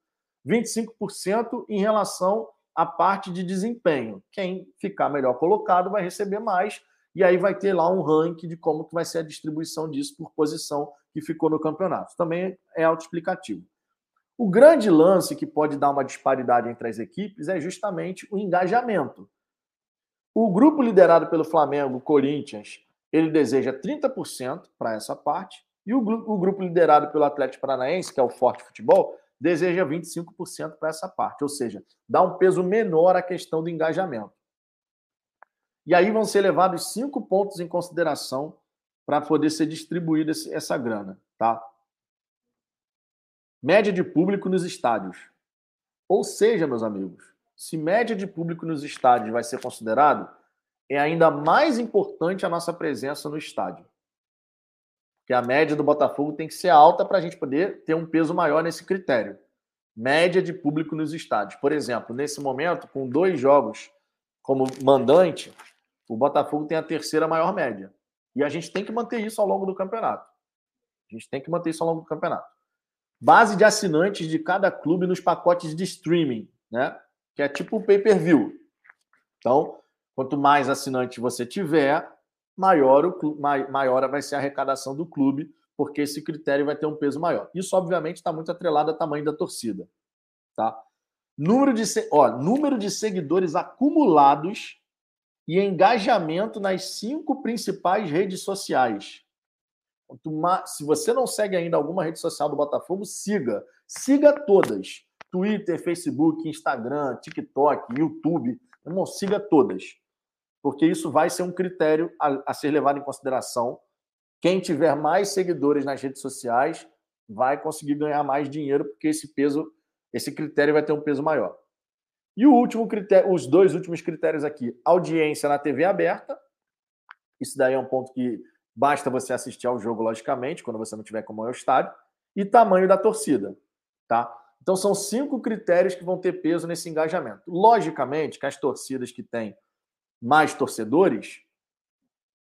25% em relação à parte de desempenho. Quem ficar melhor colocado vai receber mais, e aí vai ter lá um ranking de como que vai ser a distribuição disso por posição que ficou no campeonato. Também é autoexplicativo. O grande lance que pode dar uma disparidade entre as equipes é justamente o engajamento. O grupo liderado pelo Flamengo, Corinthians, ele deseja 30% para essa parte, e o, o grupo liderado pelo Atlético Paranaense, que é o Forte Futebol, deseja 25% para essa parte, ou seja, dá um peso menor à questão do engajamento. E aí vão ser levados cinco pontos em consideração para poder ser distribuída essa grana, tá? Média de público nos estádios. Ou seja, meus amigos, se média de público nos estádios vai ser considerado, é ainda mais importante a nossa presença no estádio. Porque a média do Botafogo tem que ser alta para a gente poder ter um peso maior nesse critério. Média de público nos estádios. Por exemplo, nesse momento, com dois jogos como mandante, o Botafogo tem a terceira maior média. E a gente tem que manter isso ao longo do campeonato. A gente tem que manter isso ao longo do campeonato. Base de assinantes de cada clube nos pacotes de streaming, né? Que é tipo o pay-per-view. Então, quanto mais assinantes você tiver, maior, o, maior vai ser a arrecadação do clube, porque esse critério vai ter um peso maior. Isso, obviamente, está muito atrelado ao tamanho da torcida. Tá? Número de, ó, número de seguidores acumulados e engajamento nas cinco principais redes sociais. Se você não segue ainda alguma rede social do Botafogo, siga. Siga todas. Twitter, Facebook, Instagram, TikTok, YouTube. Irmão, siga todas. Porque isso vai ser um critério a, a ser levado em consideração. Quem tiver mais seguidores nas redes sociais vai conseguir ganhar mais dinheiro, porque esse peso, esse critério vai ter um peso maior. E o último critério, os dois últimos critérios aqui, audiência na TV aberta. Isso daí é um ponto que basta você assistir ao jogo, logicamente, quando você não tiver como é o estádio, e tamanho da torcida, tá? Então, são cinco critérios que vão ter peso nesse engajamento. Logicamente, que as torcidas que têm mais torcedores,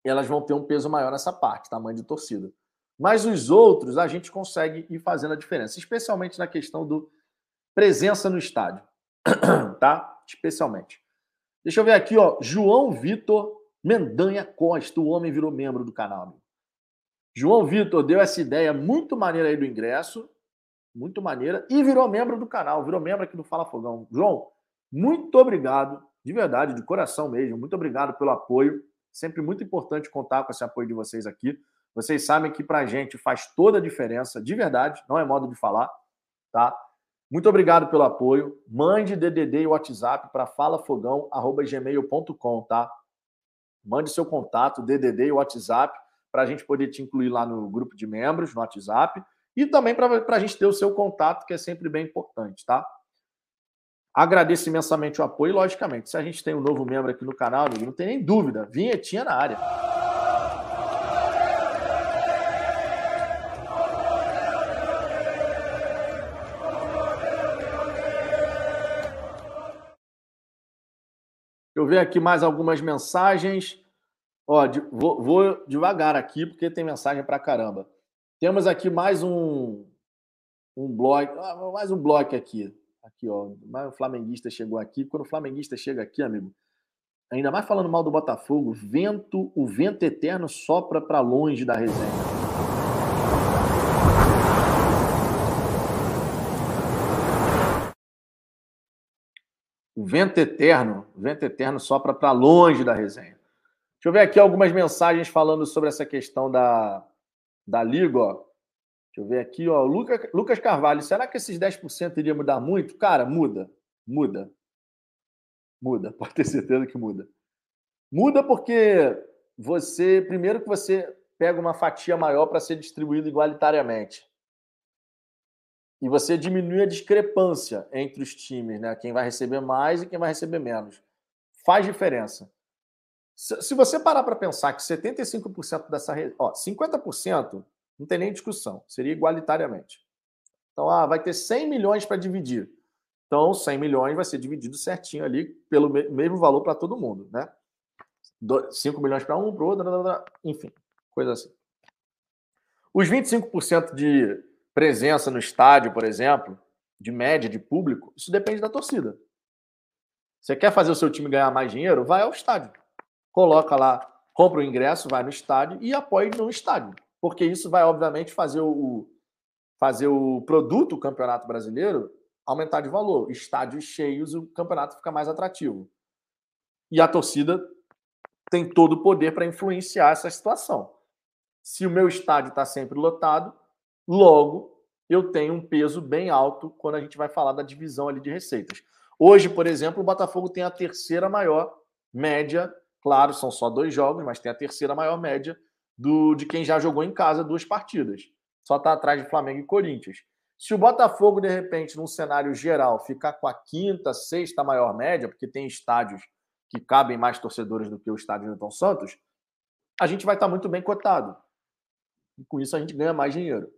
elas vão ter um peso maior nessa parte, tamanho de torcida. Mas os outros, a gente consegue ir fazendo a diferença, especialmente na questão do presença no estádio. tá? Especialmente. Deixa eu ver aqui, ó. João Vitor Mendanha Costa, o homem virou membro do canal. João Vitor deu essa ideia muito maneira aí do ingresso muito maneira, e virou membro do canal, virou membro aqui do Fala Fogão. João, muito obrigado, de verdade, de coração mesmo, muito obrigado pelo apoio. Sempre muito importante contar com esse apoio de vocês aqui. Vocês sabem que para a gente faz toda a diferença, de verdade, não é modo de falar, tá? Muito obrigado pelo apoio. Mande DDD e WhatsApp para falafogão@gmail.com, tá? Mande seu contato, DDD e WhatsApp, para a gente poder te incluir lá no grupo de membros, no WhatsApp, e também para a gente ter o seu contato, que é sempre bem importante, tá? Agradeço imensamente o apoio, logicamente, se a gente tem um novo membro aqui no canal, não tem nem dúvida, vinhetinha na área. Eu ver aqui mais algumas mensagens. Ó, vou, vou, devagar aqui, porque tem mensagem pra caramba. Temos aqui mais um, um bloco, ah, mais um bloco aqui. Aqui, ó. Mais um flamenguista chegou aqui. Quando o flamenguista chega aqui, amigo, ainda mais falando mal do Botafogo, vento, o vento eterno sopra para longe da resenha. O vento eterno, o vento eterno sopra para longe da resenha. Deixa eu ver aqui algumas mensagens falando sobre essa questão da, da liga, ó. Deixa eu ver aqui, ó. Lucas, Lucas Carvalho, será que esses 10% iria mudar muito? Cara, muda. Muda. Muda. Pode ter certeza que muda. Muda porque você, primeiro que você pega uma fatia maior para ser distribuído igualitariamente e você diminui a discrepância entre os times, né? Quem vai receber mais e quem vai receber menos. Faz diferença. Se você parar para pensar que 75% dessa. Ó, 50% não tem nem discussão, seria igualitariamente. Então, ah, vai ter 100 milhões para dividir. Então, 100 milhões vai ser dividido certinho ali, pelo mesmo valor para todo mundo, né? 5 milhões para um, para o outro, enfim, coisa assim. Os 25% de presença no estádio, por exemplo, de média de público, isso depende da torcida. Você quer fazer o seu time ganhar mais dinheiro? Vai ao estádio. Coloca lá, compra o ingresso, vai no estádio e apoie no estádio. Porque isso vai, obviamente, fazer o, fazer o produto, o Campeonato Brasileiro, aumentar de valor. Estádios cheios, o campeonato fica mais atrativo. E a torcida tem todo o poder para influenciar essa situação. Se o meu estádio está sempre lotado, Logo, eu tenho um peso bem alto quando a gente vai falar da divisão ali de receitas. Hoje, por exemplo, o Botafogo tem a terceira maior média, claro, são só dois jogos, mas tem a terceira maior média do de quem já jogou em casa duas partidas. Só está atrás de Flamengo e Corinthians. Se o Botafogo, de repente, num cenário geral, ficar com a quinta, sexta maior média, porque tem estádios que cabem mais torcedores do que o estádio Newton Santos, a gente vai estar muito bem cotado. E com isso a gente ganha mais dinheiro.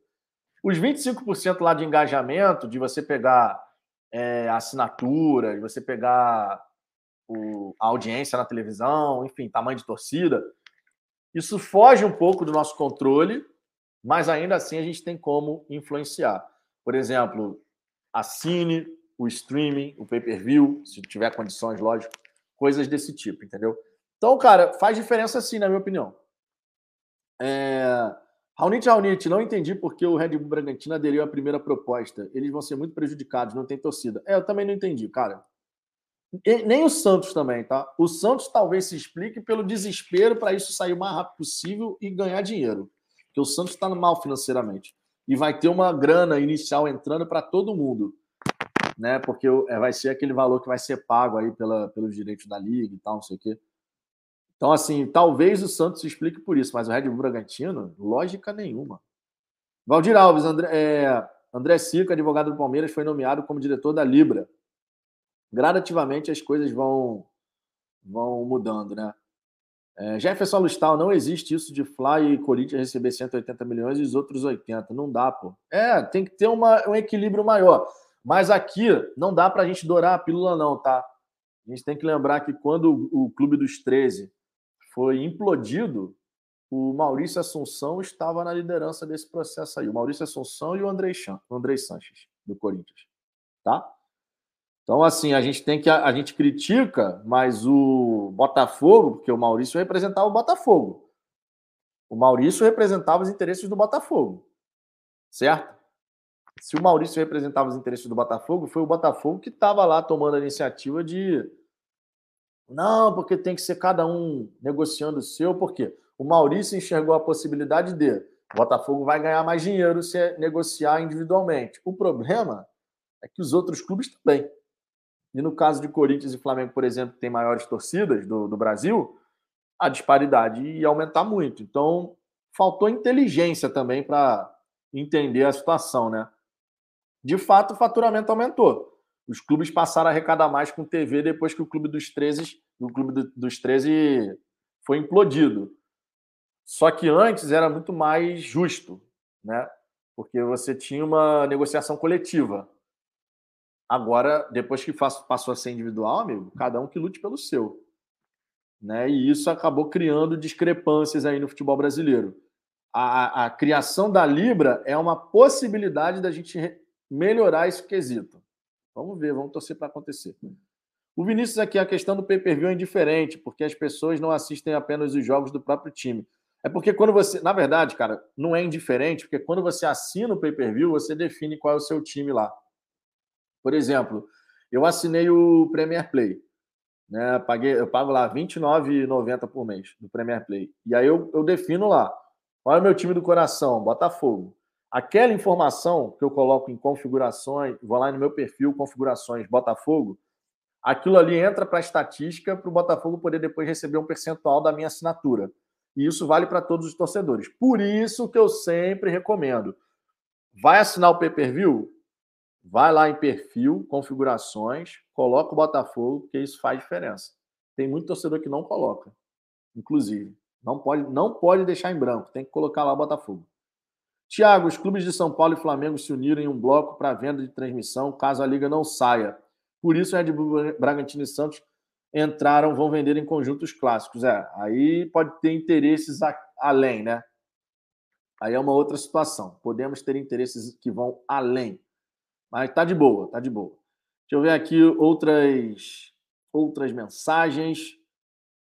Os 25% lá de engajamento, de você pegar é, de você pegar o, a audiência na televisão, enfim, tamanho de torcida, isso foge um pouco do nosso controle, mas ainda assim a gente tem como influenciar. Por exemplo, assine o streaming, o pay-per-view, se tiver condições, lógico, coisas desse tipo, entendeu? Então, cara, faz diferença sim, na minha opinião. É... Raunit Raunit, não entendi porque o Red Bull Bragantino aderiu à primeira proposta. Eles vão ser muito prejudicados, não tem torcida. É, eu também não entendi, cara. Nem o Santos também, tá? O Santos talvez se explique pelo desespero para isso sair o mais rápido possível e ganhar dinheiro. Porque o Santos está mal financeiramente. E vai ter uma grana inicial entrando para todo mundo. Né? Porque é, vai ser aquele valor que vai ser pago aí pela, pelos direitos da liga e tal, não sei o quê. Então, assim, talvez o Santos se explique por isso, mas o Red Bull Bragantino, lógica nenhuma. Valdir Alves, André, é, André Cica, advogado do Palmeiras, foi nomeado como diretor da Libra. Gradativamente as coisas vão, vão mudando, né? É, Jefferson Lustal, não existe isso de Fly e Corinthians receber 180 milhões e os outros 80. Não dá, pô. É, tem que ter uma, um equilíbrio maior. Mas aqui não dá para a gente dourar a pílula, não, tá? A gente tem que lembrar que quando o Clube dos 13 foi implodido, o Maurício Assunção estava na liderança desse processo aí. O Maurício Assunção e o Andrei, Chan, o Andrei Sanches, do Corinthians. Tá? Então, assim, a gente tem que. A, a gente critica, mas o Botafogo, porque o Maurício representava o Botafogo. O Maurício representava os interesses do Botafogo. Certo? Se o Maurício representava os interesses do Botafogo, foi o Botafogo que estava lá tomando a iniciativa de não, porque tem que ser cada um negociando o seu, porque o Maurício enxergou a possibilidade de o Botafogo vai ganhar mais dinheiro se negociar individualmente. O problema é que os outros clubes também. E no caso de Corinthians e Flamengo, por exemplo, que tem maiores torcidas do, do Brasil, a disparidade ia aumentar muito. Então, faltou inteligência também para entender a situação, né? De fato, o faturamento aumentou. Os clubes passaram a arrecadar mais com TV depois que o clube dos 13, o clube dos 13 foi implodido. Só que antes era muito mais justo, né? Porque você tinha uma negociação coletiva. Agora, depois que passou a ser individual, amigo, cada um que lute pelo seu. Né? E isso acabou criando discrepâncias aí no futebol brasileiro. A, a criação da Libra é uma possibilidade da gente melhorar esse quesito. Vamos ver, vamos torcer para acontecer. O Vinícius aqui, a questão do pay-per-view é indiferente, porque as pessoas não assistem apenas os jogos do próprio time. É porque quando você, na verdade, cara, não é indiferente, porque quando você assina o pay-per-view, você define qual é o seu time lá. Por exemplo, eu assinei o Premier Play. Né? Paguei, eu pago lá R$29,90 por mês do Premier Play. E aí eu, eu defino lá. Qual é o meu time do coração? Botafogo. Aquela informação que eu coloco em configurações, vou lá no meu perfil, configurações Botafogo, aquilo ali entra para a estatística para o Botafogo poder depois receber um percentual da minha assinatura. E isso vale para todos os torcedores. Por isso que eu sempre recomendo. Vai assinar o pay-per-view? Vai lá em perfil, configurações, coloca o Botafogo, porque isso faz diferença. Tem muito torcedor que não coloca, inclusive. Não pode, não pode deixar em branco, tem que colocar lá o Botafogo. Tiago, os clubes de São Paulo e Flamengo se uniram em um bloco para venda de transmissão caso a liga não saia. Por isso, Red Bull Bragantino e Santos entraram, vão vender em conjuntos clássicos. É, aí pode ter interesses a, além, né? Aí é uma outra situação. Podemos ter interesses que vão além. Mas tá de boa, tá de boa. Deixa eu ver aqui outras outras mensagens.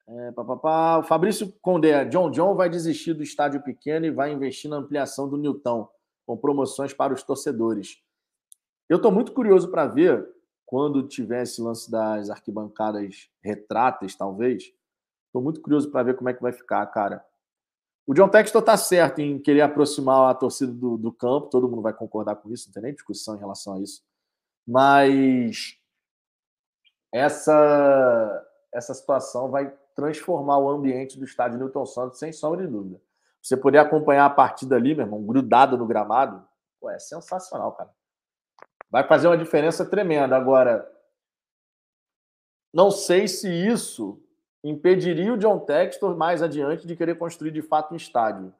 É, pá, pá, pá. O Fabrício Condé, John John vai desistir do estádio pequeno e vai investir na ampliação do Newton, com promoções para os torcedores. Eu estou muito curioso para ver quando tiver esse lance das arquibancadas retráteis, talvez. Estou muito curioso para ver como é que vai ficar, cara. O John Textor está certo em querer aproximar a torcida do, do, campo, todo mundo vai concordar com isso, não tem nem discussão em relação a isso. Mas essa, essa situação vai transformar o ambiente do estádio Newton Santos, sem sombra de dúvida. Você poder acompanhar a partida ali, meu irmão, grudado no gramado, pô, é sensacional, cara. Vai fazer uma diferença tremenda. Agora, não sei se isso impediria o John Textor mais adiante de querer construir de fato um estádio.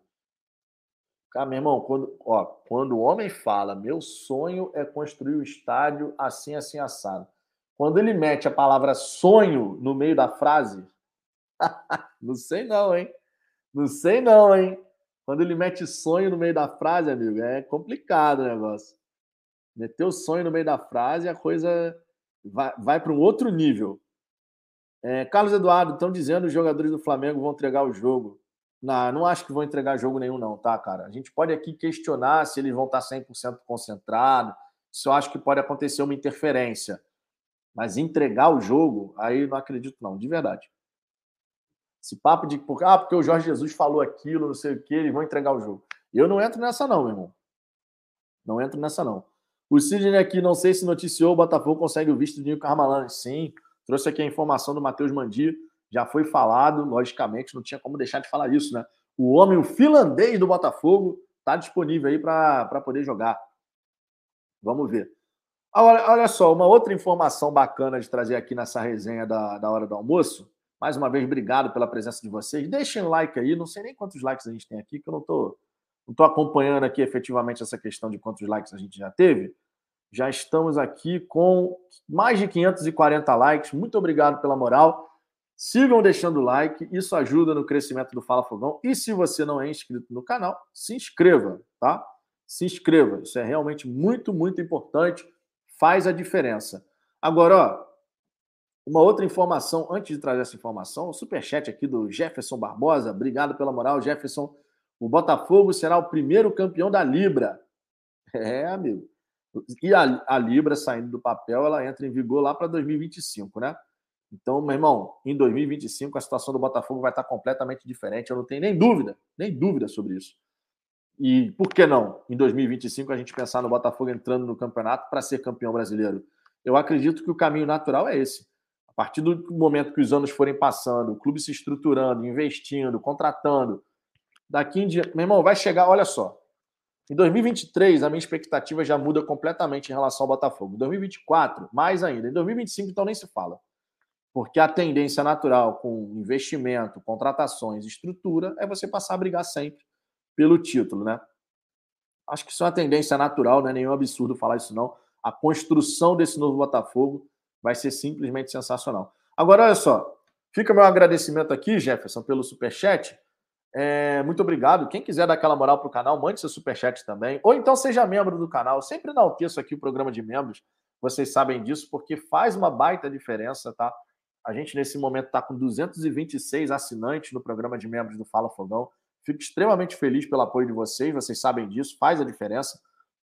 Cara, meu irmão, quando, ó, quando o homem fala, meu sonho é construir o um estádio assim, assim, assado. Quando ele mete a palavra sonho no meio da frase, não sei não, hein? Não sei não, hein? Quando ele mete sonho no meio da frase, amigo, é complicado o negócio. Meter o sonho no meio da frase, a coisa vai, vai para um outro nível. É, Carlos Eduardo, estão dizendo que os jogadores do Flamengo vão entregar o jogo. Não, não acho que vão entregar jogo nenhum, não, tá, cara? A gente pode aqui questionar se eles vão estar 100% concentrados, se eu acho que pode acontecer uma interferência. Mas entregar o jogo, aí não acredito, não, de verdade. Esse papo de ah, porque o Jorge Jesus falou aquilo, não sei o que, eles vão entregar o jogo. Eu não entro nessa, não, meu irmão. Não entro nessa, não. O Sidney aqui, não sei se noticiou, o Botafogo consegue o visto do Nil Carmalano. Sim, Trouxe aqui a informação do Matheus Mandi, já foi falado, logicamente, não tinha como deixar de falar isso, né? O homem, o finlandês do Botafogo, está disponível aí para poder jogar. Vamos ver. Olha, olha só, uma outra informação bacana de trazer aqui nessa resenha da, da hora do almoço. Mais uma vez, obrigado pela presença de vocês. Deixem like aí, não sei nem quantos likes a gente tem aqui, que eu não estou não tô acompanhando aqui efetivamente essa questão de quantos likes a gente já teve. Já estamos aqui com mais de 540 likes. Muito obrigado pela moral. Sigam deixando o like, isso ajuda no crescimento do Fala Fogão. E se você não é inscrito no canal, se inscreva, tá? Se inscreva. Isso é realmente muito, muito importante. Faz a diferença. Agora, ó, uma outra informação, antes de trazer essa informação, o superchat aqui do Jefferson Barbosa. Obrigado pela moral, Jefferson. O Botafogo será o primeiro campeão da Libra. É, amigo. E a, a Libra saindo do papel, ela entra em vigor lá para 2025, né? Então, meu irmão, em 2025 a situação do Botafogo vai estar completamente diferente. Eu não tenho nem dúvida, nem dúvida sobre isso. E por que não, em 2025, a gente pensar no Botafogo entrando no campeonato para ser campeão brasileiro? Eu acredito que o caminho natural é esse. A partir do momento que os anos forem passando, o clube se estruturando, investindo, contratando, daqui em diante. Meu irmão, vai chegar, olha só. Em 2023, a minha expectativa já muda completamente em relação ao Botafogo. Em 2024, mais ainda. Em 2025, então nem se fala. Porque a tendência natural com investimento, contratações, estrutura, é você passar a brigar sempre pelo título, né? Acho que isso é uma tendência natural, não é nenhum absurdo falar isso, não. A construção desse novo Botafogo vai ser simplesmente sensacional. Agora, olha só, fica meu agradecimento aqui, Jefferson, pelo superchat. É, muito obrigado. Quem quiser dar aquela moral para o canal, mande seu superchat também. Ou então seja membro do canal. Eu sempre enalteço aqui o programa de membros. Vocês sabem disso, porque faz uma baita diferença, tá? A gente, nesse momento, está com 226 assinantes no programa de membros do Fala Fogão. Fico extremamente feliz pelo apoio de vocês. Vocês sabem disso, faz a diferença.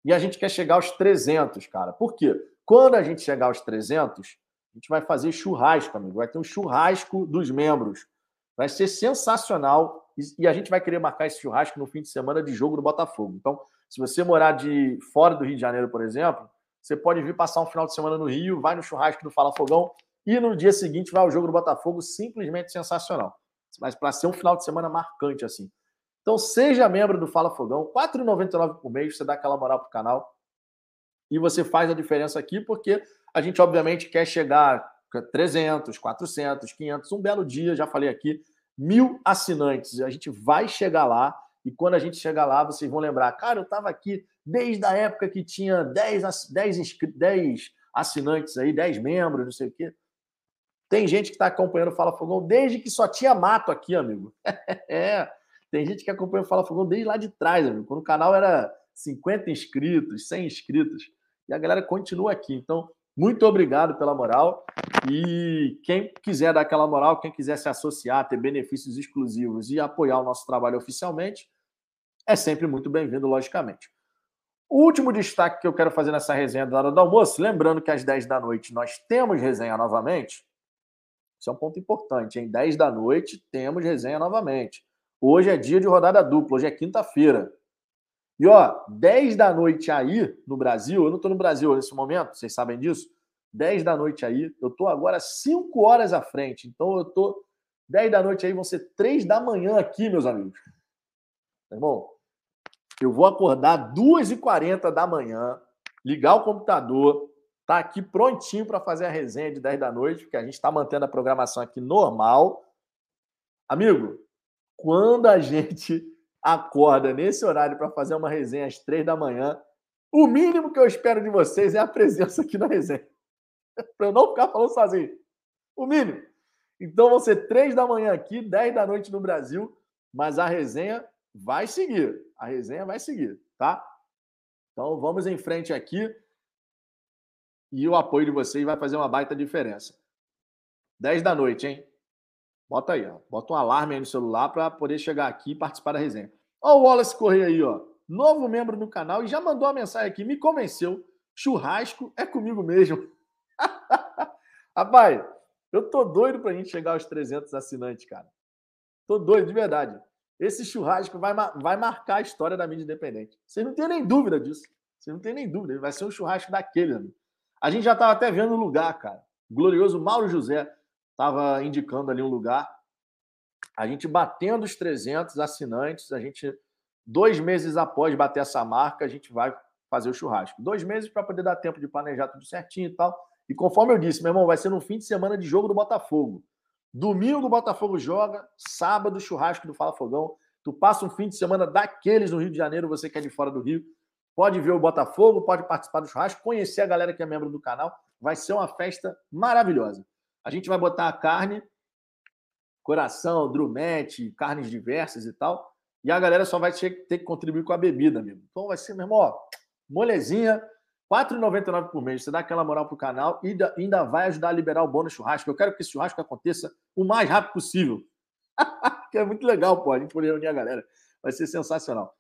E a gente quer chegar aos 300, cara. Por quê? Quando a gente chegar aos 300, a gente vai fazer churrasco, amigo. Vai ter um churrasco dos membros. Vai ser sensacional. E a gente vai querer marcar esse churrasco no fim de semana de jogo do Botafogo. Então, se você morar de fora do Rio de Janeiro, por exemplo, você pode vir passar um final de semana no Rio, vai no churrasco do Fala Fogão e no dia seguinte vai ao jogo do Botafogo, simplesmente sensacional. Mas para ser um final de semana marcante assim. Então, seja membro do Fala Fogão, R$ 4,99 por mês, você dá aquela moral pro canal e você faz a diferença aqui, porque a gente, obviamente, quer chegar a 300, 400, 500, um belo dia, já falei aqui, mil assinantes. A gente vai chegar lá e quando a gente chegar lá, vocês vão lembrar, cara, eu estava aqui desde a época que tinha 10, 10, 10 assinantes aí, 10 membros, não sei o quê. Tem gente que está acompanhando o Fala Fogão desde que só tinha mato aqui, amigo. é, tem gente que acompanha o Fala Fogão desde lá de trás, amigo. Quando o canal era 50 inscritos, 100 inscritos e a galera continua aqui. Então, muito obrigado pela moral. E quem quiser dar aquela moral, quem quiser se associar, ter benefícios exclusivos e apoiar o nosso trabalho oficialmente, é sempre muito bem-vindo, logicamente. O último destaque que eu quero fazer nessa resenha da hora do almoço, lembrando que às 10 da noite nós temos resenha novamente. Isso é um ponto importante, em 10 da noite temos resenha novamente. Hoje é dia de rodada dupla, hoje é quinta-feira. E ó, 10 da noite aí no Brasil, eu não estou no Brasil nesse momento, vocês sabem disso? 10 da noite aí, eu estou agora 5 horas à frente. Então eu estou 10 da noite aí, vão ser 3 da manhã aqui, meus amigos. Tá bom? Eu vou acordar 2h40 da manhã, ligar o computador, tá aqui prontinho para fazer a resenha de 10 da noite, porque a gente está mantendo a programação aqui normal. Amigo, quando a gente acorda nesse horário para fazer uma resenha às três da manhã, o mínimo que eu espero de vocês é a presença aqui na resenha. para eu não ficar falando sozinho. O mínimo. Então vão ser três da manhã aqui, dez da noite no Brasil, mas a resenha vai seguir. A resenha vai seguir, tá? Então vamos em frente aqui. E o apoio de vocês vai fazer uma baita diferença. 10 da noite, hein? Bota aí, ó. Bota um alarme aí no celular para poder chegar aqui e participar da resenha. Ó, o Wallace Correia aí, ó. Novo membro do canal e já mandou uma mensagem aqui. Me convenceu. Churrasco é comigo mesmo. Rapaz, eu tô doido pra gente chegar aos 300 assinantes, cara. Tô doido, de verdade. Esse churrasco vai, vai marcar a história da mídia independente. Vocês não tem nem dúvida disso. Vocês não tem nem dúvida. Vai ser um churrasco daquele, amigo. A gente já tava até vendo o lugar, cara. O glorioso Mauro José estava indicando ali um lugar. A gente batendo os 300 assinantes, a gente, dois meses após bater essa marca, a gente vai fazer o churrasco. Dois meses para poder dar tempo de planejar tudo certinho e tal. E conforme eu disse, meu irmão, vai ser no fim de semana de jogo do Botafogo. Domingo o Botafogo joga, sábado churrasco do Fala Fogão. Tu passa um fim de semana daqueles no Rio de Janeiro, você que é de fora do Rio, pode ver o Botafogo, pode participar do churrasco, conhecer a galera que é membro do canal. Vai ser uma festa maravilhosa. A gente vai botar a carne, coração, drumete, carnes diversas e tal. E a galera só vai ter que contribuir com a bebida, amigo. Então vai ser, meu irmão, ó, molezinha, 4,99 por mês. Você dá aquela moral pro canal e ainda vai ajudar a liberar o bônus churrasco. Eu quero que esse churrasco aconteça o mais rápido possível. que é muito legal, pô, a gente poder reunir a galera. Vai ser sensacional.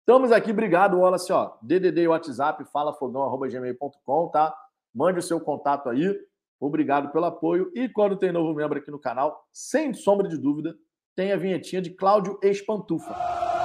Estamos aqui, obrigado, Wallace. Ó, DDD WhatsApp, falafogão.gmail.com, tá? Mande o seu contato aí. Obrigado pelo apoio. E quando tem novo membro aqui no canal, sem sombra de dúvida, tem a vinhetinha de Cláudio Espantufa.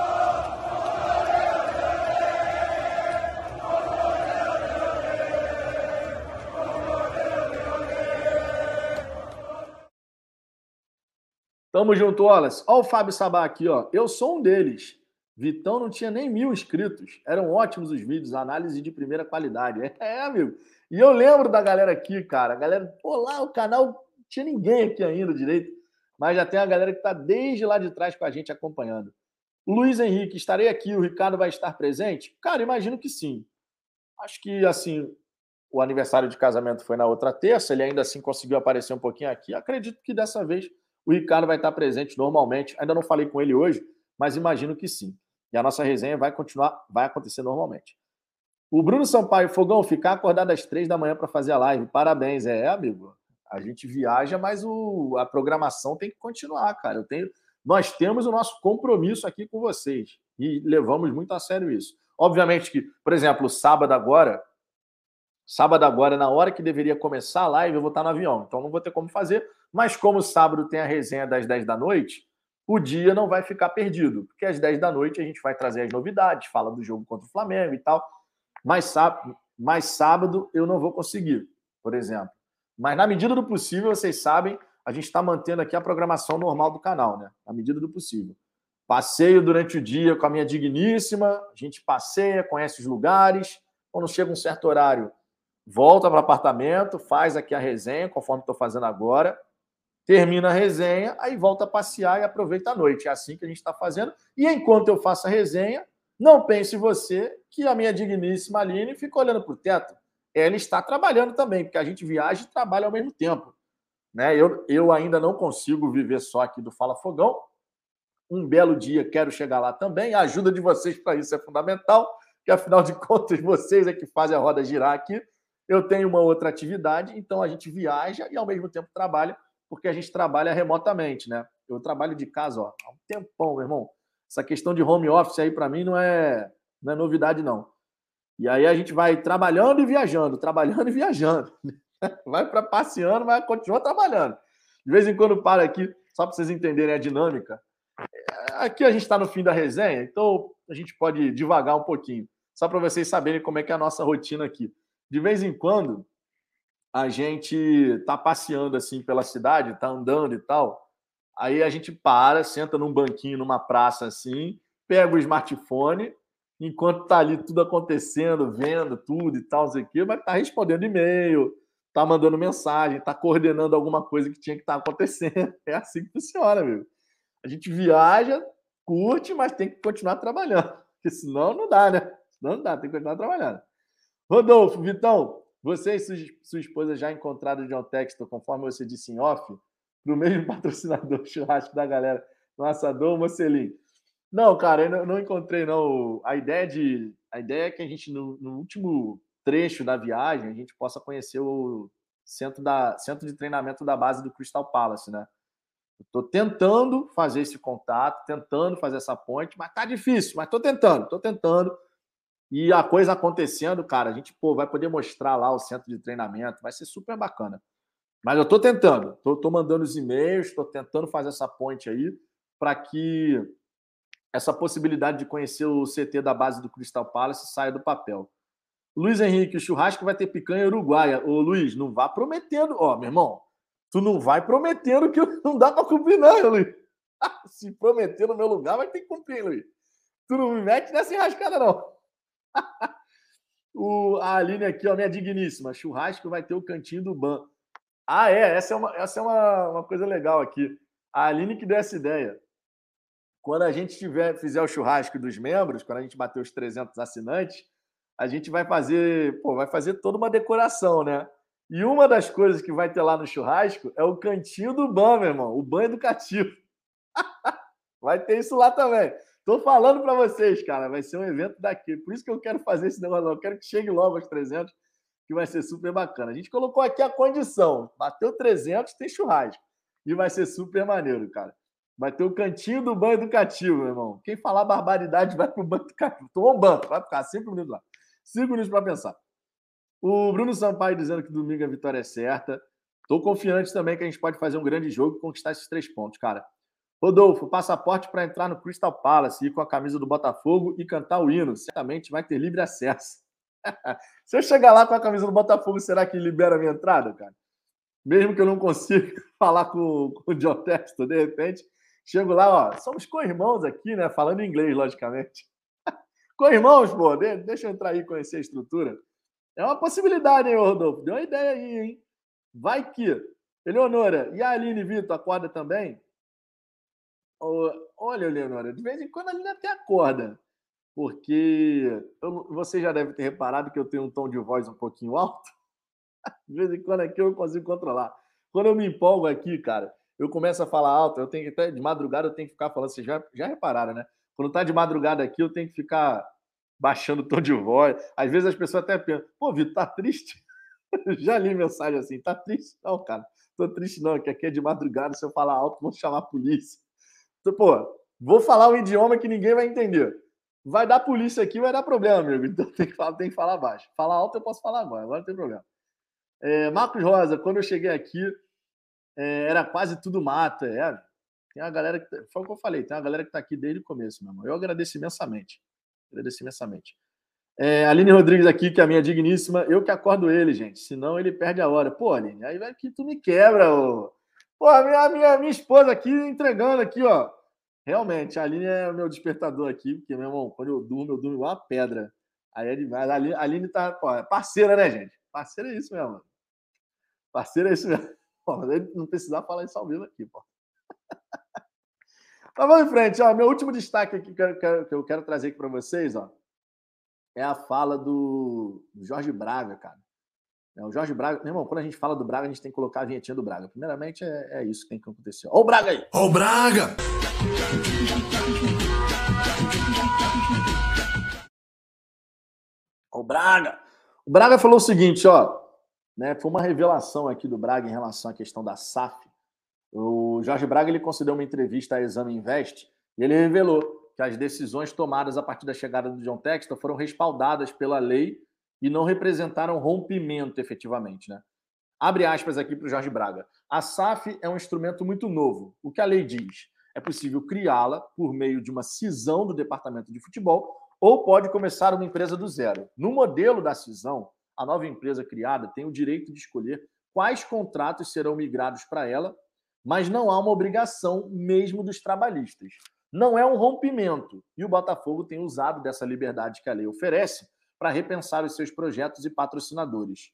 Tamo junto, Wallace. Ó o Fábio Sabá aqui, ó. Eu sou um deles. Vitão não tinha nem mil inscritos. Eram ótimos os vídeos, análise de primeira qualidade. É, amigo. E eu lembro da galera aqui, cara. A galera, pô, lá o canal não tinha ninguém aqui ainda direito. Mas já tem a galera que está desde lá de trás com a gente acompanhando. Luiz Henrique, estarei aqui. O Ricardo vai estar presente? Cara, imagino que sim. Acho que, assim, o aniversário de casamento foi na outra terça. Ele ainda assim conseguiu aparecer um pouquinho aqui. Acredito que dessa vez o Ricardo vai estar presente normalmente. Ainda não falei com ele hoje, mas imagino que sim. E a nossa resenha vai continuar, vai acontecer normalmente. O Bruno Sampaio, Fogão, ficar acordado às três da manhã para fazer a live. Parabéns. É, amigo. A gente viaja, mas o, a programação tem que continuar, cara. Eu tenho, nós temos o nosso compromisso aqui com vocês e levamos muito a sério isso. Obviamente que, por exemplo, sábado agora, sábado agora, na hora que deveria começar a live, eu vou estar no avião, então não vou ter como fazer. Mas como sábado tem a resenha das 10 da noite, o dia não vai ficar perdido, porque às 10 da noite a gente vai trazer as novidades, fala do jogo contra o Flamengo e tal. Mas sábado, mas sábado eu não vou conseguir, por exemplo. Mas na medida do possível, vocês sabem, a gente está mantendo aqui a programação normal do canal, né? Na medida do possível. Passeio durante o dia com a minha digníssima, a gente passeia, conhece os lugares. Quando chega um certo horário, volta para o apartamento, faz aqui a resenha, conforme estou fazendo agora termina a resenha, aí volta a passear e aproveita a noite. É assim que a gente está fazendo. E enquanto eu faço a resenha, não pense você que a minha digníssima Aline fica olhando para o teto. Ela está trabalhando também, porque a gente viaja e trabalha ao mesmo tempo. Né? Eu, eu ainda não consigo viver só aqui do Fala Fogão. Um belo dia quero chegar lá também. A ajuda de vocês para isso é fundamental, que afinal de contas vocês é que fazem a roda girar aqui. Eu tenho uma outra atividade, então a gente viaja e ao mesmo tempo trabalha porque a gente trabalha remotamente, né? Eu trabalho de casa ó, há um tempão, meu irmão. Essa questão de home office aí, para mim, não é, não é novidade, não. E aí a gente vai trabalhando e viajando, trabalhando e viajando. Vai para passeando, mas continua trabalhando. De vez em quando para aqui, só para vocês entenderem a dinâmica. É, aqui a gente está no fim da resenha, então a gente pode devagar um pouquinho, só para vocês saberem como é que é a nossa rotina aqui. De vez em quando, a gente tá passeando assim pela cidade, tá andando e tal. Aí a gente para, senta num banquinho numa praça assim, pega o smartphone, enquanto tá ali tudo acontecendo, vendo tudo e tal, sei o quê, mas tá respondendo e-mail, tá mandando mensagem, tá coordenando alguma coisa que tinha que estar tá acontecendo. É assim que funciona, meu. A gente viaja, curte, mas tem que continuar trabalhando, porque senão não dá, né? Senão não dá, tem que continuar trabalhando. Rodolfo, Vitão, você e sua esposa já encontraram John Textor, conforme você disse em off, no mesmo patrocinador churrasco da galera, no assador Mocelim. Não, cara, eu não encontrei, não. A ideia, de, a ideia é que a gente, no, no último trecho da viagem, a gente possa conhecer o centro, da, centro de treinamento da base do Crystal Palace, né? Estou tentando fazer esse contato, tentando fazer essa ponte, mas tá difícil, mas estou tentando, estou tentando. E a coisa acontecendo, cara, a gente pô, vai poder mostrar lá o centro de treinamento, vai ser super bacana. Mas eu estou tentando, estou mandando os e-mails, estou tentando fazer essa ponte aí para que essa possibilidade de conhecer o CT da base do Crystal Palace saia do papel. Luiz Henrique, o churrasco vai ter picanha uruguaia. Ô, Luiz, não vá prometendo. Ó, meu irmão, tu não vai prometendo que não dá para cumprir, não, Luiz. Se prometer no meu lugar, vai ter que cumprir, Luiz. Tu não me mete nessa enrascada, não o, a Aline aqui, ó, minha digníssima. Churrasco vai ter o cantinho do ban. Ah, é. Essa é, uma, essa é uma, uma coisa legal aqui. A Aline que deu essa ideia. Quando a gente tiver, fizer o churrasco dos membros, quando a gente bater os 300 assinantes, a gente vai fazer, pô, vai fazer toda uma decoração, né? E uma das coisas que vai ter lá no churrasco é o cantinho do ban, meu irmão, o ban educativo. vai ter isso lá também. Tô falando para vocês, cara, vai ser um evento daqui. Por isso que eu quero fazer esse negócio, eu quero que chegue logo aos 300, que vai ser super bacana. A gente colocou aqui a condição, bateu 300, tem churrasco. E vai ser super maneiro, cara. Vai ter o cantinho do banho educativo, meu irmão. Quem falar barbaridade vai pro banho educativo. Tomou um banco, vai ficar cinco minutos lá. Cinco minutos para pensar. O Bruno Sampaio dizendo que domingo a vitória é certa. Estou confiante também que a gente pode fazer um grande jogo e conquistar esses três pontos, cara. Rodolfo, passaporte para entrar no Crystal Palace, ir com a camisa do Botafogo e cantar o hino. Certamente vai ter livre acesso. Se eu chegar lá com a camisa do Botafogo, será que libera a minha entrada, cara? mesmo que eu não consiga falar com, com o John Texto, de repente, chego lá, ó, somos co-irmãos aqui, né? Falando inglês, logicamente. co-irmãos, pô, deixa eu entrar aí e conhecer a estrutura. É uma possibilidade, hein, Rodolfo? Deu uma ideia aí, hein? Vai que. Eleonora, e a Aline Vitor acorda também? Olha, Eleonora, de vez em quando a até acorda. Porque eu, você já deve ter reparado que eu tenho um tom de voz um pouquinho alto. De vez em quando aqui eu consigo controlar. Quando eu me empolgo aqui, cara, eu começo a falar alto, eu tenho até de madrugada eu tenho que ficar falando, vocês já, já repararam, né? Quando tá de madrugada aqui, eu tenho que ficar baixando o tom de voz. Às vezes as pessoas até pensam, pô, Vitor, tá triste? já li mensagem assim, tá triste? Não, cara, tô triste não, que aqui é de madrugada, se eu falar alto, vão chamar a polícia. Então, pô, vou falar um idioma que ninguém vai entender. Vai dar polícia aqui, vai dar problema, amigo. Então tem que falar, tem que falar baixo. Falar alto eu posso falar agora, agora não tem problema. É, Marcos Rosa, quando eu cheguei aqui, é, era quase tudo mata. É, tem uma galera que. Tá, foi o que eu falei, tem uma galera que está aqui desde o começo, meu irmão. Eu agradeço imensamente. Agradeço imensamente. É, Aline Rodrigues aqui, que é a minha digníssima. Eu que acordo ele, gente. Senão ele perde a hora. Pô, Aline, aí vai que tu me quebra, ô. Pô, a minha, minha, minha esposa aqui entregando aqui, ó. Realmente, a Aline é o meu despertador aqui, porque, meu irmão, quando eu durmo, eu durmo igual uma pedra. Aí é demais. A Aline, a Aline tá, pô, é parceira, né, gente? Parceira é isso mesmo. Parceira é isso mesmo. Pô, não precisar falar isso ao vivo aqui, pô. Mas vamos em frente, ó. Meu último destaque aqui que eu quero, que eu quero trazer aqui para vocês, ó, é a fala do Jorge Braga, cara. É, o Jorge Braga, meu irmão, quando a gente fala do Braga, a gente tem que colocar a vinhetinha do Braga. Primeiramente, é, é isso que tem que acontecer. Ó, o Braga aí! Ó, o Braga! O Braga. O Braga falou o seguinte, ó, né, foi uma revelação aqui do Braga em relação à questão da SAF. O Jorge Braga ele concedeu uma entrevista à Exame Invest e ele revelou que as decisões tomadas a partir da chegada do John Textor foram respaldadas pela lei e não representaram rompimento efetivamente, né? Abre aspas aqui para o Jorge Braga. A SAF é um instrumento muito novo. O que a lei diz? É possível criá-la por meio de uma cisão do departamento de futebol ou pode começar uma empresa do zero. No modelo da cisão, a nova empresa criada tem o direito de escolher quais contratos serão migrados para ela, mas não há uma obrigação mesmo dos trabalhistas. Não é um rompimento. E o Botafogo tem usado dessa liberdade que a lei oferece para repensar os seus projetos e patrocinadores.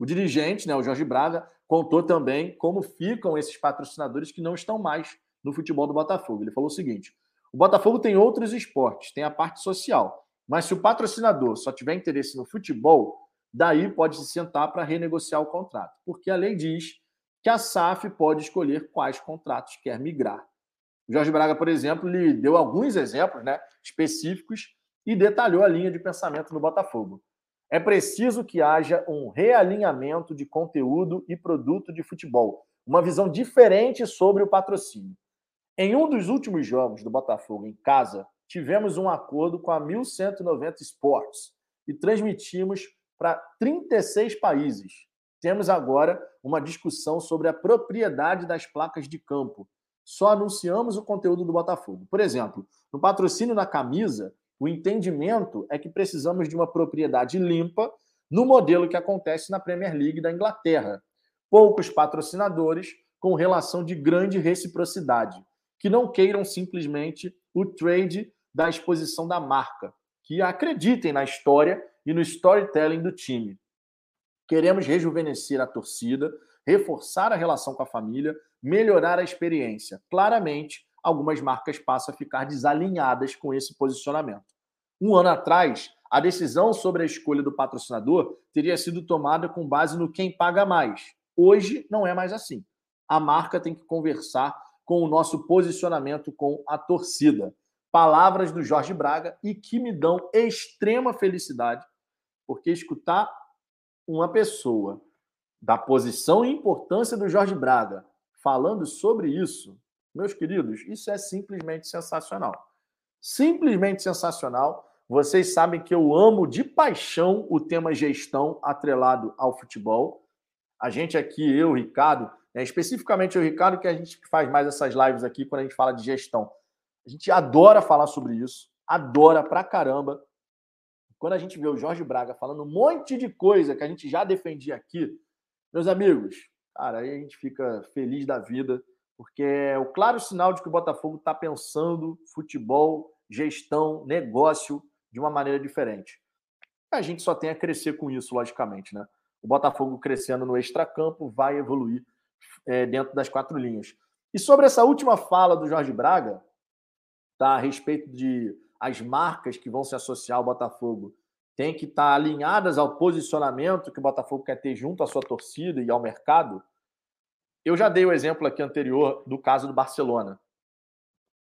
O dirigente, né, o Jorge Braga, contou também como ficam esses patrocinadores que não estão mais no futebol do Botafogo. Ele falou o seguinte: o Botafogo tem outros esportes, tem a parte social, mas se o patrocinador só tiver interesse no futebol, daí pode se sentar para renegociar o contrato, porque a lei diz que a SAF pode escolher quais contratos quer migrar. O Jorge Braga, por exemplo, lhe deu alguns exemplos né, específicos e detalhou a linha de pensamento no Botafogo. É preciso que haja um realinhamento de conteúdo e produto de futebol, uma visão diferente sobre o patrocínio. Em um dos últimos jogos do Botafogo em casa, tivemos um acordo com a 1190 Sports e transmitimos para 36 países. Temos agora uma discussão sobre a propriedade das placas de campo. Só anunciamos o conteúdo do Botafogo. Por exemplo, no patrocínio na camisa, o entendimento é que precisamos de uma propriedade limpa no modelo que acontece na Premier League da Inglaterra. Poucos patrocinadores com relação de grande reciprocidade, que não queiram simplesmente o trade da exposição da marca, que acreditem na história e no storytelling do time. Queremos rejuvenescer a torcida, reforçar a relação com a família, melhorar a experiência. Claramente, algumas marcas passam a ficar desalinhadas com esse posicionamento. Um ano atrás, a decisão sobre a escolha do patrocinador teria sido tomada com base no quem paga mais. Hoje não é mais assim. A marca tem que conversar com o nosso posicionamento com a torcida. Palavras do Jorge Braga e que me dão extrema felicidade, porque escutar uma pessoa da posição e importância do Jorge Braga falando sobre isso, meus queridos, isso é simplesmente sensacional. Simplesmente sensacional. Vocês sabem que eu amo de paixão o tema gestão atrelado ao futebol. A gente aqui, eu, Ricardo, né, especificamente o Ricardo, que a gente faz mais essas lives aqui quando a gente fala de gestão. A gente adora falar sobre isso, adora pra caramba. Quando a gente vê o Jorge Braga falando um monte de coisa que a gente já defendia aqui, meus amigos, cara, aí a gente fica feliz da vida, porque é o claro sinal de que o Botafogo está pensando futebol, gestão, negócio de uma maneira diferente. A gente só tem a crescer com isso, logicamente, né? O Botafogo crescendo no extracampo vai evoluir é, dentro das quatro linhas. E sobre essa última fala do Jorge Braga, tá, a respeito de as marcas que vão se associar ao Botafogo têm que estar alinhadas ao posicionamento que o Botafogo quer ter junto à sua torcida e ao mercado. Eu já dei o exemplo aqui anterior do caso do Barcelona.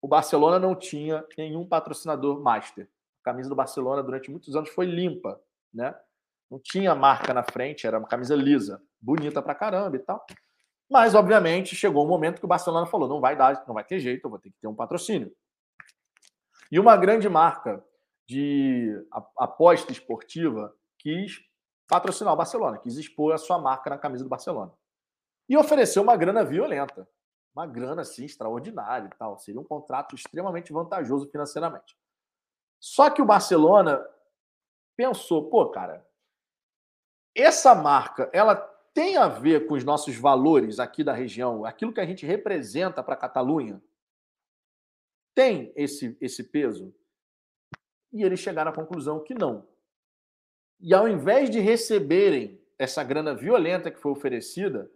O Barcelona não tinha nenhum patrocinador master. Camisa do Barcelona durante muitos anos foi limpa, né? Não tinha marca na frente, era uma camisa lisa, bonita pra caramba e tal. Mas, obviamente, chegou um momento que o Barcelona falou: não vai dar, não vai ter jeito, eu vou ter que ter um patrocínio. E uma grande marca de aposta esportiva quis patrocinar o Barcelona, quis expor a sua marca na camisa do Barcelona. E ofereceu uma grana violenta, uma grana assim extraordinária e tal. Seria um contrato extremamente vantajoso financeiramente. Só que o Barcelona pensou, pô, cara, essa marca, ela tem a ver com os nossos valores aqui da região, aquilo que a gente representa para a Catalunha? Tem esse, esse peso? E eles chegaram à conclusão que não. E ao invés de receberem essa grana violenta que foi oferecida,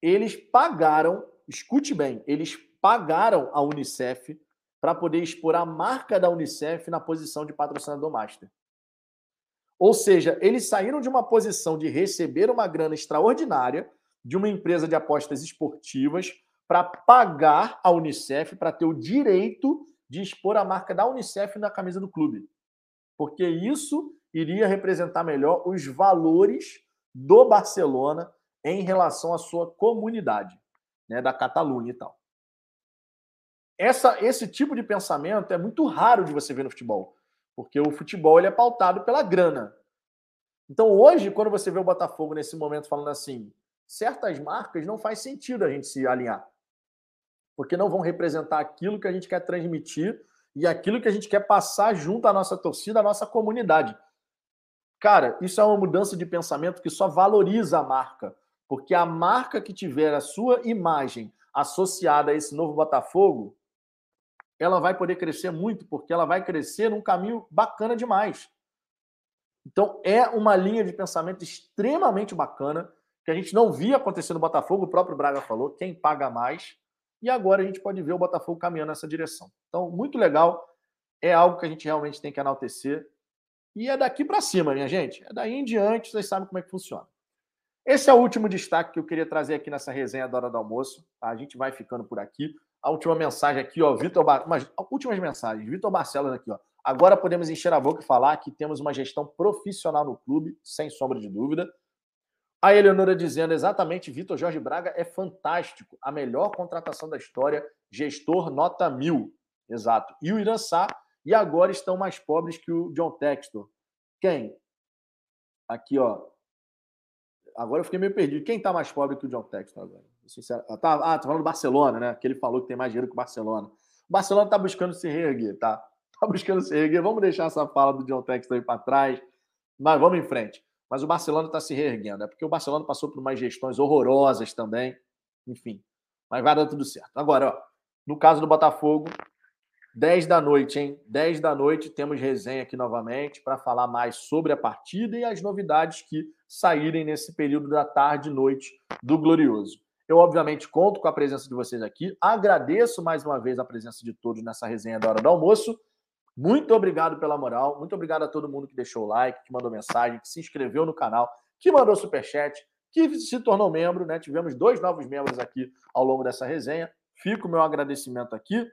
eles pagaram, escute bem, eles pagaram a Unicef para poder expor a marca da Unicef na posição de patrocinador master. Ou seja, eles saíram de uma posição de receber uma grana extraordinária de uma empresa de apostas esportivas para pagar a Unicef para ter o direito de expor a marca da Unicef na camisa do clube. Porque isso iria representar melhor os valores do Barcelona em relação à sua comunidade, né, da Catalunha e tal. Essa, esse tipo de pensamento é muito raro de você ver no futebol. Porque o futebol ele é pautado pela grana. Então, hoje, quando você vê o Botafogo nesse momento falando assim, certas marcas não faz sentido a gente se alinhar. Porque não vão representar aquilo que a gente quer transmitir e aquilo que a gente quer passar junto à nossa torcida, à nossa comunidade. Cara, isso é uma mudança de pensamento que só valoriza a marca. Porque a marca que tiver a sua imagem associada a esse novo Botafogo, ela vai poder crescer muito, porque ela vai crescer num caminho bacana demais. Então, é uma linha de pensamento extremamente bacana, que a gente não via acontecer no Botafogo, o próprio Braga falou, quem paga mais, e agora a gente pode ver o Botafogo caminhando nessa direção. Então, muito legal, é algo que a gente realmente tem que enaltecer, e é daqui para cima, minha gente, é daí em diante, vocês sabem como é que funciona. Esse é o último destaque que eu queria trazer aqui nessa resenha da hora do almoço. Tá? A gente vai ficando por aqui a última mensagem aqui, ó, Vitor, Bar... Mas, últimas mensagens, Vitor Barcelos aqui, ó. Agora podemos encher a boca e falar que temos uma gestão profissional no clube, sem sombra de dúvida. A Eleonora dizendo exatamente, Vitor Jorge Braga é fantástico, a melhor contratação da história, gestor nota mil. Exato. E o Irã Sá, e agora estão mais pobres que o John Textor. Quem? Aqui, ó. Agora eu fiquei meio perdido. Quem está mais pobre que o John Textor agora? Sincero. Tá, ah, tá falando do Barcelona, né? Que ele falou que tem mais dinheiro que o Barcelona. O Barcelona tá buscando se reerguer, tá? Tá buscando se reerguer. Vamos deixar essa fala do John Textor aí para trás, mas vamos em frente. Mas o Barcelona está se reerguendo, é porque o Barcelona passou por umas gestões horrorosas também. Enfim, mas vai dar tudo certo. Agora, ó, no caso do Botafogo, 10 da noite, hein? 10 da noite temos resenha aqui novamente para falar mais sobre a partida e as novidades que saírem nesse período da tarde e noite do Glorioso. Eu, obviamente, conto com a presença de vocês aqui. Agradeço mais uma vez a presença de todos nessa resenha da hora do almoço. Muito obrigado pela moral. Muito obrigado a todo mundo que deixou o like, que mandou mensagem, que se inscreveu no canal, que mandou superchat, que se tornou membro. Né? Tivemos dois novos membros aqui ao longo dessa resenha. Fica o meu agradecimento aqui.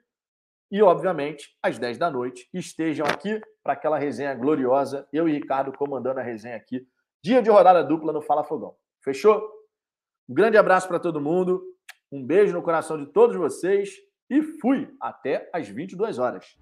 E, obviamente, às 10 da noite, estejam aqui para aquela resenha gloriosa. Eu e Ricardo comandando a resenha aqui. Dia de rodada dupla no Fala Fogão. Fechou? Um grande abraço para todo mundo, um beijo no coração de todos vocês e fui até às 22 horas.